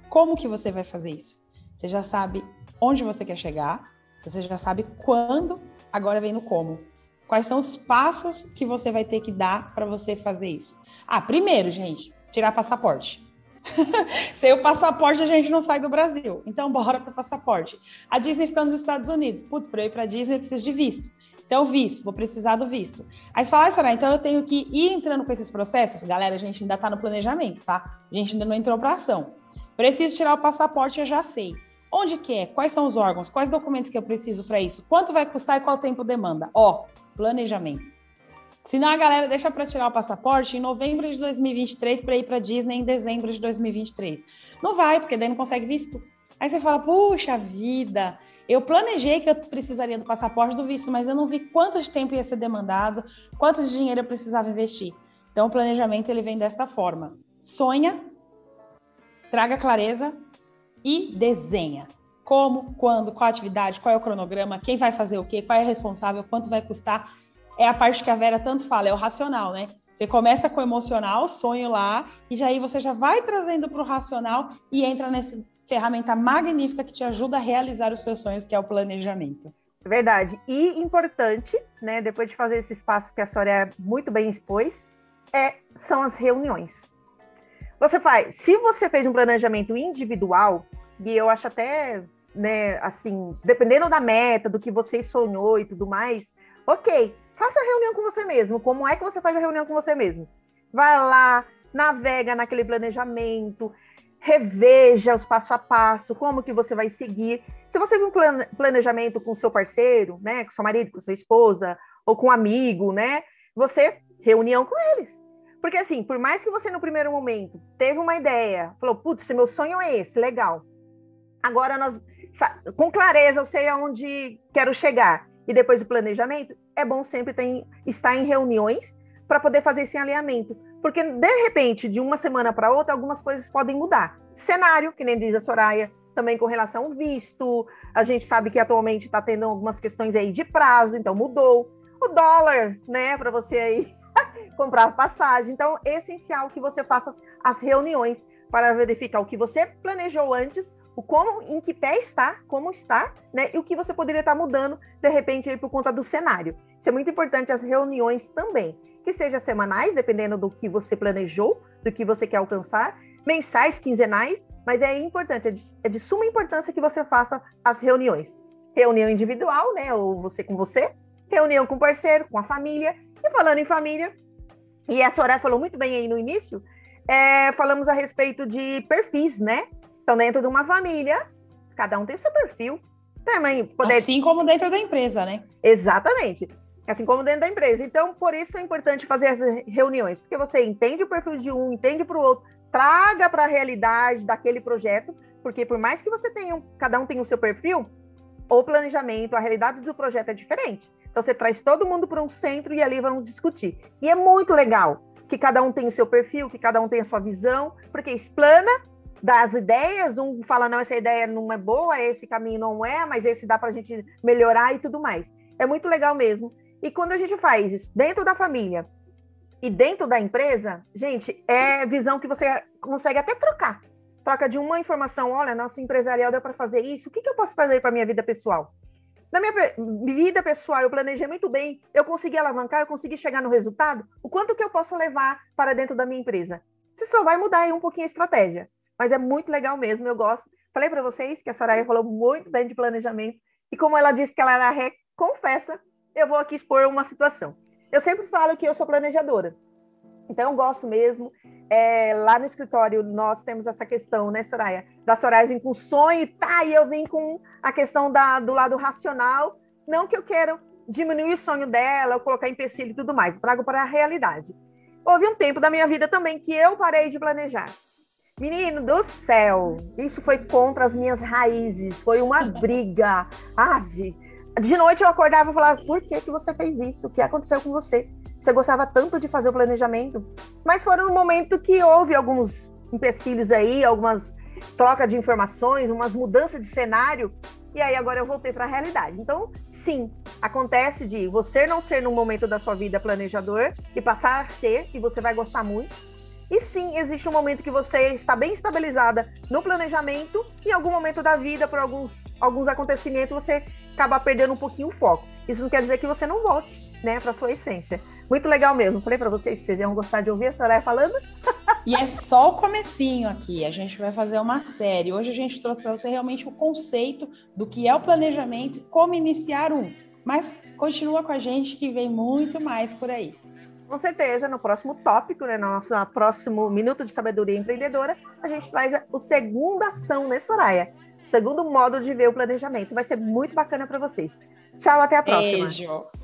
como que você vai fazer isso. Você já sabe onde você quer chegar, você já sabe quando, agora vem no como. Quais são os passos que você vai ter que dar para você fazer isso? Ah, primeiro, gente, tirar passaporte. [LAUGHS] Sem o passaporte, a gente não sai do Brasil. Então, bora para o passaporte. A Disney fica nos Estados Unidos. Putz, para eu ir para a Disney, eu preciso de visto. Então, visto, vou precisar do visto. Aí você fala, ah, Sara, então eu tenho que ir entrando com esses processos? Galera, a gente ainda está no planejamento, tá? A gente ainda não entrou para ação. Preciso tirar o passaporte, eu já sei. Onde que é? Quais são os órgãos? Quais documentos que eu preciso para isso? Quanto vai custar e qual tempo demanda? Ó, planejamento. Senão a galera deixa para tirar o passaporte em novembro de 2023 para ir para Disney em dezembro de 2023. Não vai, porque daí não consegue visto. Aí você fala, puxa vida, eu planejei que eu precisaria do passaporte do visto, mas eu não vi quanto de tempo ia ser demandado, quanto de dinheiro eu precisava investir. Então o planejamento ele vem desta forma: sonha, traga clareza e desenha. Como, quando, qual atividade, qual é o cronograma, quem vai fazer o quê, qual é responsável, quanto vai custar. É a parte que a Vera tanto fala, é o racional, né? Você começa com o emocional, sonho lá, e já aí você já vai trazendo para o racional e entra nessa ferramenta magnífica que te ajuda a realizar os seus sonhos, que é o planejamento. Verdade. E importante, né, depois de fazer esse espaço que a Soraya muito bem expôs, é, são as reuniões. Você faz, se você fez um planejamento individual, e eu acho até, né, assim, dependendo da meta, do que você sonhou e tudo mais, ok, faça a reunião com você mesmo. Como é que você faz a reunião com você mesmo? Vai lá, navega naquele planejamento, reveja os passo a passo, como que você vai seguir. Se você tem um planejamento com seu parceiro, né, com seu marido, com sua esposa, ou com um amigo, né, você reunião com eles. Porque assim, por mais que você no primeiro momento teve uma ideia, falou, putz, meu sonho é esse, legal. Agora nós, com clareza, eu sei aonde quero chegar. E depois do planejamento, é bom sempre ter, estar em reuniões para poder fazer esse alinhamento. Porque, de repente, de uma semana para outra, algumas coisas podem mudar. Cenário, que nem diz a Soraya, também com relação ao visto. A gente sabe que atualmente está tendo algumas questões aí de prazo, então mudou. O dólar, né, para você aí comprar passagem. Então, é essencial que você faça as reuniões para verificar o que você planejou antes, o como, em que pé está, como está, né? E o que você poderia estar mudando, de repente, aí, por conta do cenário. Isso é muito importante, as reuniões também. Que sejam semanais, dependendo do que você planejou, do que você quer alcançar, mensais, quinzenais, mas é importante, é de, é de suma importância que você faça as reuniões. Reunião individual, né? Ou você com você, reunião com o parceiro, com a família. E falando em família, e a Soraya falou muito bem aí no início, é, falamos a respeito de perfis, né? Então, dentro de uma família, cada um tem seu perfil. Também poder... Assim como dentro da empresa, né? Exatamente. Assim como dentro da empresa. Então, por isso é importante fazer as reuniões, porque você entende o perfil de um, entende para o outro, traga para a realidade daquele projeto, porque por mais que você tenha, cada um tenha o seu perfil, o planejamento, a realidade do projeto é diferente. Então você traz todo mundo para um centro e ali vamos discutir. E é muito legal que cada um tem o seu perfil, que cada um tem a sua visão, porque explana das ideias, um fala, não, essa ideia não é boa, esse caminho não é, mas esse dá para a gente melhorar e tudo mais. É muito legal mesmo. E quando a gente faz isso dentro da família e dentro da empresa, gente, é visão que você consegue até trocar. Troca de uma informação, olha, nosso empresarial deu para fazer isso, o que, que eu posso fazer para minha vida pessoal? Na minha vida pessoal, eu planejei muito bem, eu consegui alavancar, eu consegui chegar no resultado, o quanto que eu posso levar para dentro da minha empresa? Você só vai mudar aí um pouquinho a estratégia. Mas é muito legal mesmo, eu gosto. Falei para vocês que a Soraya falou muito bem de planejamento. E como ela disse que ela era ré, confessa, eu vou aqui expor uma situação. Eu sempre falo que eu sou planejadora. Então, eu gosto mesmo. É, lá no escritório, nós temos essa questão, né, Soraya? Da Soraya vir com sonho e tá, e eu vim com a questão da, do lado racional. Não que eu quero diminuir o sonho dela, ou colocar empecilho e tudo mais. Eu trago para a realidade. Houve um tempo da minha vida também que eu parei de planejar. Menino do céu, isso foi contra as minhas raízes, foi uma [LAUGHS] briga. Ave. De noite eu acordava e falava: por que, que você fez isso? O que aconteceu com você? Você gostava tanto de fazer o planejamento. Mas foram no momento que houve alguns empecilhos aí, algumas trocas de informações, umas mudanças de cenário. E aí agora eu voltei para a realidade. Então, sim, acontece de você não ser no momento da sua vida planejador e passar a ser, e você vai gostar muito e sim, existe um momento que você está bem estabilizada no planejamento e em algum momento da vida, por alguns, alguns acontecimentos, você acaba perdendo um pouquinho o foco. isso não quer dizer que você não volte, né, para sua essência. Muito legal mesmo. Falei para vocês vocês iam gostar de ouvir a Soraya falando. E é só o comecinho aqui. A gente vai fazer uma série. Hoje a gente trouxe para você realmente o conceito do que é o planejamento e como iniciar um. Mas continua com a gente que vem muito mais por aí. Com certeza, no próximo tópico, né, no nosso próximo Minuto de Sabedoria Empreendedora, a gente traz o segunda ação, né, Soraya? O segundo modo de ver o planejamento. Vai ser muito bacana para vocês. Tchau, até a próxima. Beijo.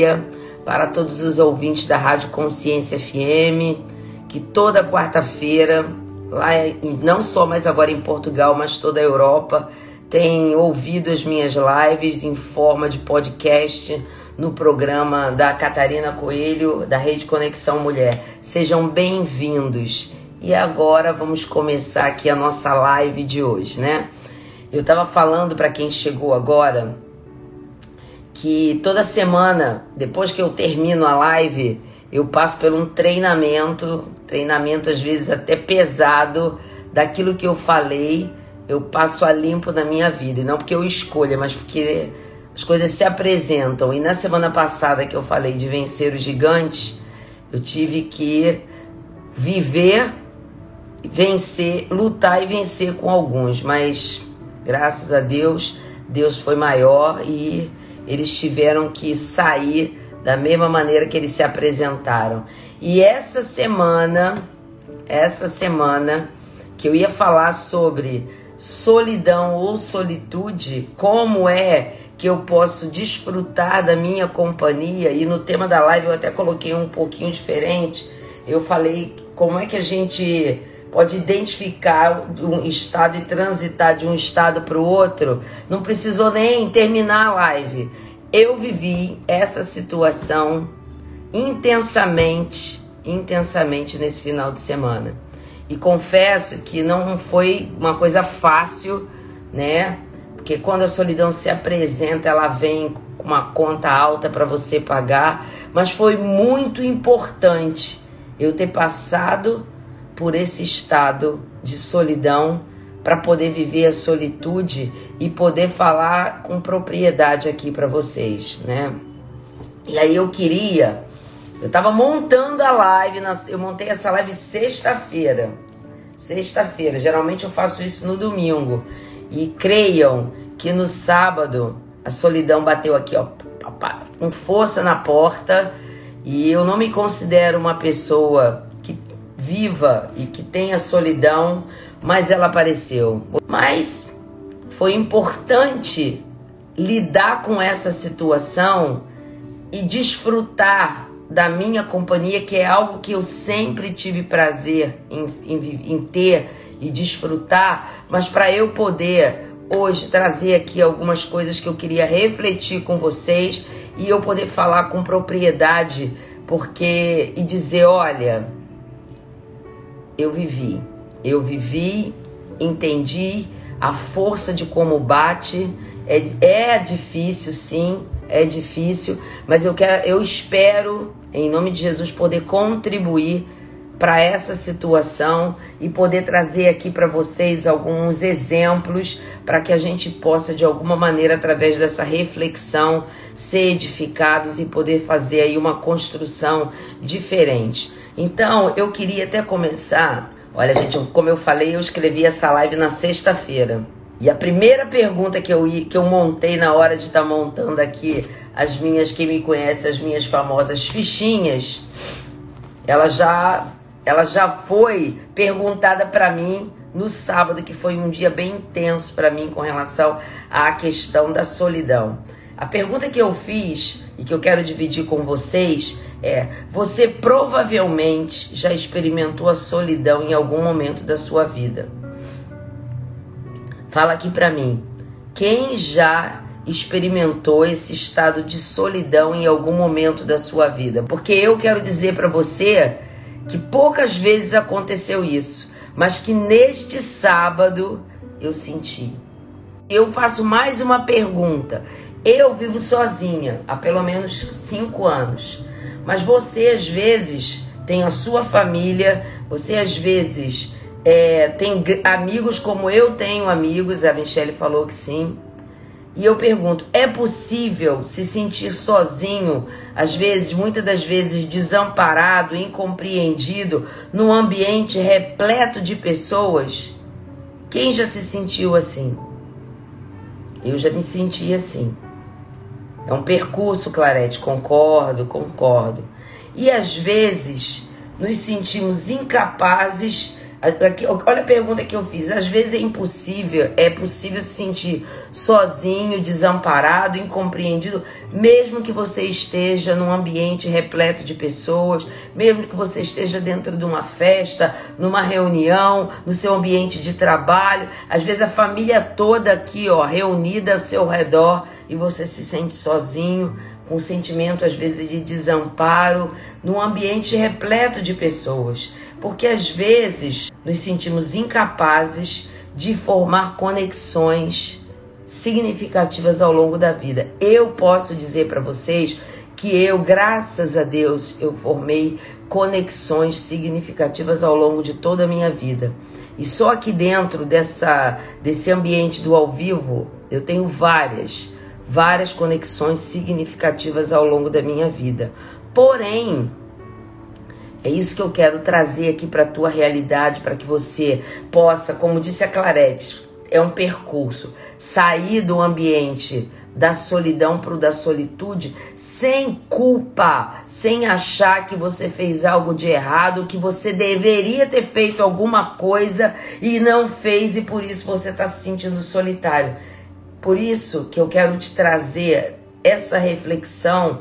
Dia para todos os ouvintes da Rádio Consciência FM, que toda quarta-feira, lá não só mais agora em Portugal, mas toda a Europa, tem ouvido as minhas lives em forma de podcast no programa da Catarina Coelho, da Rede Conexão Mulher. Sejam bem-vindos. E agora vamos começar aqui a nossa live de hoje, né? Eu estava falando para quem chegou agora que toda semana, depois que eu termino a live, eu passo por um treinamento, treinamento às vezes até pesado, daquilo que eu falei, eu passo a limpo na minha vida. E não porque eu escolha, mas porque as coisas se apresentam. E na semana passada que eu falei de vencer os gigantes, eu tive que viver vencer, lutar e vencer com alguns, mas graças a Deus, Deus foi maior e eles tiveram que sair da mesma maneira que eles se apresentaram. E essa semana, essa semana que eu ia falar sobre solidão ou solitude, como é que eu posso desfrutar da minha companhia e no tema da live eu até coloquei um pouquinho diferente. Eu falei como é que a gente pode identificar um estado e transitar de um estado para o outro. Não precisou nem terminar a live. Eu vivi essa situação intensamente, intensamente nesse final de semana. E confesso que não foi uma coisa fácil, né? Porque quando a solidão se apresenta, ela vem com uma conta alta para você pagar, mas foi muito importante eu ter passado por esse estado de solidão para poder viver a solitude e poder falar com propriedade aqui para vocês, né? E aí eu queria, eu tava montando a live, eu montei essa live sexta-feira. Sexta-feira, geralmente eu faço isso no domingo. E creiam que no sábado a solidão bateu aqui, ó, com força na porta. E eu não me considero uma pessoa viva e que tenha solidão, mas ela apareceu. Mas foi importante lidar com essa situação e desfrutar da minha companhia, que é algo que eu sempre tive prazer em, em, em ter e desfrutar, mas para eu poder hoje trazer aqui algumas coisas que eu queria refletir com vocês e eu poder falar com propriedade, porque e dizer, olha, eu vivi, eu vivi, entendi. A força de como bate, é, é difícil sim, é difícil, mas eu quero, eu espero em nome de Jesus poder contribuir para essa situação e poder trazer aqui para vocês alguns exemplos para que a gente possa de alguma maneira através dessa reflexão ser edificados e poder fazer aí uma construção diferente. Então, eu queria até começar, olha gente, como eu falei, eu escrevi essa live na sexta-feira. E a primeira pergunta que eu, que eu montei na hora de estar tá montando aqui as minhas, quem me conhece, as minhas famosas fichinhas, ela já, ela já foi perguntada para mim no sábado, que foi um dia bem intenso para mim com relação à questão da solidão. A pergunta que eu fiz e que eu quero dividir com vocês é: você provavelmente já experimentou a solidão em algum momento da sua vida? Fala aqui para mim. Quem já experimentou esse estado de solidão em algum momento da sua vida? Porque eu quero dizer para você que poucas vezes aconteceu isso, mas que neste sábado eu senti. Eu faço mais uma pergunta. Eu vivo sozinha há pelo menos cinco anos, mas você às vezes tem a sua família, você às vezes é, tem amigos como eu tenho amigos, a Michelle falou que sim. E eu pergunto: é possível se sentir sozinho, às vezes, muitas das vezes desamparado, incompreendido, num ambiente repleto de pessoas? Quem já se sentiu assim? Eu já me senti assim. É um percurso, Clarete, concordo, concordo. E às vezes nos sentimos incapazes Aqui, olha a pergunta que eu fiz. Às vezes é impossível, é possível se sentir sozinho, desamparado, incompreendido, mesmo que você esteja num ambiente repleto de pessoas, mesmo que você esteja dentro de uma festa, numa reunião, no seu ambiente de trabalho. Às vezes a família toda aqui, ó, reunida ao seu redor e você se sente sozinho, com um sentimento às vezes de desamparo, num ambiente repleto de pessoas porque às vezes nos sentimos incapazes de formar conexões significativas ao longo da vida. Eu posso dizer para vocês que eu, graças a Deus, eu formei conexões significativas ao longo de toda a minha vida. E só aqui dentro dessa desse ambiente do ao vivo, eu tenho várias, várias conexões significativas ao longo da minha vida. Porém, É isso que eu quero trazer aqui para a tua realidade, para que você possa, como disse a Clarete, é um percurso, sair do ambiente da solidão para o da solitude sem culpa, sem achar que você fez algo de errado, que você deveria ter feito alguma coisa e não fez e por isso você está se sentindo solitário. Por isso que eu quero te trazer essa reflexão,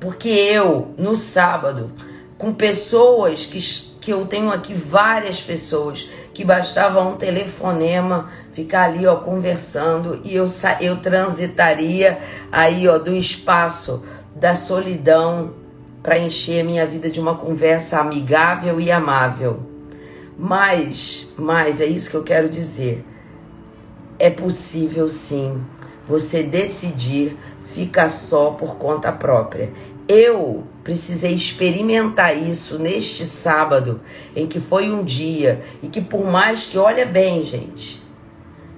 porque eu, no sábado, com pessoas que, que eu tenho aqui várias pessoas que bastava um telefonema, ficar ali ó conversando e eu eu transitaria aí ó do espaço da solidão para encher a minha vida de uma conversa amigável e amável. Mas, mas é isso que eu quero dizer. É possível sim você decidir ficar só por conta própria. Eu precisei experimentar isso neste sábado, em que foi um dia e que por mais que olha bem, gente,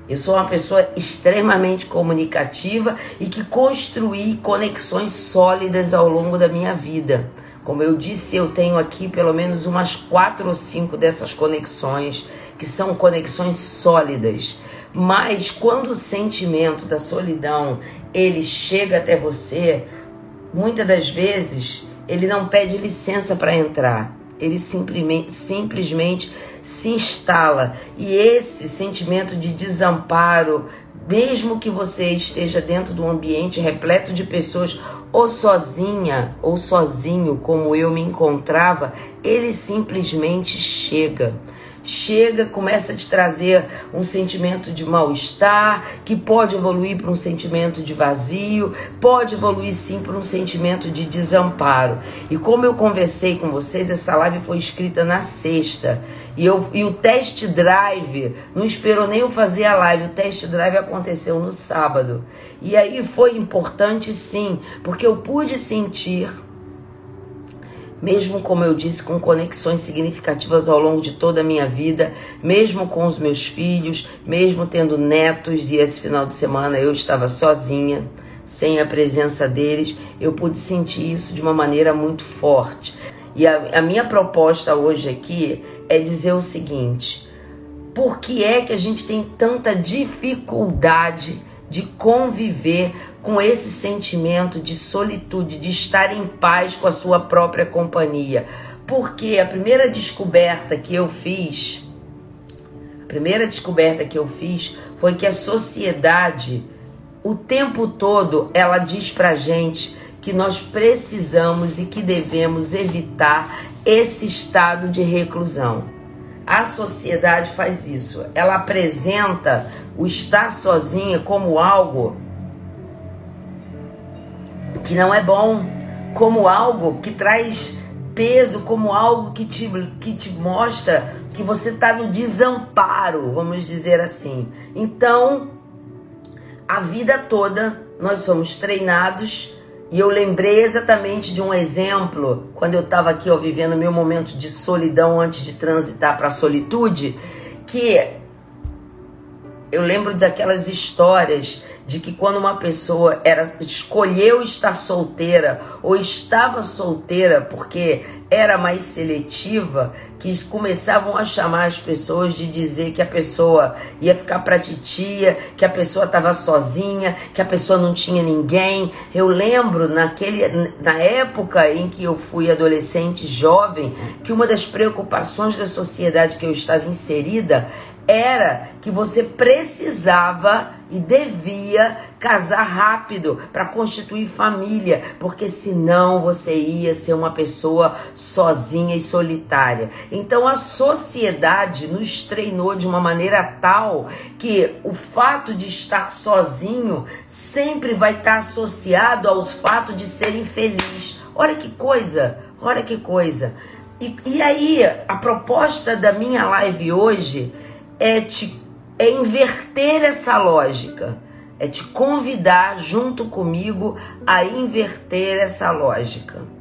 eu sou uma pessoa extremamente comunicativa e que construí conexões sólidas ao longo da minha vida. Como eu disse, eu tenho aqui pelo menos umas quatro ou cinco dessas conexões que são conexões sólidas. Mas quando o sentimento da solidão ele chega até você, muitas das vezes ele não pede licença para entrar. Ele simplesmente, simplesmente se instala. E esse sentimento de desamparo, mesmo que você esteja dentro de um ambiente repleto de pessoas, ou sozinha, ou sozinho, como eu me encontrava, ele simplesmente chega chega, começa a te trazer um sentimento de mal-estar, que pode evoluir para um sentimento de vazio, pode evoluir sim para um sentimento de desamparo. E como eu conversei com vocês, essa live foi escrita na sexta. E, eu, e o test drive, não esperou nem eu fazer a live, o test drive aconteceu no sábado. E aí foi importante sim, porque eu pude sentir mesmo como eu disse, com conexões significativas ao longo de toda a minha vida, mesmo com os meus filhos, mesmo tendo netos, e esse final de semana eu estava sozinha, sem a presença deles, eu pude sentir isso de uma maneira muito forte. E a, a minha proposta hoje aqui é dizer o seguinte: por que é que a gente tem tanta dificuldade de conviver com esse sentimento de solitude, de estar em paz com a sua própria companhia. Porque a primeira descoberta que eu fiz, a primeira descoberta que eu fiz foi que a sociedade, o tempo todo, ela diz pra gente que nós precisamos e que devemos evitar esse estado de reclusão. A sociedade faz isso. Ela apresenta o estar sozinha como algo que não é bom, como algo que traz peso, como algo que te, que te mostra que você está no desamparo, vamos dizer assim. Então, a vida toda nós somos treinados e eu lembrei exatamente de um exemplo quando eu estava aqui ó, vivendo meu momento de solidão antes de transitar para a solitude, que eu lembro daquelas histórias de que quando uma pessoa era escolheu estar solteira ou estava solteira porque era mais seletiva, que começavam a chamar as pessoas de dizer que a pessoa ia ficar pra titia, que a pessoa estava sozinha, que a pessoa não tinha ninguém. Eu lembro naquele na época em que eu fui adolescente, jovem, que uma das preocupações da sociedade que eu estava inserida era que você precisava e devia casar rápido para constituir família, porque senão você ia ser uma pessoa sozinha e solitária. Então a sociedade nos treinou de uma maneira tal que o fato de estar sozinho sempre vai estar associado ao fato de ser infeliz. Olha que coisa, olha que coisa. E, e aí, a proposta da minha live hoje é te é inverter essa lógica, é te convidar junto comigo a inverter essa lógica.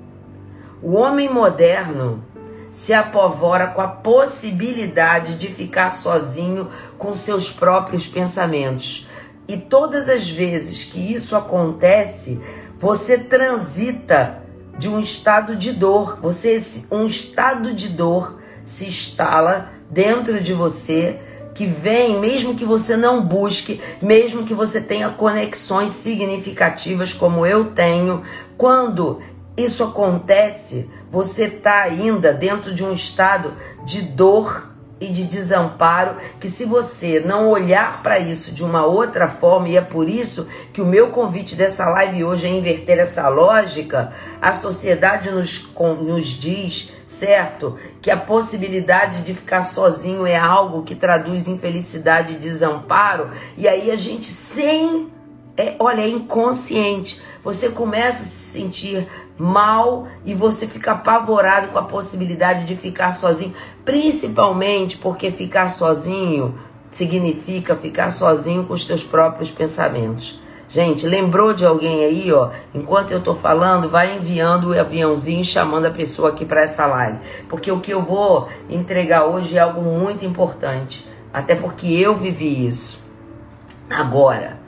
O homem moderno se apavora com a possibilidade de ficar sozinho com seus próprios pensamentos. E todas as vezes que isso acontece, você transita de um estado de dor. Você um estado de dor se instala dentro de você que vem, mesmo que você não busque, mesmo que você tenha conexões significativas como eu tenho, quando isso acontece, você está ainda dentro de um estado de dor e de desamparo, que se você não olhar para isso de uma outra forma, e é por isso que o meu convite dessa live hoje é inverter essa lógica, a sociedade nos, nos diz, certo, que a possibilidade de ficar sozinho é algo que traduz infelicidade e desamparo, e aí a gente sem. É, olha, é inconsciente. Você começa a se sentir mal e você fica apavorado com a possibilidade de ficar sozinho, principalmente porque ficar sozinho significa ficar sozinho com os teus próprios pensamentos. Gente, lembrou de alguém aí, ó? Enquanto eu tô falando, vai enviando o aviãozinho chamando a pessoa aqui para essa live, porque o que eu vou entregar hoje é algo muito importante, até porque eu vivi isso. Agora,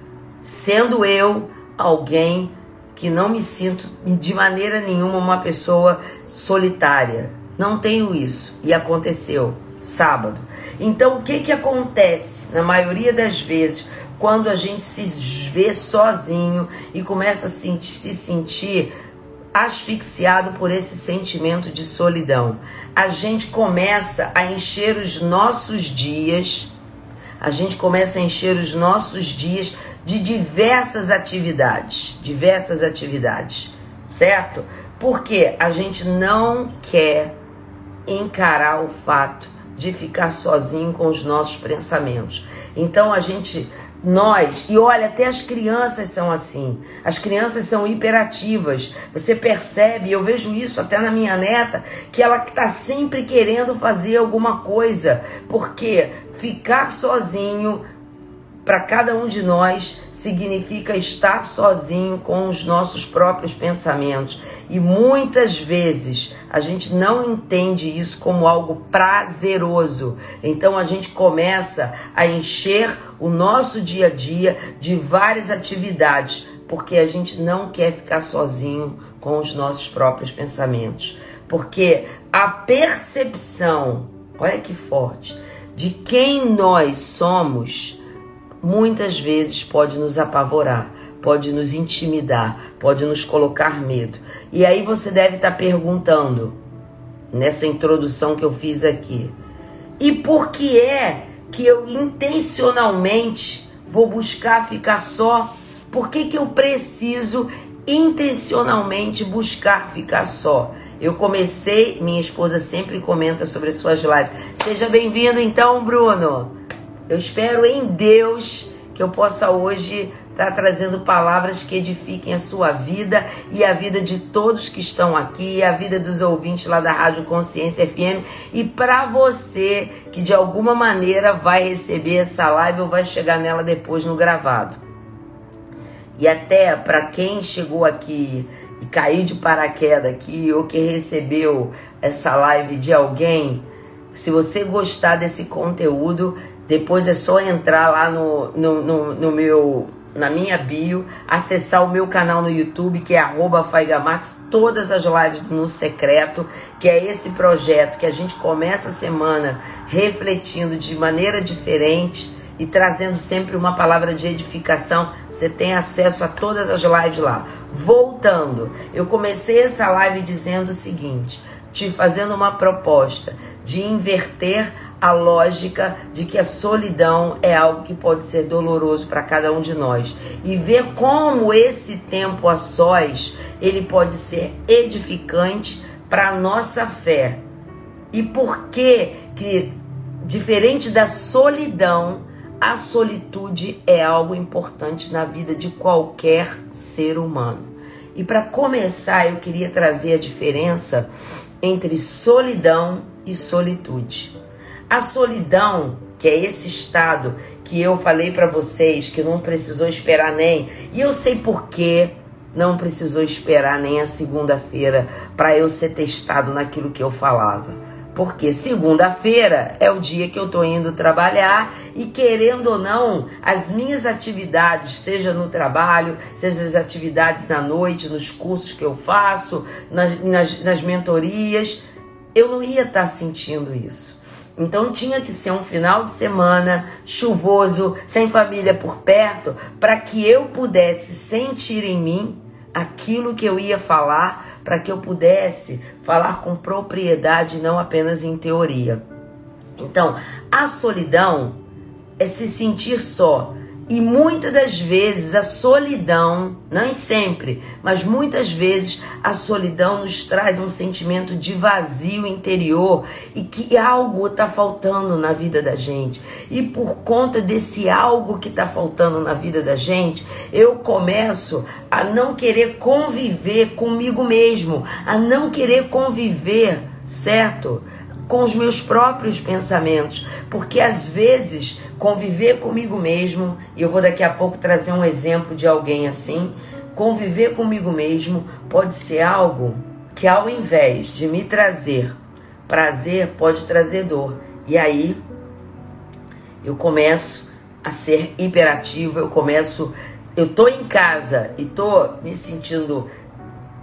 sendo eu alguém que não me sinto de maneira nenhuma uma pessoa solitária. Não tenho isso. E aconteceu sábado. Então, o que que acontece na maioria das vezes quando a gente se vê sozinho e começa a se sentir asfixiado por esse sentimento de solidão? A gente começa a encher os nossos dias, a gente começa a encher os nossos dias de diversas atividades, diversas atividades, certo? Porque a gente não quer encarar o fato de ficar sozinho com os nossos pensamentos. Então a gente nós, e olha, até as crianças são assim. As crianças são hiperativas. Você percebe, eu vejo isso até na minha neta, que ela está sempre querendo fazer alguma coisa, porque ficar sozinho para cada um de nós significa estar sozinho com os nossos próprios pensamentos. E muitas vezes a gente não entende isso como algo prazeroso. Então a gente começa a encher o nosso dia a dia de várias atividades, porque a gente não quer ficar sozinho com os nossos próprios pensamentos. Porque a percepção, olha que forte, de quem nós somos muitas vezes pode nos apavorar, pode nos intimidar, pode nos colocar medo. E aí você deve estar perguntando, nessa introdução que eu fiz aqui, e por que é que eu intencionalmente vou buscar ficar só? Por que, que eu preciso intencionalmente buscar ficar só? Eu comecei, minha esposa sempre comenta sobre as suas lives. Seja bem-vindo então, Bruno. Eu espero em Deus que eu possa hoje estar tá trazendo palavras que edifiquem a sua vida e a vida de todos que estão aqui, a vida dos ouvintes lá da Rádio Consciência FM e para você que de alguma maneira vai receber essa live ou vai chegar nela depois no gravado. E até para quem chegou aqui e caiu de paraquedas aqui ou que recebeu essa live de alguém, se você gostar desse conteúdo, depois é só entrar lá no, no, no, no meu na minha bio, acessar o meu canal no YouTube, que é arroba Faigamax, todas as lives no secreto, que é esse projeto que a gente começa a semana refletindo de maneira diferente e trazendo sempre uma palavra de edificação. Você tem acesso a todas as lives lá. Voltando, eu comecei essa live dizendo o seguinte: te fazendo uma proposta de inverter a lógica de que a solidão é algo que pode ser doloroso para cada um de nós e ver como esse tempo a sós ele pode ser edificante para nossa fé. E por que que diferente da solidão, a solitude é algo importante na vida de qualquer ser humano. E para começar, eu queria trazer a diferença entre solidão e solitude. A solidão, que é esse estado que eu falei para vocês que não precisou esperar nem, e eu sei por que não precisou esperar nem a segunda-feira para eu ser testado naquilo que eu falava. Porque segunda-feira é o dia que eu tô indo trabalhar e querendo ou não, as minhas atividades, seja no trabalho, seja as atividades à noite, nos cursos que eu faço, nas, nas, nas mentorias, eu não ia estar sentindo isso. Então tinha que ser um final de semana chuvoso, sem família por perto, para que eu pudesse sentir em mim aquilo que eu ia falar, para que eu pudesse falar com propriedade, não apenas em teoria. Então, a solidão é se sentir só. E muitas das vezes a solidão, nem sempre, mas muitas vezes a solidão nos traz um sentimento de vazio interior e que algo está faltando na vida da gente. E por conta desse algo que está faltando na vida da gente, eu começo a não querer conviver comigo mesmo, a não querer conviver, certo? Com os meus próprios pensamentos, porque às vezes conviver comigo mesmo, e eu vou daqui a pouco trazer um exemplo de alguém assim, conviver comigo mesmo pode ser algo que ao invés de me trazer prazer, pode trazer dor. E aí eu começo a ser hiperativo, eu começo, eu tô em casa e tô me sentindo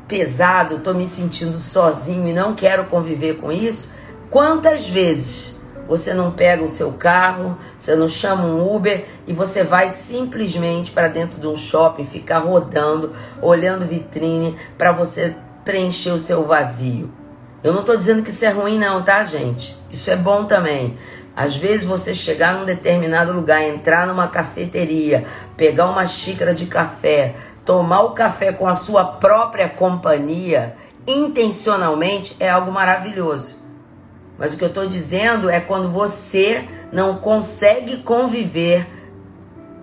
pesado, tô me sentindo sozinho e não quero conviver com isso, Quantas vezes você não pega o seu carro, você não chama um Uber e você vai simplesmente para dentro de um shopping, ficar rodando, olhando vitrine para você preencher o seu vazio? Eu não estou dizendo que isso é ruim, não, tá, gente? Isso é bom também. Às vezes você chegar num determinado lugar, entrar numa cafeteria, pegar uma xícara de café, tomar o café com a sua própria companhia, intencionalmente, é algo maravilhoso. Mas o que eu estou dizendo é quando você não consegue conviver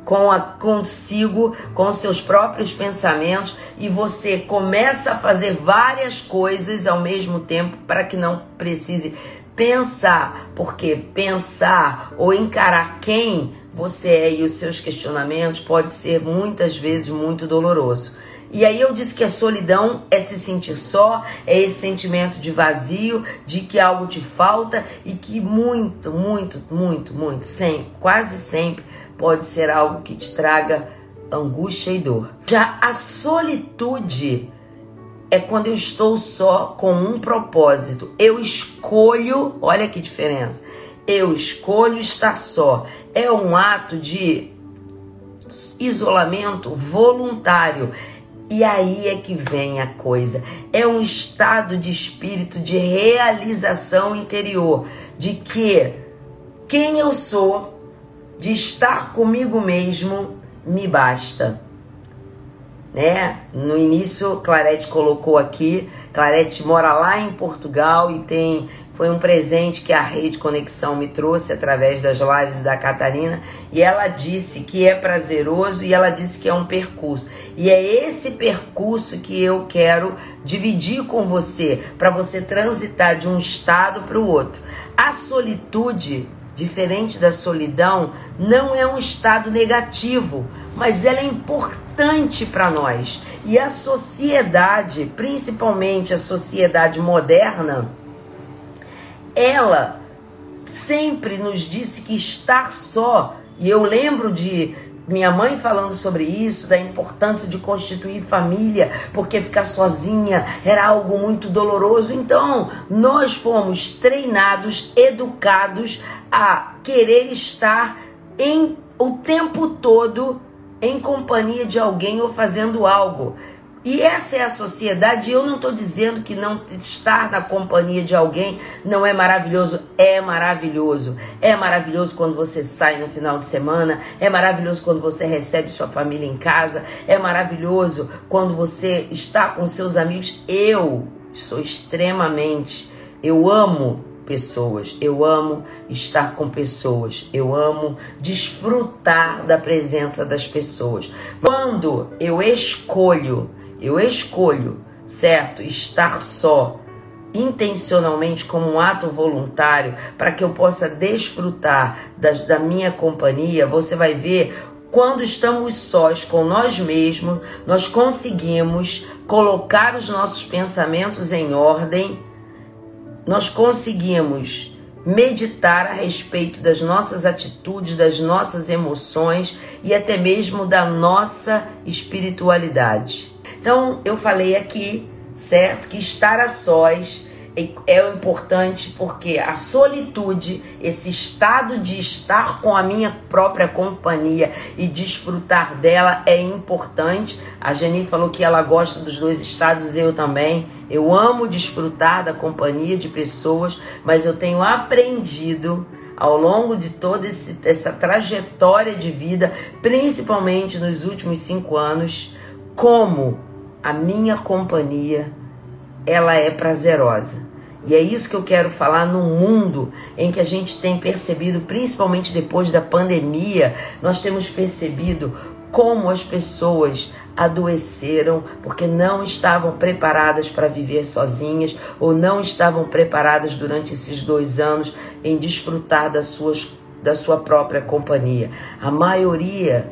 com a consigo, com seus próprios pensamentos e você começa a fazer várias coisas ao mesmo tempo para que não precise pensar, porque pensar ou encarar quem você é e os seus questionamentos pode ser muitas vezes muito doloroso. E aí eu disse que a solidão é se sentir só, é esse sentimento de vazio, de que algo te falta e que muito, muito, muito, muito, sempre, quase sempre pode ser algo que te traga angústia e dor. Já a solitude é quando eu estou só com um propósito. Eu escolho, olha que diferença. Eu escolho estar só. É um ato de isolamento voluntário. E aí é que vem a coisa. É um estado de espírito de realização interior, de que quem eu sou, de estar comigo mesmo, me basta. Né? No início, Clarete colocou aqui, Clarete mora lá em Portugal e tem foi um presente que a Rede Conexão me trouxe através das lives da Catarina. E ela disse que é prazeroso e ela disse que é um percurso. E é esse percurso que eu quero dividir com você, para você transitar de um estado para o outro. A solitude diferente da solidão, não é um estado negativo, mas ela é importante para nós. E a sociedade, principalmente a sociedade moderna, ela sempre nos disse que estar só, e eu lembro de minha mãe falando sobre isso, da importância de constituir família, porque ficar sozinha era algo muito doloroso. Então, nós fomos treinados, educados a querer estar em o tempo todo em companhia de alguém ou fazendo algo. E essa é a sociedade. Eu não estou dizendo que não estar na companhia de alguém não é maravilhoso. É maravilhoso. É maravilhoso quando você sai no final de semana. É maravilhoso quando você recebe sua família em casa. É maravilhoso quando você está com seus amigos. Eu sou extremamente. Eu amo pessoas. Eu amo estar com pessoas. Eu amo desfrutar da presença das pessoas. Quando eu escolho eu escolho, certo, estar só, intencionalmente como um ato voluntário, para que eu possa desfrutar da, da minha companhia, você vai ver quando estamos sós com nós mesmos, nós conseguimos colocar os nossos pensamentos em ordem nós conseguimos meditar a respeito das nossas atitudes, das nossas emoções e até mesmo da nossa espiritualidade. Então, eu falei aqui, certo, que estar a sós é importante porque a solitude, esse estado de estar com a minha própria companhia e desfrutar dela é importante. A Jenny falou que ela gosta dos dois estados, eu também. Eu amo desfrutar da companhia de pessoas, mas eu tenho aprendido ao longo de toda esse, essa trajetória de vida, principalmente nos últimos cinco anos, como a minha companhia ela é prazerosa. E é isso que eu quero falar num mundo em que a gente tem percebido, principalmente depois da pandemia, nós temos percebido como as pessoas adoeceram porque não estavam preparadas para viver sozinhas ou não estavam preparadas durante esses dois anos em desfrutar das suas, da sua própria companhia. A maioria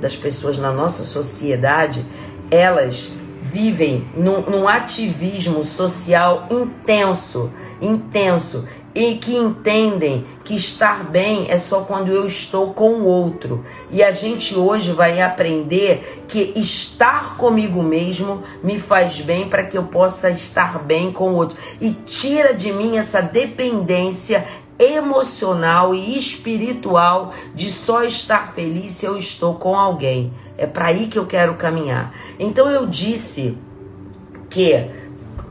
das pessoas na nossa sociedade, elas vivem num, num ativismo social intenso, intenso, e que entendem que estar bem é só quando eu estou com o outro. E a gente hoje vai aprender que estar comigo mesmo me faz bem para que eu possa estar bem com o outro. E tira de mim essa dependência emocional e espiritual de só estar feliz se eu estou com alguém. É para aí que eu quero caminhar. Então eu disse que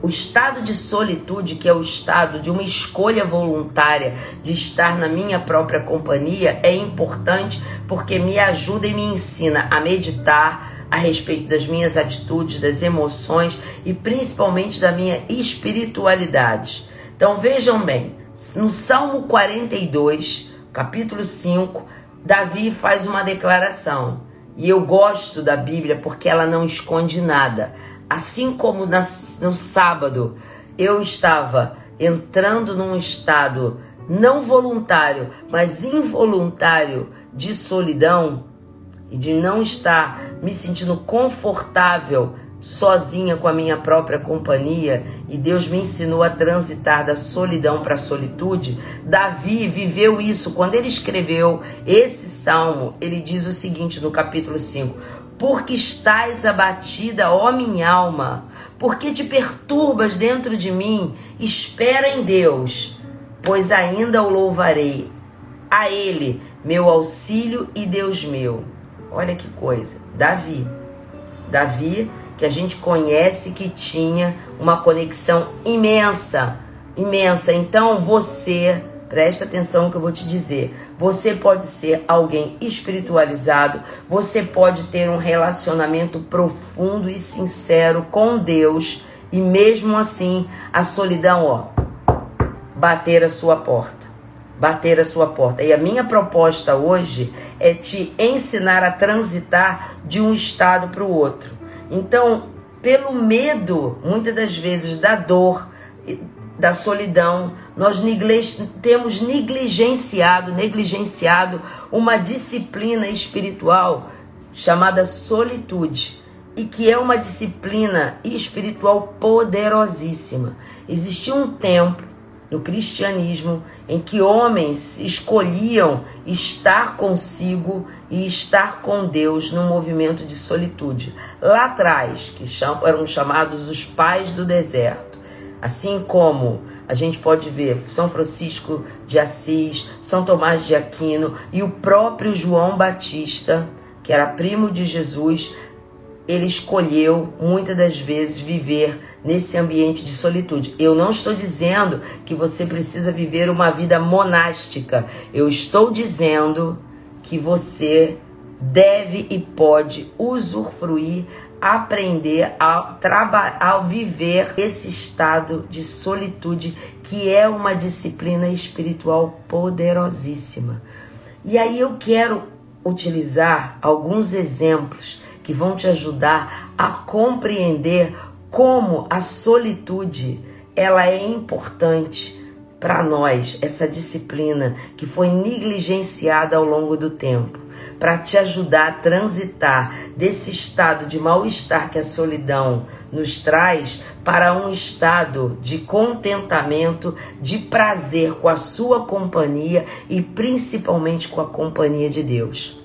o estado de solitude, que é o estado de uma escolha voluntária de estar na minha própria companhia, é importante porque me ajuda e me ensina a meditar a respeito das minhas atitudes, das emoções e principalmente da minha espiritualidade. Então vejam bem, no Salmo 42, capítulo 5, Davi faz uma declaração. E eu gosto da Bíblia porque ela não esconde nada. Assim como na, no sábado eu estava entrando num estado não voluntário, mas involuntário de solidão e de não estar me sentindo confortável sozinha com a minha própria companhia e Deus me ensinou a transitar da solidão para a solitude. Davi viveu isso quando ele escreveu esse salmo. Ele diz o seguinte no capítulo 5: Porque estás abatida, ó minha alma, porque te perturbas dentro de mim, espera em Deus, pois ainda o louvarei. A ele, meu auxílio e Deus meu. Olha que coisa. Davi. Davi que a gente conhece que tinha uma conexão imensa, imensa. Então você, presta atenção no que eu vou te dizer. Você pode ser alguém espiritualizado, você pode ter um relacionamento profundo e sincero com Deus e mesmo assim a solidão, ó, bater a sua porta. Bater a sua porta. E a minha proposta hoje é te ensinar a transitar de um estado para o outro então, pelo medo, muitas das vezes, da dor, da solidão, nós temos negligenciado, negligenciado uma disciplina espiritual chamada solitude e que é uma disciplina espiritual poderosíssima. Existia um tempo no cristianismo em que homens escolhiam estar consigo e estar com Deus num movimento de solitude. Lá atrás, que eram chamados os pais do deserto, assim como a gente pode ver São Francisco de Assis, São Tomás de Aquino e o próprio João Batista, que era primo de Jesus, ele escolheu muitas das vezes viver nesse ambiente de solitude. Eu não estou dizendo que você precisa viver uma vida monástica. Eu estou dizendo que você deve e pode usufruir, aprender a trabalhar, viver esse estado de solitude que é uma disciplina espiritual poderosíssima. E aí eu quero utilizar alguns exemplos que vão te ajudar a compreender como a solitude ela é importante para nós, essa disciplina que foi negligenciada ao longo do tempo. para te ajudar a transitar desse estado de mal-estar que a solidão nos traz para um estado de contentamento, de prazer com a sua companhia e principalmente com a companhia de Deus.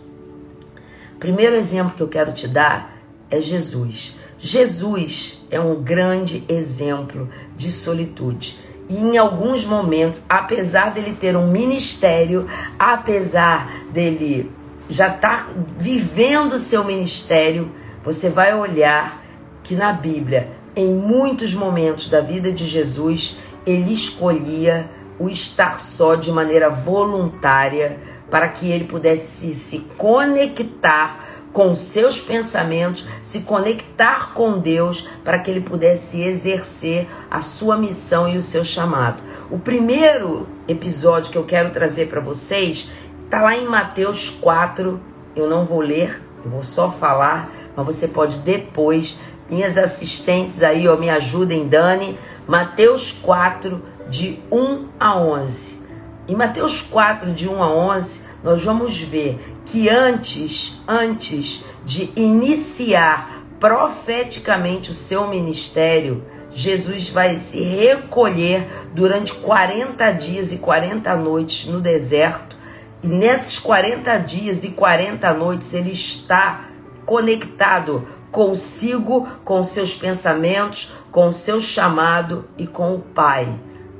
Primeiro exemplo que eu quero te dar é Jesus. Jesus é um grande exemplo de solitude. E em alguns momentos, apesar dele ter um ministério, apesar dele já estar tá vivendo seu ministério, você vai olhar que na Bíblia, em muitos momentos da vida de Jesus, ele escolhia o estar só de maneira voluntária para que ele pudesse se conectar com seus pensamentos, se conectar com Deus para que ele pudesse exercer a sua missão e o seu chamado. O primeiro episódio que eu quero trazer para vocês está lá em Mateus 4. Eu não vou ler, eu vou só falar, mas você pode depois, minhas assistentes aí, ó, me ajudem, Dani. Mateus 4, de 1 a 11. Em Mateus 4, de 1 a 11, nós vamos ver que antes, antes de iniciar profeticamente o seu ministério, Jesus vai se recolher durante 40 dias e 40 noites no deserto. E nesses 40 dias e 40 noites ele está conectado consigo, com seus pensamentos, com o seu chamado e com o Pai.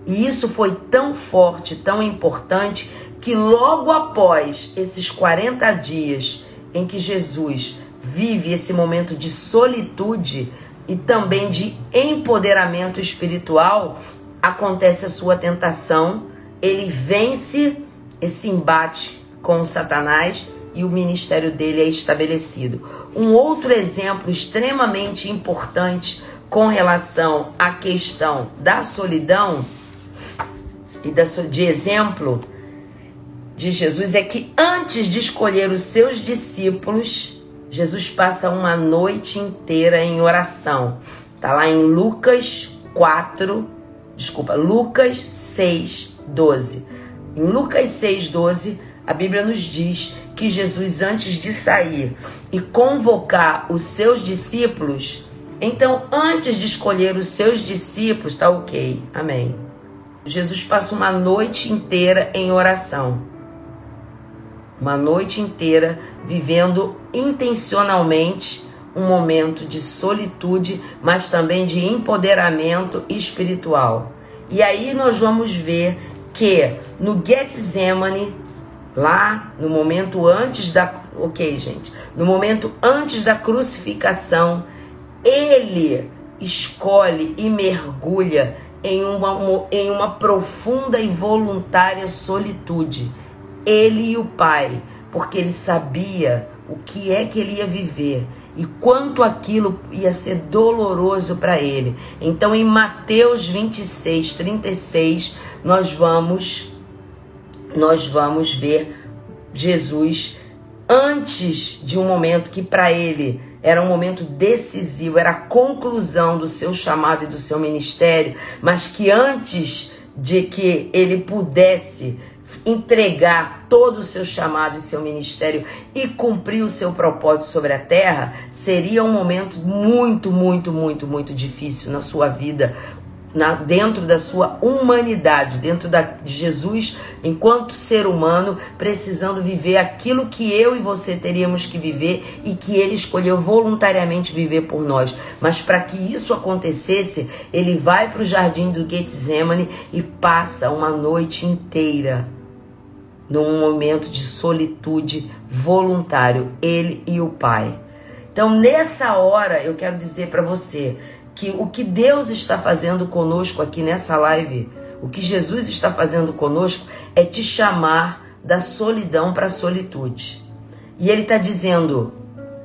E isso foi tão forte, tão importante, que logo após esses 40 dias em que Jesus vive esse momento de solitude e também de empoderamento espiritual, acontece a sua tentação, ele vence esse embate com Satanás e o ministério dele é estabelecido. Um outro exemplo extremamente importante com relação à questão da solidão e da, de exemplo de Jesus é que antes de escolher os seus discípulos, Jesus passa uma noite inteira em oração. Tá lá em Lucas 4, desculpa, Lucas 6, 12. Em Lucas 6, 12, a Bíblia nos diz que Jesus, antes de sair e convocar os seus discípulos, então, antes de escolher os seus discípulos, tá ok, amém. Jesus passa uma noite inteira em oração uma noite inteira vivendo intencionalmente um momento de solitude, mas também de empoderamento espiritual. E aí nós vamos ver que no Getsemane, lá no momento antes da, OK, gente, no momento antes da crucificação, ele escolhe e mergulha em uma, em uma profunda e voluntária solitude ele e o pai, porque ele sabia o que é que ele ia viver e quanto aquilo ia ser doloroso para ele. Então, em Mateus 26, 36, nós vamos nós vamos ver Jesus antes de um momento que para ele era um momento decisivo, era a conclusão do seu chamado e do seu ministério, mas que antes de que ele pudesse entregar todo o seu chamado e seu ministério e cumprir o seu propósito sobre a terra, seria um momento muito, muito, muito, muito difícil na sua vida, na, dentro da sua humanidade, dentro da, de Jesus enquanto ser humano, precisando viver aquilo que eu e você teríamos que viver e que ele escolheu voluntariamente viver por nós. Mas para que isso acontecesse, ele vai para o jardim do Getsemane e passa uma noite inteira num momento de solitude voluntário, ele e o Pai. Então, nessa hora, eu quero dizer para você que o que Deus está fazendo conosco aqui nessa live, o que Jesus está fazendo conosco é te chamar da solidão para a solitude. E ele está dizendo: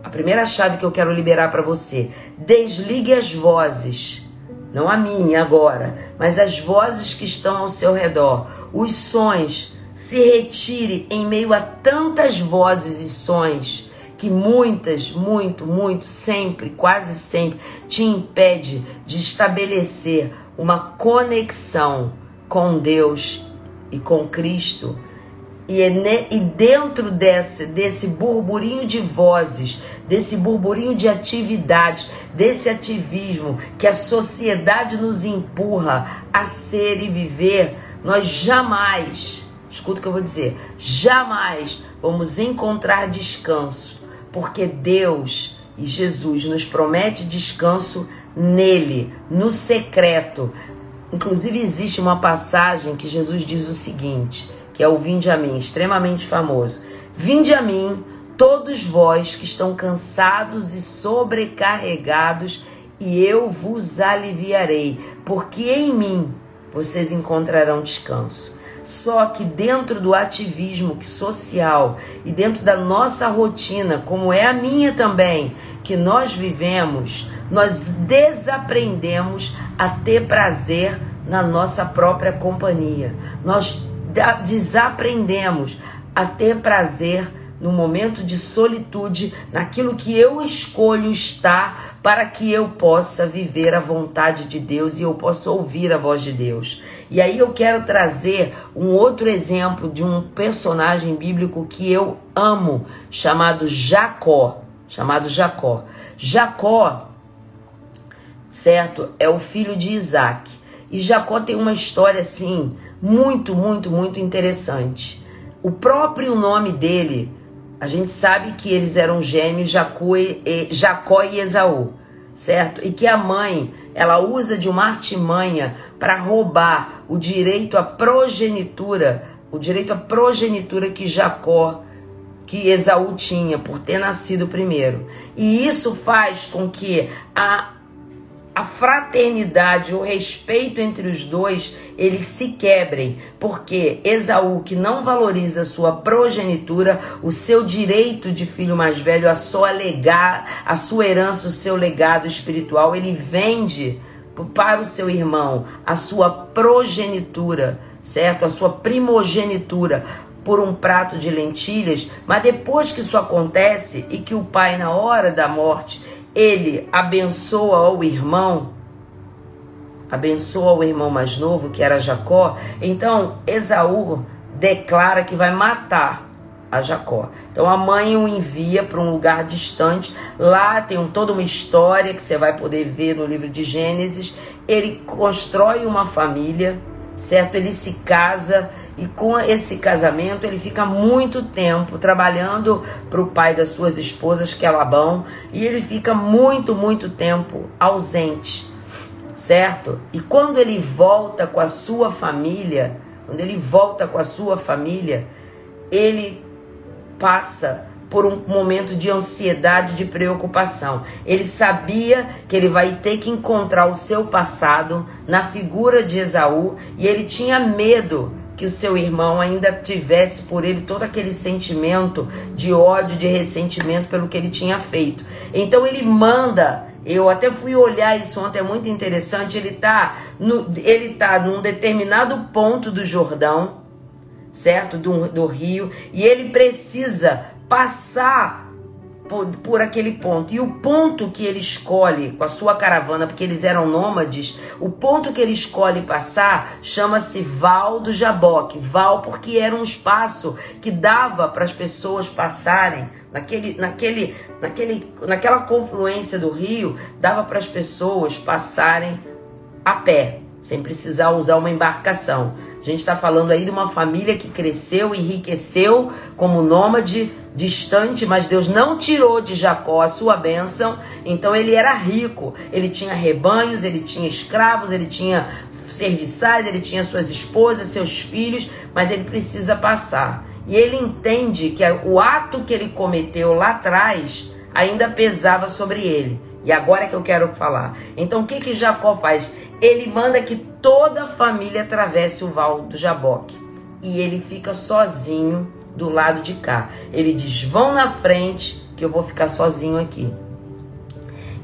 a primeira chave que eu quero liberar para você, desligue as vozes. Não a minha agora, mas as vozes que estão ao seu redor, os sons, se retire em meio a tantas vozes e sons que muitas, muito, muito, sempre, quase sempre te impede de estabelecer uma conexão com Deus e com Cristo. E, é e dentro desse, desse burburinho de vozes, desse burburinho de atividades, desse ativismo que a sociedade nos empurra a ser e viver, nós jamais, escuta o que eu vou dizer, jamais vamos encontrar descanso, porque Deus e Jesus nos promete descanso nele, no secreto. Inclusive existe uma passagem que Jesus diz o seguinte, que é o Vinde a mim, extremamente famoso. Vinde a mim, todos vós que estão cansados e sobrecarregados, e eu vos aliviarei, porque em mim vocês encontrarão descanso. Só que dentro do ativismo social e dentro da nossa rotina, como é a minha também, que nós vivemos, nós desaprendemos a ter prazer na nossa própria companhia. Nós desaprendemos a ter prazer no momento de solitude, naquilo que eu escolho estar para que eu possa viver a vontade de Deus e eu possa ouvir a voz de Deus. E aí eu quero trazer um outro exemplo de um personagem bíblico que eu amo, chamado Jacó, chamado Jacó. Jacó, certo? É o filho de Isaac. E Jacó tem uma história assim muito, muito, muito interessante. O próprio nome dele, a gente sabe que eles eram gêmeos, Jacó e, Jacó e Esaú, certo? E que a mãe, ela usa de uma artimanha para roubar o direito à progenitura, o direito à progenitura que Jacó que Esaú tinha por ter nascido primeiro. E isso faz com que a, a fraternidade, o respeito entre os dois, eles se quebrem, porque Esaú, que não valoriza sua progenitura, o seu direito de filho mais velho, a sua legar, a sua herança, o seu legado espiritual, ele vende para o seu irmão a sua progenitura, certo? A sua primogenitura por um prato de lentilhas, mas depois que isso acontece e que o pai na hora da morte ele abençoa o irmão, abençoa o irmão mais novo, que era Jacó, então Esaú declara que vai matar a Jacó. Então a mãe o envia para um lugar distante. Lá tem um- toda uma história que você vai poder ver no livro de Gênesis. Ele constrói uma família, certo? Ele se casa e com esse casamento ele fica muito tempo trabalhando para o pai das suas esposas, que é Labão, e ele fica muito, muito tempo ausente certo? E quando ele volta com a sua família, quando ele volta com a sua família, ele passa por um momento de ansiedade, de preocupação. Ele sabia que ele vai ter que encontrar o seu passado na figura de Esaú e ele tinha medo que o seu irmão ainda tivesse por ele todo aquele sentimento de ódio, de ressentimento pelo que ele tinha feito. Então ele manda eu até fui olhar isso ontem, é muito interessante. Ele tá, no, ele tá num determinado ponto do Jordão, certo? Do, do rio, e ele precisa passar por, por aquele ponto. E o ponto que ele escolhe com a sua caravana, porque eles eram nômades, o ponto que ele escolhe passar chama-se Val do Jaboque. Val porque era um espaço que dava para as pessoas passarem naquele, naquele, naquele, naquela confluência do rio, dava para as pessoas passarem a pé, sem precisar usar uma embarcação. A gente está falando aí de uma família que cresceu, enriqueceu como nômade distante, mas Deus não tirou de Jacó a sua bênção, então ele era rico. Ele tinha rebanhos, ele tinha escravos, ele tinha serviçais, ele tinha suas esposas, seus filhos, mas ele precisa passar. E ele entende que o ato que ele cometeu lá atrás ainda pesava sobre ele. E agora é que eu quero falar. Então o que que Jacó faz? Ele manda que toda a família atravesse o val do Jaboque. E ele fica sozinho do lado de cá. Ele diz: "Vão na frente, que eu vou ficar sozinho aqui".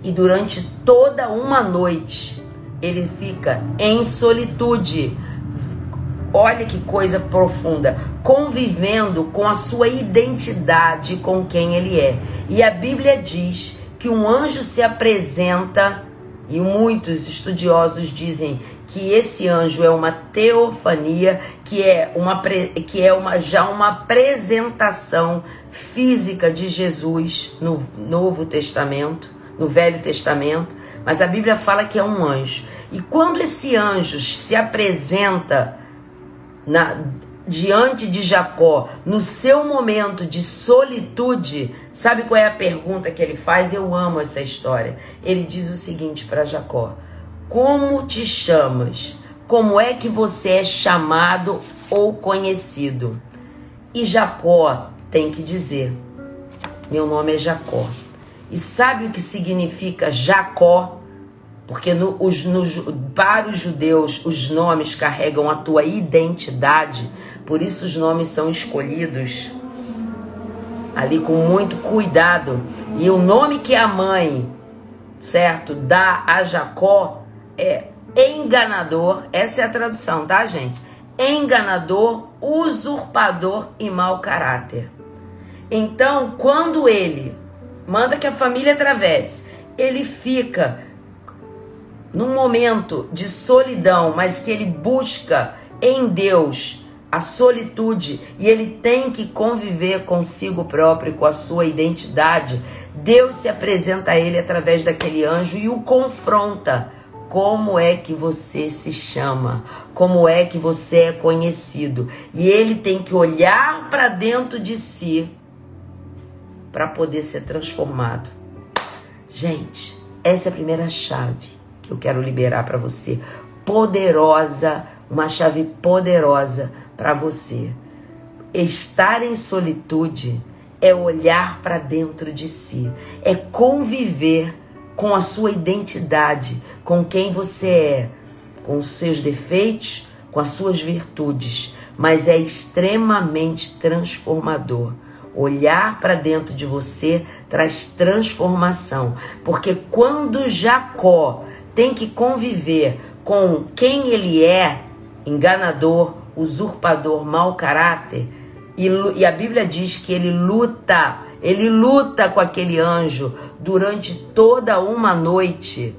E durante toda uma noite, ele fica em solitude. Olha que coisa profunda, convivendo com a sua identidade, com quem ele é. E a Bíblia diz que um anjo se apresenta E muitos estudiosos dizem que esse anjo é uma teofania, que é uma que é uma já uma apresentação física de Jesus no Novo Testamento, no Velho Testamento, mas a Bíblia fala que é um anjo. E quando esse anjo se apresenta na- diante de Jacó, no seu momento de solitude, sabe qual é a pergunta que ele faz? Eu amo essa história. Ele diz o seguinte para Jacó: Como te chamas? Como é que você é chamado ou conhecido? E Jacó tem que dizer: Meu nome é Jacó. E sabe o que significa Jacó? Porque no- os- no para os judeus, os nomes carregam a tua identidade, por isso os nomes são escolhidos ali com muito cuidado. E o nome que a mãe, certo, dá a Jacó é enganador. Essa é a tradução, tá, gente? Enganador, usurpador e mau caráter. Então, quando ele manda que a família atravesse, ele fica num momento de solidão, mas que ele busca em Deus a solitude e ele tem que conviver consigo próprio com a sua identidade. Deus se apresenta a ele através daquele anjo e o confronta. Como é que você se chama? Como é que você é conhecido? E ele tem que olhar para dentro de si para poder ser transformado. Gente, essa é a primeira chave que eu quero liberar para você. Poderosa, uma chave poderosa para você. Estar em solitude é olhar para dentro de si, é conviver com a sua identidade, com quem você é, com os seus defeitos, com as suas virtudes, mas é extremamente transformador. Olhar para dentro de você traz transformação, porque quando Jacó tem que conviver com quem ele é, enganador, usurpador, mau caráter, e, e a Bíblia diz que ele luta, ele luta com aquele anjo durante toda uma noite.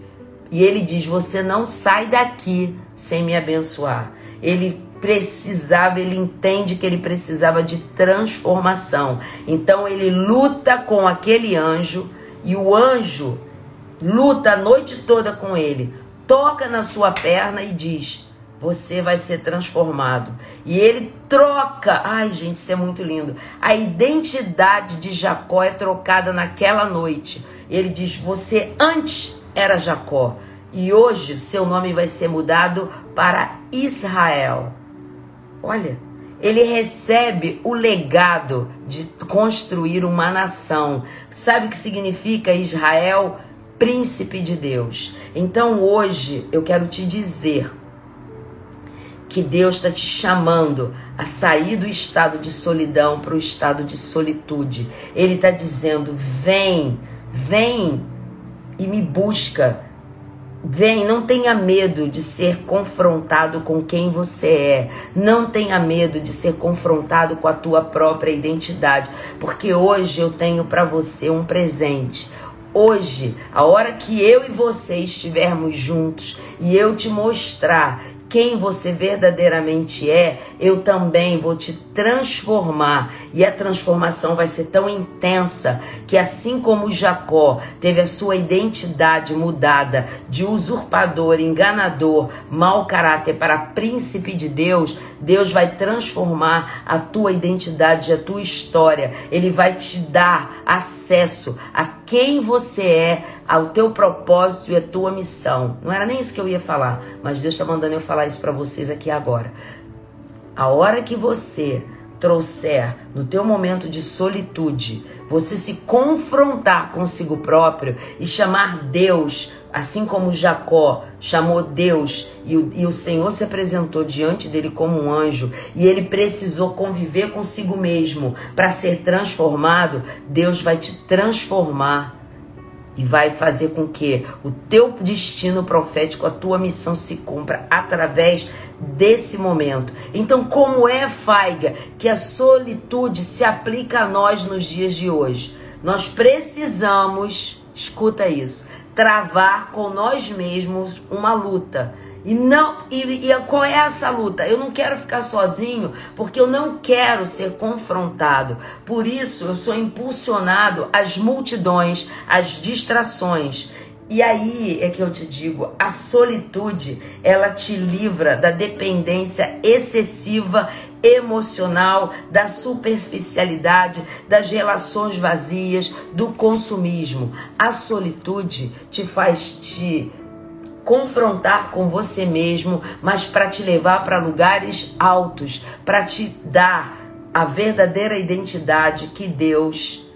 E ele diz: Você não sai daqui sem me abençoar. Ele precisava, ele entende que ele precisava de transformação. Então ele luta com aquele anjo e o anjo luta a noite toda com ele, toca na sua perna e diz: Você vai ser transformado. E ele troca. Ai, gente, isso é muito lindo. A identidade de Jacó é trocada naquela noite. Ele diz: Você antes era Jacó. E hoje seu nome vai ser mudado para Israel. Olha, ele recebe o legado de construir uma nação. Sabe o que significa Israel? Príncipe de Deus. Então hoje eu quero te dizer que Deus está te chamando a sair do estado de solidão para o estado de solitude. Ele está dizendo: vem, vem e me busca. Vem, não tenha medo de ser confrontado com quem você é. Não tenha medo de ser confrontado com a tua própria identidade, porque hoje eu tenho para você um presente. Hoje, a hora que eu e você estivermos juntos e eu te mostrar quem você verdadeiramente é, eu também vou te transformar. E a transformação vai ser tão intensa que, assim como Jacó teve a sua identidade mudada de usurpador, enganador, mau caráter para príncipe de Deus, Deus vai transformar a tua identidade, a tua história. Ele vai te dar acesso a quem você é, ao teu propósito e a tua missão. Não era nem isso que eu ia falar, mas Deus está mandando eu falar isso para vocês aqui agora. A hora que você trouxer no teu momento de solitude, você se confrontar consigo próprio e chamar Deus, assim como Jacó chamou Deus e o, e o Senhor se apresentou diante dele como um anjo e ele precisou conviver consigo mesmo para ser transformado, Deus vai te transformar e vai fazer com que o teu destino profético, a tua missão se cumpra através desse momento. Então, como é, Faiga, que a solitude se aplica a nós nos dias de hoje? Nós precisamos, escuta isso, travar com nós mesmos uma luta. E não e, e qual é essa luta? Eu não quero ficar sozinho porque eu não quero ser confrontado. Por isso eu sou impulsionado às multidões, às distrações. E aí é que eu te digo, a solitude, ela te livra da dependência excessiva emocional, da superficialidade, das relações vazias, do consumismo. A solitude te faz te confrontar com você mesmo, mas para te levar para lugares altos, para te dar a verdadeira identidade que Deus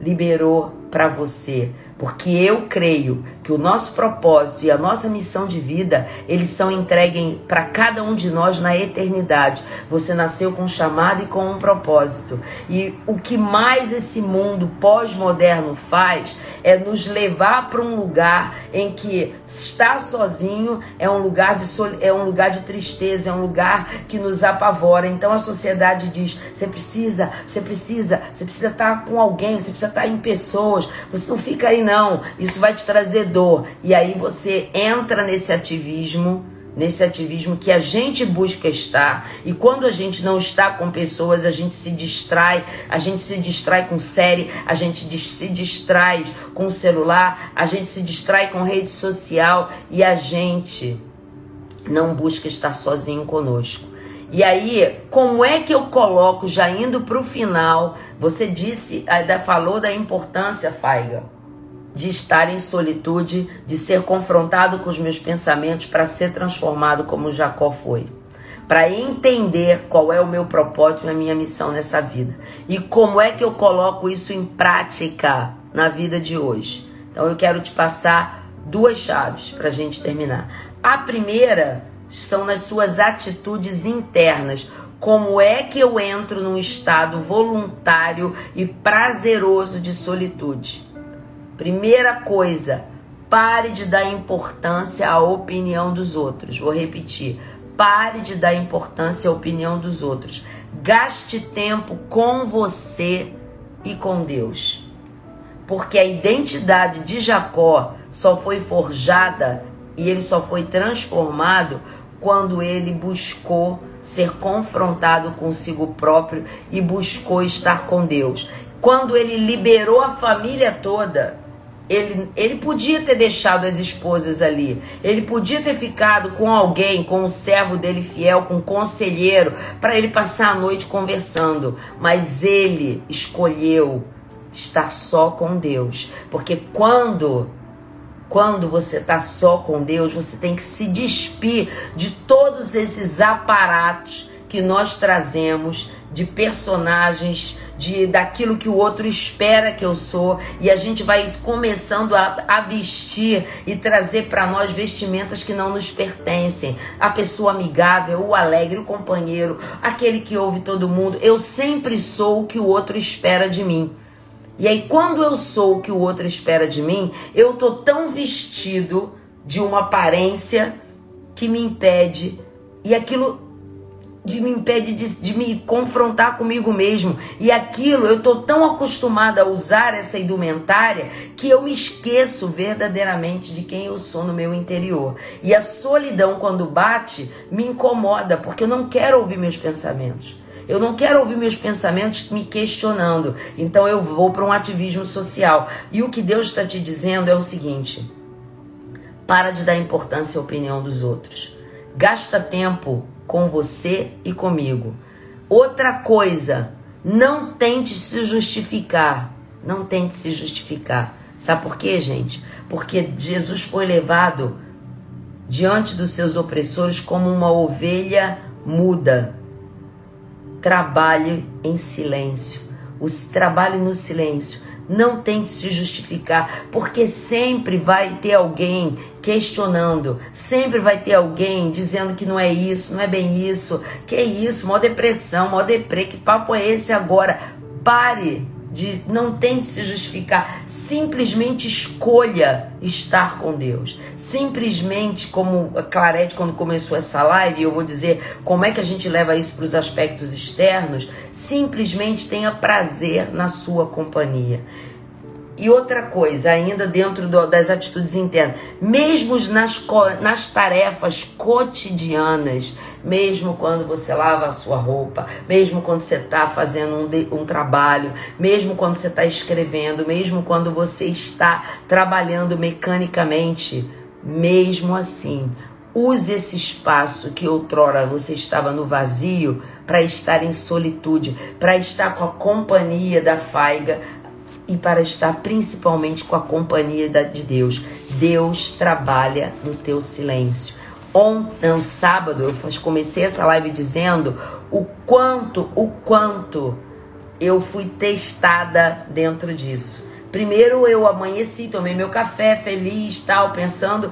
liberou para você. Porque eu creio que o nosso propósito e a nossa missão de vida, eles são entregues para cada um de nós na eternidade. Você nasceu com um chamado e com um propósito. E o que mais esse mundo pós-moderno faz é nos levar para um lugar em que estar sozinho é um lugar de sol... é um lugar de tristeza, é um lugar que nos apavora. Então a sociedade diz: você precisa, você precisa, você precisa estar com alguém, você precisa estar em pessoas. Você não fica aí não, isso vai te trazer E aí você entra nesse ativismo, nesse ativismo que a gente busca estar. E quando a gente não está com pessoas, a gente se distrai, a gente se distrai com série, a gente se distrai com celular, a gente se distrai com rede social e a gente não busca estar sozinho conosco. E aí, como é que eu coloco, já indo para o final, você disse, ainda falou da importância, Faiga, de estar em solitude, de ser confrontado com os meus pensamentos para ser transformado como Jacó foi. Para entender qual é o meu propósito e a minha missão nessa vida. E como é que eu coloco isso em prática na vida de hoje. Então eu quero te passar duas chaves para a gente terminar. A primeira são nas suas atitudes internas. Como é que eu entro num estado voluntário e prazeroso de solitude? Primeira coisa, pare de dar importância à opinião dos outros. Vou repetir. Pare de dar importância à opinião dos outros. Gaste tempo com você e com Deus. Porque a identidade de Jacó só foi forjada e ele só foi transformado quando ele buscou ser confrontado consigo próprio e buscou estar com Deus. Quando ele liberou a família toda, ele, ele podia ter deixado as esposas ali, ele podia ter ficado com alguém, com o servo dele fiel, com um conselheiro, para ele passar a noite conversando, mas ele escolheu estar só com Deus, porque quando quando você está só com Deus, você tem que se despir de todos esses aparatos que nós trazemos de personagens, de daquilo que o outro espera que eu sou, e a gente vai começando a, a vestir e trazer para nós vestimentas que não nos pertencem. A pessoa amigável, o alegre, o companheiro, aquele que ouve todo mundo. Eu sempre sou o que o outro espera de mim. E aí, quando eu sou o que o outro espera de mim, eu tô tão vestido de uma aparência que me impede, e aquilo de me impede de, de, me confrontar comigo mesmo. E aquilo, eu tô tão acostumada a usar essa indumentária que eu me esqueço verdadeiramente de quem eu sou no meu interior. E a solidão, quando bate, me incomoda, porque eu não quero ouvir meus pensamentos. Eu não quero ouvir meus pensamentos me questionando. Então eu vou para um ativismo social. E o que Deus está te dizendo é o seguinte: para de dar importância à opinião dos outros. Gasta tempo com você e comigo. Outra coisa, não tente se justificar. Não tente se justificar. Sabe por quê, gente? Porque Jesus foi levado diante dos seus opressores como uma ovelha muda trabalhe em silêncio. Os trabalhe no silêncio. Não tente se justificar, porque sempre vai ter alguém questionando, sempre vai ter alguém dizendo que não é isso, não é bem isso, que é isso, mó depressão, mó deprê, que papo é esse agora? Pare de não tente se justificar, simplesmente escolha estar com Deus. Simplesmente, como a Clarete quando começou essa live, eu vou dizer como é que a gente leva isso para os aspectos externos, simplesmente tenha prazer na sua companhia. E outra coisa, ainda dentro do- das atitudes internas, mesmo nas, nas tarefas cotidianas, mesmo quando você lava a sua roupa, mesmo quando você está fazendo um, de- um trabalho, mesmo quando você está escrevendo, mesmo quando você está trabalhando mecanicamente, mesmo assim, use esse espaço que outrora você estava no vazio para estar em solitude, para estar com a companhia da faiga e para estar principalmente com a companhia de Deus. Deus trabalha no teu silêncio. Ontem, no sábado, eu comecei essa live dizendo o quanto, o quanto eu fui testada dentro disso. Primeiro eu amanheci, tomei meu café feliz, tal, pensando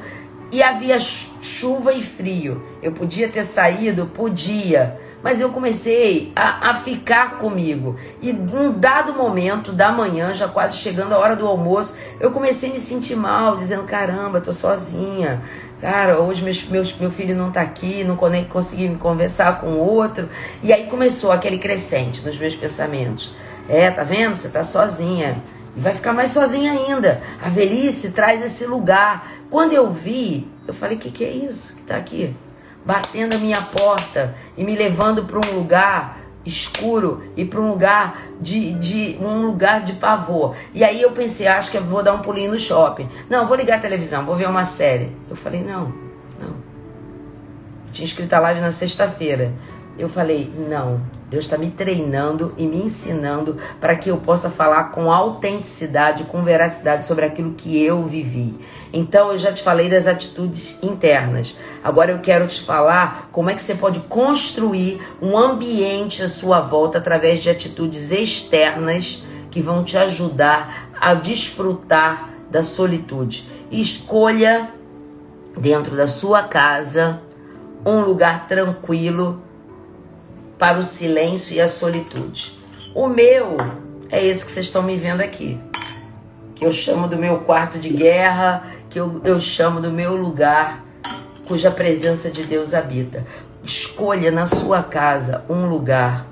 e havia chu- chuva e frio. Eu podia ter saído, podia, mas eu comecei a, a ficar comigo. E num dado momento da manhã, já quase chegando a hora do almoço, eu comecei a me sentir mal, dizendo: caramba, tô sozinha. Cara, hoje meus, meus, meu filho não tá aqui, não consegui me conversar com o outro. E aí começou aquele crescente nos meus pensamentos. É, tá vendo? Você tá sozinha. E vai ficar mais sozinha ainda. A velhice traz esse lugar. Quando eu vi, eu falei: que que é isso que tá aqui? Batendo a minha porta e me levando para um lugar escuro e para um lugar de, de um lugar de pavor. E aí eu pensei, acho que vou dar um pulinho no shopping. Não, vou ligar a televisão, vou ver uma série. Eu falei, não, não. Eu tinha escrito a live na sexta-feira. Eu falei, não, Deus está me treinando e me ensinando para que eu possa falar com autenticidade, com veracidade sobre aquilo que eu vivi. Então eu já te falei das atitudes internas. Agora eu quero te falar como é que você pode construir um ambiente à sua volta através de atitudes externas que vão te ajudar a desfrutar da solitude. Escolha dentro da sua casa um lugar tranquilo para o silêncio e a solitude. O meu é esse que vocês estão me vendo aqui, que eu chamo do meu quarto de guerra, que eu, eu chamo do meu lugar cuja presença de Deus habita. Escolha na sua casa um lugar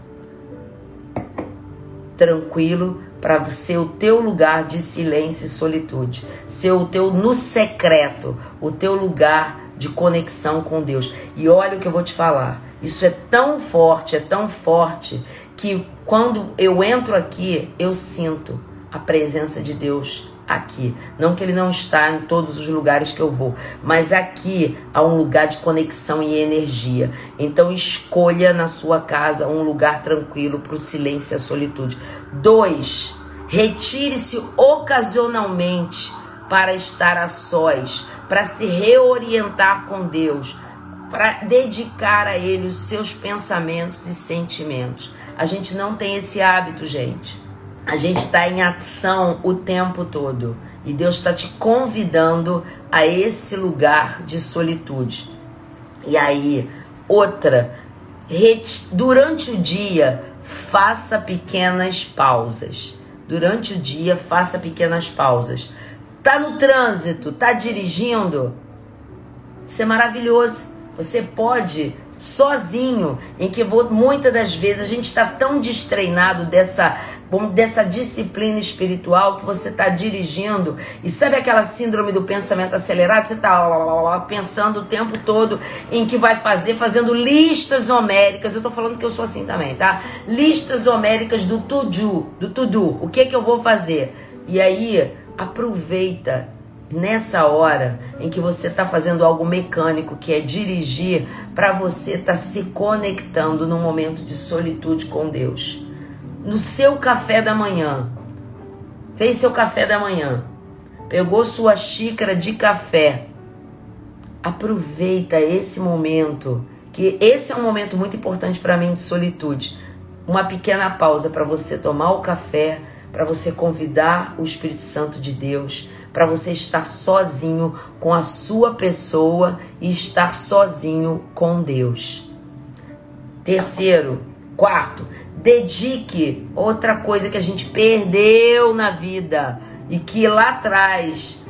tranquilo para ser o teu lugar de silêncio e solitude, ser o teu no secreto, o teu lugar de conexão com Deus. E olha o que eu vou te falar. Isso é tão forte, é tão forte que quando eu entro aqui, eu sinto a presença de Deus aqui. Não que ele não está em todos os lugares que eu vou, mas aqui há um lugar de conexão e energia. Então escolha na sua casa um lugar tranquilo para o silêncio e a solitude. Dois, retire-se ocasionalmente para estar a sós, para se reorientar com Deus, para dedicar a Ele os seus pensamentos e sentimentos. A gente não tem esse hábito, gente. A gente está em ação o tempo todo. E Deus está te convidando a esse lugar de solitude. E aí, outra, durante o dia, faça pequenas pausas. Durante o dia, faça pequenas pausas. Tá no trânsito, tá dirigindo? Isso é maravilhoso. Você pode sozinho, em que muitas das vezes a gente está tão destreinado dessa dessa disciplina espiritual que você está dirigindo e sabe aquela síndrome do pensamento acelerado? Você está pensando o tempo todo em que vai fazer, fazendo listas homéricas. Eu tô falando que eu sou assim também, tá? Listas homéricas do to-do, do to-do. O que que eu vou fazer? E aí, aproveita nessa hora em que você está fazendo algo mecânico, que é dirigir, para você estar tá se conectando num momento de solitude com Deus. No seu café da manhã, fez seu café da manhã, pegou sua xícara de café, aproveita esse momento, que esse é um momento muito importante para mim de solitude. Uma pequena pausa para você tomar o café, para você convidar o Espírito Santo de Deus, para você estar sozinho com a sua pessoa e estar sozinho com Deus. Terceiro, quarto, dedique outra coisa que a gente perdeu na vida e que lá atrás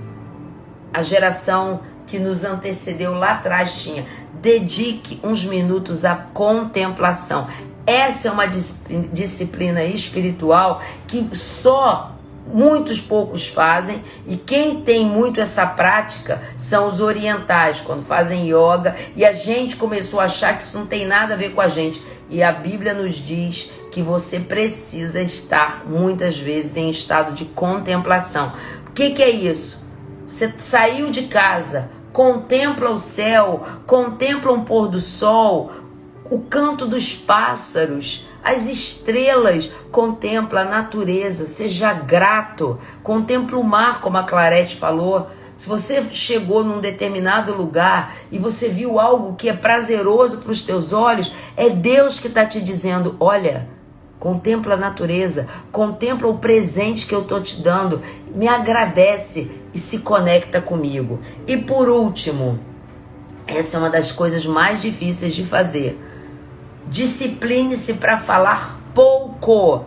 a geração que nos antecedeu lá atrás tinha. Dedique uns minutos à contemplação. Essa é uma dis- disciplina espiritual que só muitos poucos fazem, e quem tem muito essa prática são os orientais, quando fazem yoga, e a gente começou a achar que isso não tem nada a ver com a gente. E a Bíblia nos diz que você precisa estar muitas vezes em estado de contemplação. O que, que é isso? Você saiu de casa, contempla o céu, contempla um pôr do sol, o canto dos pássaros, as estrelas, contempla a natureza, seja grato, contempla o mar, como a Clarete falou. Se você chegou num determinado lugar e você viu algo que é prazeroso para os teus olhos, é Deus que está te dizendo: olha, contempla a natureza, contempla o presente que eu estou te dando, me agradece e se conecta comigo. E por último, essa é uma das coisas mais difíceis de fazer. Discipline-se para falar pouco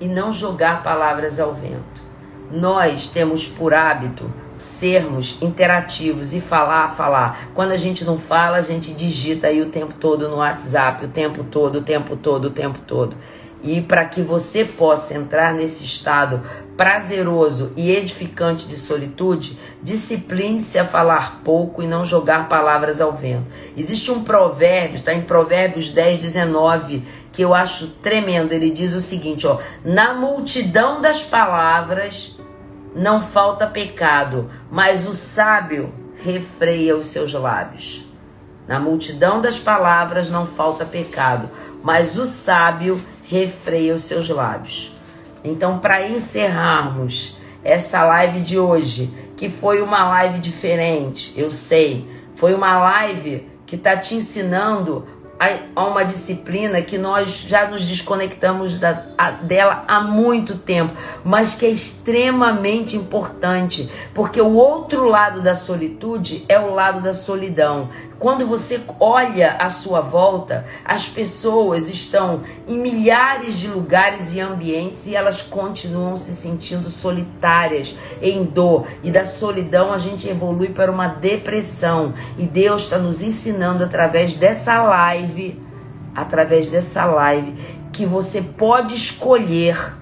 e não jogar palavras ao vento. Nós temos por hábito sermos interativos e falar, falar. Quando a gente não fala, a gente digita aí o tempo todo no WhatsApp, o tempo todo, o tempo todo, o tempo todo. E para que você possa entrar nesse estado prazeroso e edificante de solitude, discipline-se a falar pouco e não jogar palavras ao vento. Existe um provérbio, está em Provérbios 10, 19, que eu acho tremendo. Ele diz o seguinte: ó, na multidão das palavras não falta pecado, mas o sábio refreia os seus lábios. Na multidão das palavras não falta pecado, mas o sábio refreia os seus lábios. Então, para encerrarmos essa live de hoje, que foi uma live diferente, eu sei, foi uma live que está te ensinando a, uma disciplina que nós já nos desconectamos da, a, dela há muito tempo, mas que é extremamente importante, porque o outro lado da solitude é o lado da solidão. Quando você olha à sua volta, as pessoas estão em milhares de lugares e ambientes e elas continuam se sentindo solitárias, em dor. E da solidão a gente evolui para uma depressão. E Deus está nos ensinando através dessa live, através dessa live, que você pode escolher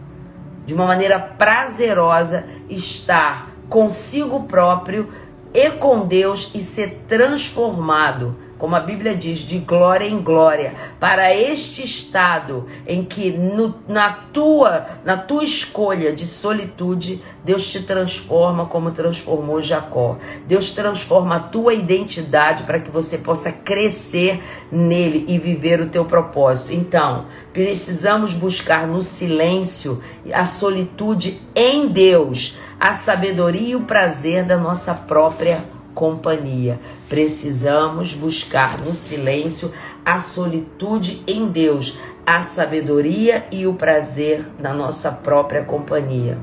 de uma maneira prazerosa estar consigo próprio e com Deus e ser transformado, como a Bíblia diz, de glória em glória, para este estado em que no, na tua na tua escolha de solitude, Deus te transforma como transformou Jacó. Deus transforma a tua identidade para que você possa crescer nele e viver o teu propósito. Então, precisamos buscar no silêncio a solitude em Deus a sabedoria e o prazer da nossa própria companhia. Precisamos buscar no silêncio a solitude em Deus, a sabedoria e o prazer da nossa própria companhia.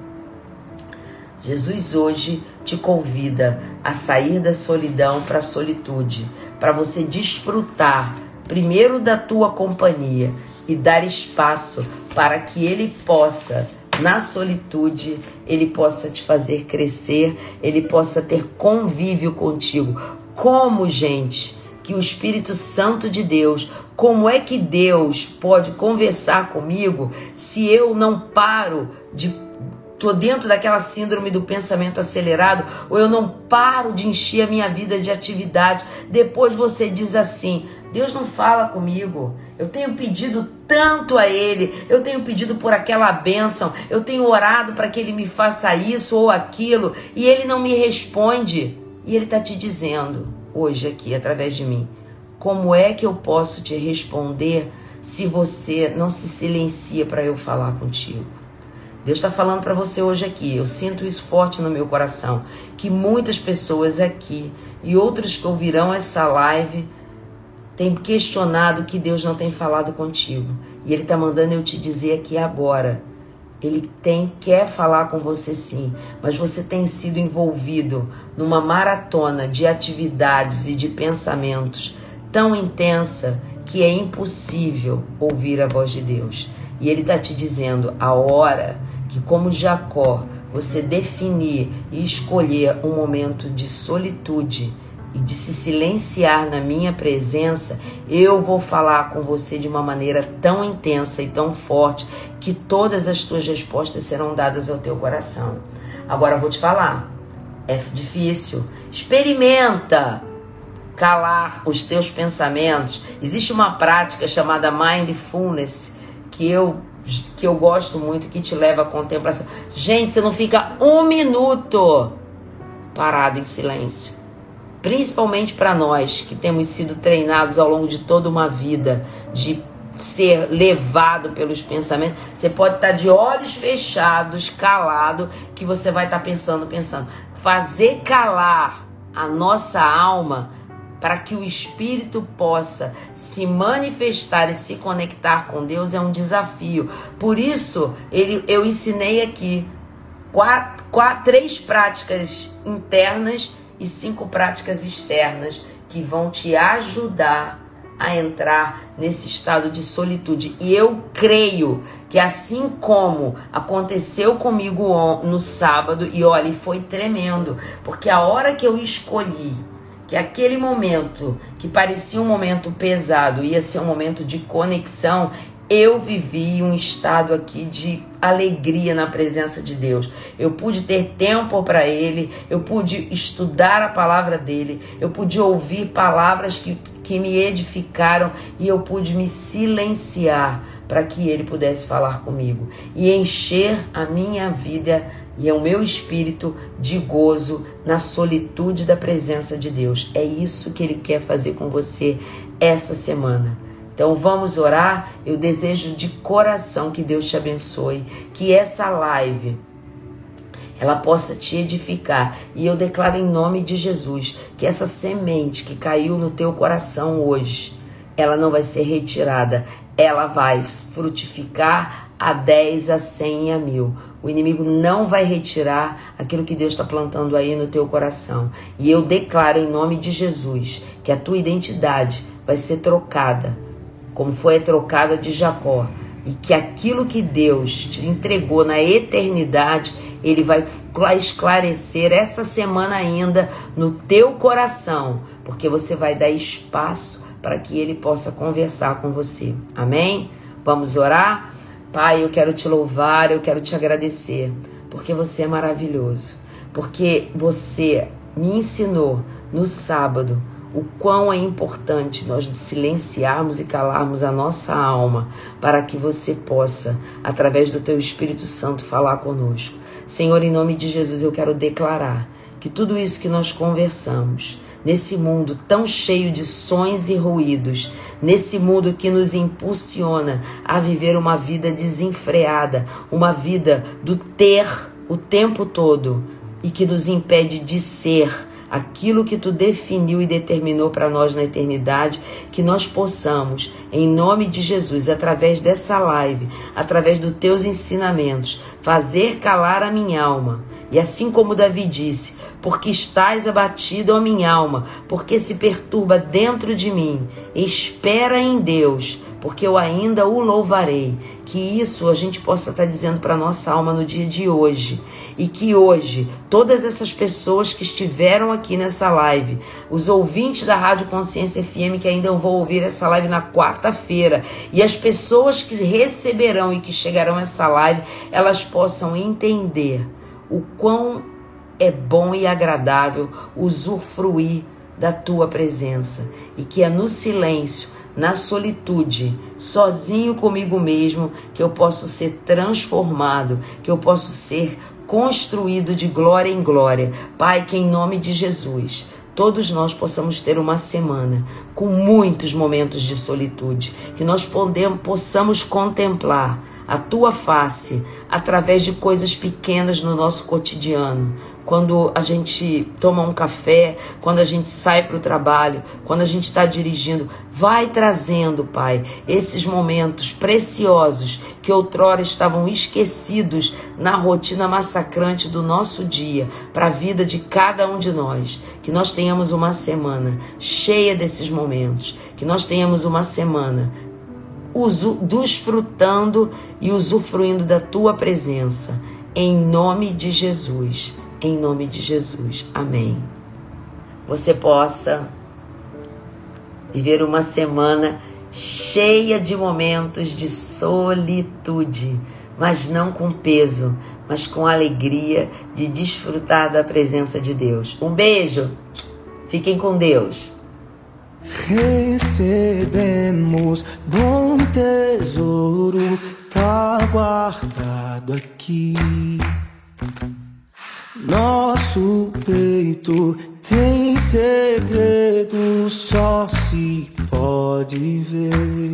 Jesus hoje te convida a sair da solidão para a solitude, para você desfrutar primeiro da tua companhia e dar espaço para que ele possa na solitude, ele possa te fazer crescer, ele possa ter convívio contigo. Como, gente, que o Espírito Santo de Deus, como é que Deus pode conversar comigo se eu não paro de tô dentro daquela síndrome do pensamento acelerado, ou eu não paro de encher a minha vida de atividade. Depois você diz assim: Deus não fala comigo. Eu tenho pedido tanto a Ele, eu tenho pedido por aquela bênção, eu tenho orado para que Ele me faça isso ou aquilo, e Ele não me responde. E Ele está te dizendo hoje aqui, através de mim, como é que eu posso te responder se você não se silencia para eu falar contigo? Deus está falando para você hoje aqui. Eu sinto isso forte no meu coração. Que muitas pessoas aqui e outros que ouvirão essa live têm questionado que Deus não tem falado contigo. E Ele está mandando eu te dizer aqui agora. Ele tem, quer falar com você sim, mas você tem sido envolvido numa maratona de atividades e de pensamentos tão intensa que é impossível ouvir a voz de Deus. E Ele está te dizendo a hora que, como Jacó, você definir e escolher um momento de solitude e de se silenciar na minha presença, eu vou falar com você de uma maneira tão intensa e tão forte que todas as tuas respostas serão dadas ao teu coração. Agora vou te falar, é difícil. Experimenta calar os teus pensamentos. Existe uma prática chamada mindfulness que eu que eu gosto muito, que te leva à contemplação. Gente, você não fica um minuto parado em silêncio. Principalmente para nós que temos sido treinados ao longo de toda uma vida de ser levado pelos pensamentos. Você pode estar de olhos fechados, calado, que você vai estar pensando, pensando. Fazer calar a nossa alma para que o espírito possa se manifestar e se conectar com Deus é um desafio. Por isso, ele, eu ensinei aqui quatro, quatro, três práticas internas e cinco práticas externas que vão te ajudar a entrar nesse estado de solitude. E eu creio que assim como aconteceu comigo no sábado, e olha, foi tremendo, porque a hora que eu escolhi que aquele momento que parecia um momento pesado ia ser um momento de conexão, eu vivi um estado aqui de alegria na presença de Deus. Eu pude ter tempo para Ele, eu pude estudar a palavra dele, eu pude ouvir palavras que, que me edificaram e eu pude me silenciar para que Ele pudesse falar comigo e encher a minha vida e o meu espírito de gozo na solitude da presença de Deus. É isso que Ele quer fazer com você essa semana. Então vamos orar. Eu desejo de coração que Deus te abençoe, que essa live ela possa te edificar. E eu declaro em nome de Jesus que essa semente que caiu no teu coração hoje, ela não vai ser retirada, ela vai frutificar a 10, a 100 e a mil. O inimigo não vai retirar aquilo que Deus está plantando aí no teu coração. E eu declaro em nome de Jesus que a tua identidade vai ser trocada, como foi a trocada de Jacó. E que aquilo que Deus te entregou na eternidade, Ele vai esclarecer essa semana ainda no teu coração, porque você vai dar espaço para que Ele possa conversar com você. Amém? Vamos orar? Pai, eu quero te louvar, eu quero te agradecer, porque você é maravilhoso. Porque você me ensinou no sábado o quão é importante nós silenciarmos e calarmos a nossa alma para que você possa, através do teu Espírito Santo, falar conosco. Senhor, em nome de Jesus, eu quero declarar que tudo isso que nós conversamos, nesse mundo tão cheio de sons e ruídos, nesse mundo que nos impulsiona a viver uma vida desenfreada, uma vida do ter o tempo todo e que nos impede de ser aquilo que tu definiu e determinou para nós na eternidade, que nós possamos, em nome de Jesus, através dessa live, através dos teus ensinamentos, fazer calar a minha alma. E assim como Davi disse, porque estás abatido, ó minha alma, porque se perturba dentro de mim, espera em Deus, porque eu ainda o louvarei. Que isso a gente possa estar dizendo para nossa alma no dia de hoje. E que hoje, todas essas pessoas que estiveram aqui nessa live, os ouvintes da Rádio Consciência FM que ainda vão ouvir essa live na quarta-feira, e as pessoas que receberão e que chegarão a essa live, elas possam entender o quão é bom e agradável usufruir da tua presença e que é no silêncio, na solitude, sozinho comigo mesmo, que eu posso ser transformado, que eu posso ser construído de glória em glória. Pai, que em nome de Jesus, todos nós possamos ter uma semana com muitos momentos de solitude, que nós podemos, possamos contemplar a tua face através de coisas pequenas no nosso cotidiano. Quando a gente toma um café, quando a gente sai para o trabalho, quando a gente está dirigindo, vai trazendo, Pai, esses momentos preciosos que outrora estavam esquecidos na rotina massacrante do nosso dia, para a vida de cada um de nós. Que nós tenhamos uma semana cheia desses momentos, que nós tenhamos uma semana usu, desfrutando e usufruindo da tua presença. Em nome de Jesus. Em nome de Jesus. Amém. você possa viver uma semana cheia de momentos de solitude, mas não com peso, mas com alegria de desfrutar da presença de Deus. Um beijo, fiquem com Deus. Recebemos bom tesouro, tá guardado aqui. Nosso peito tem segredo, só se pode ver.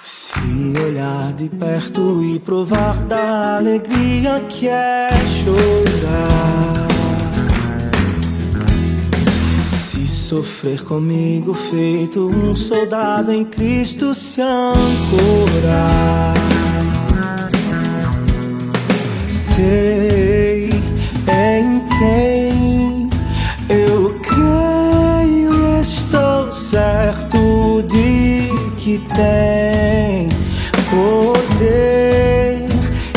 Se olhar de perto e provar da alegria que é chorar. Se sofrer comigo, feito um soldado em Cristo se ancorar. Sei em quem eu creio, estou certo de que tem poder.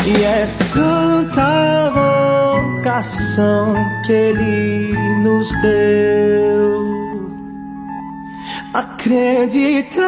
E é santa vocação que Ele nos deu. Acreditar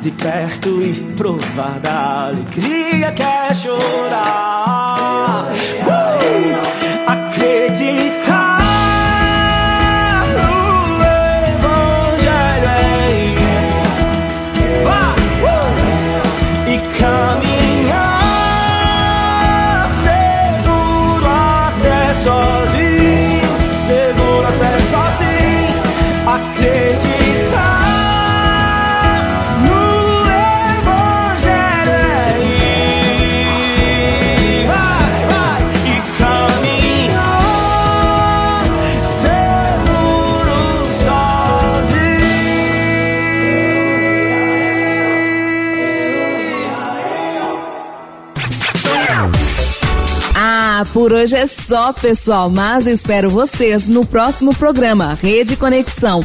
de perto e provar da alegria que é chorar. Por hoje é só, pessoal, mas espero vocês no próximo programa Rede Conexão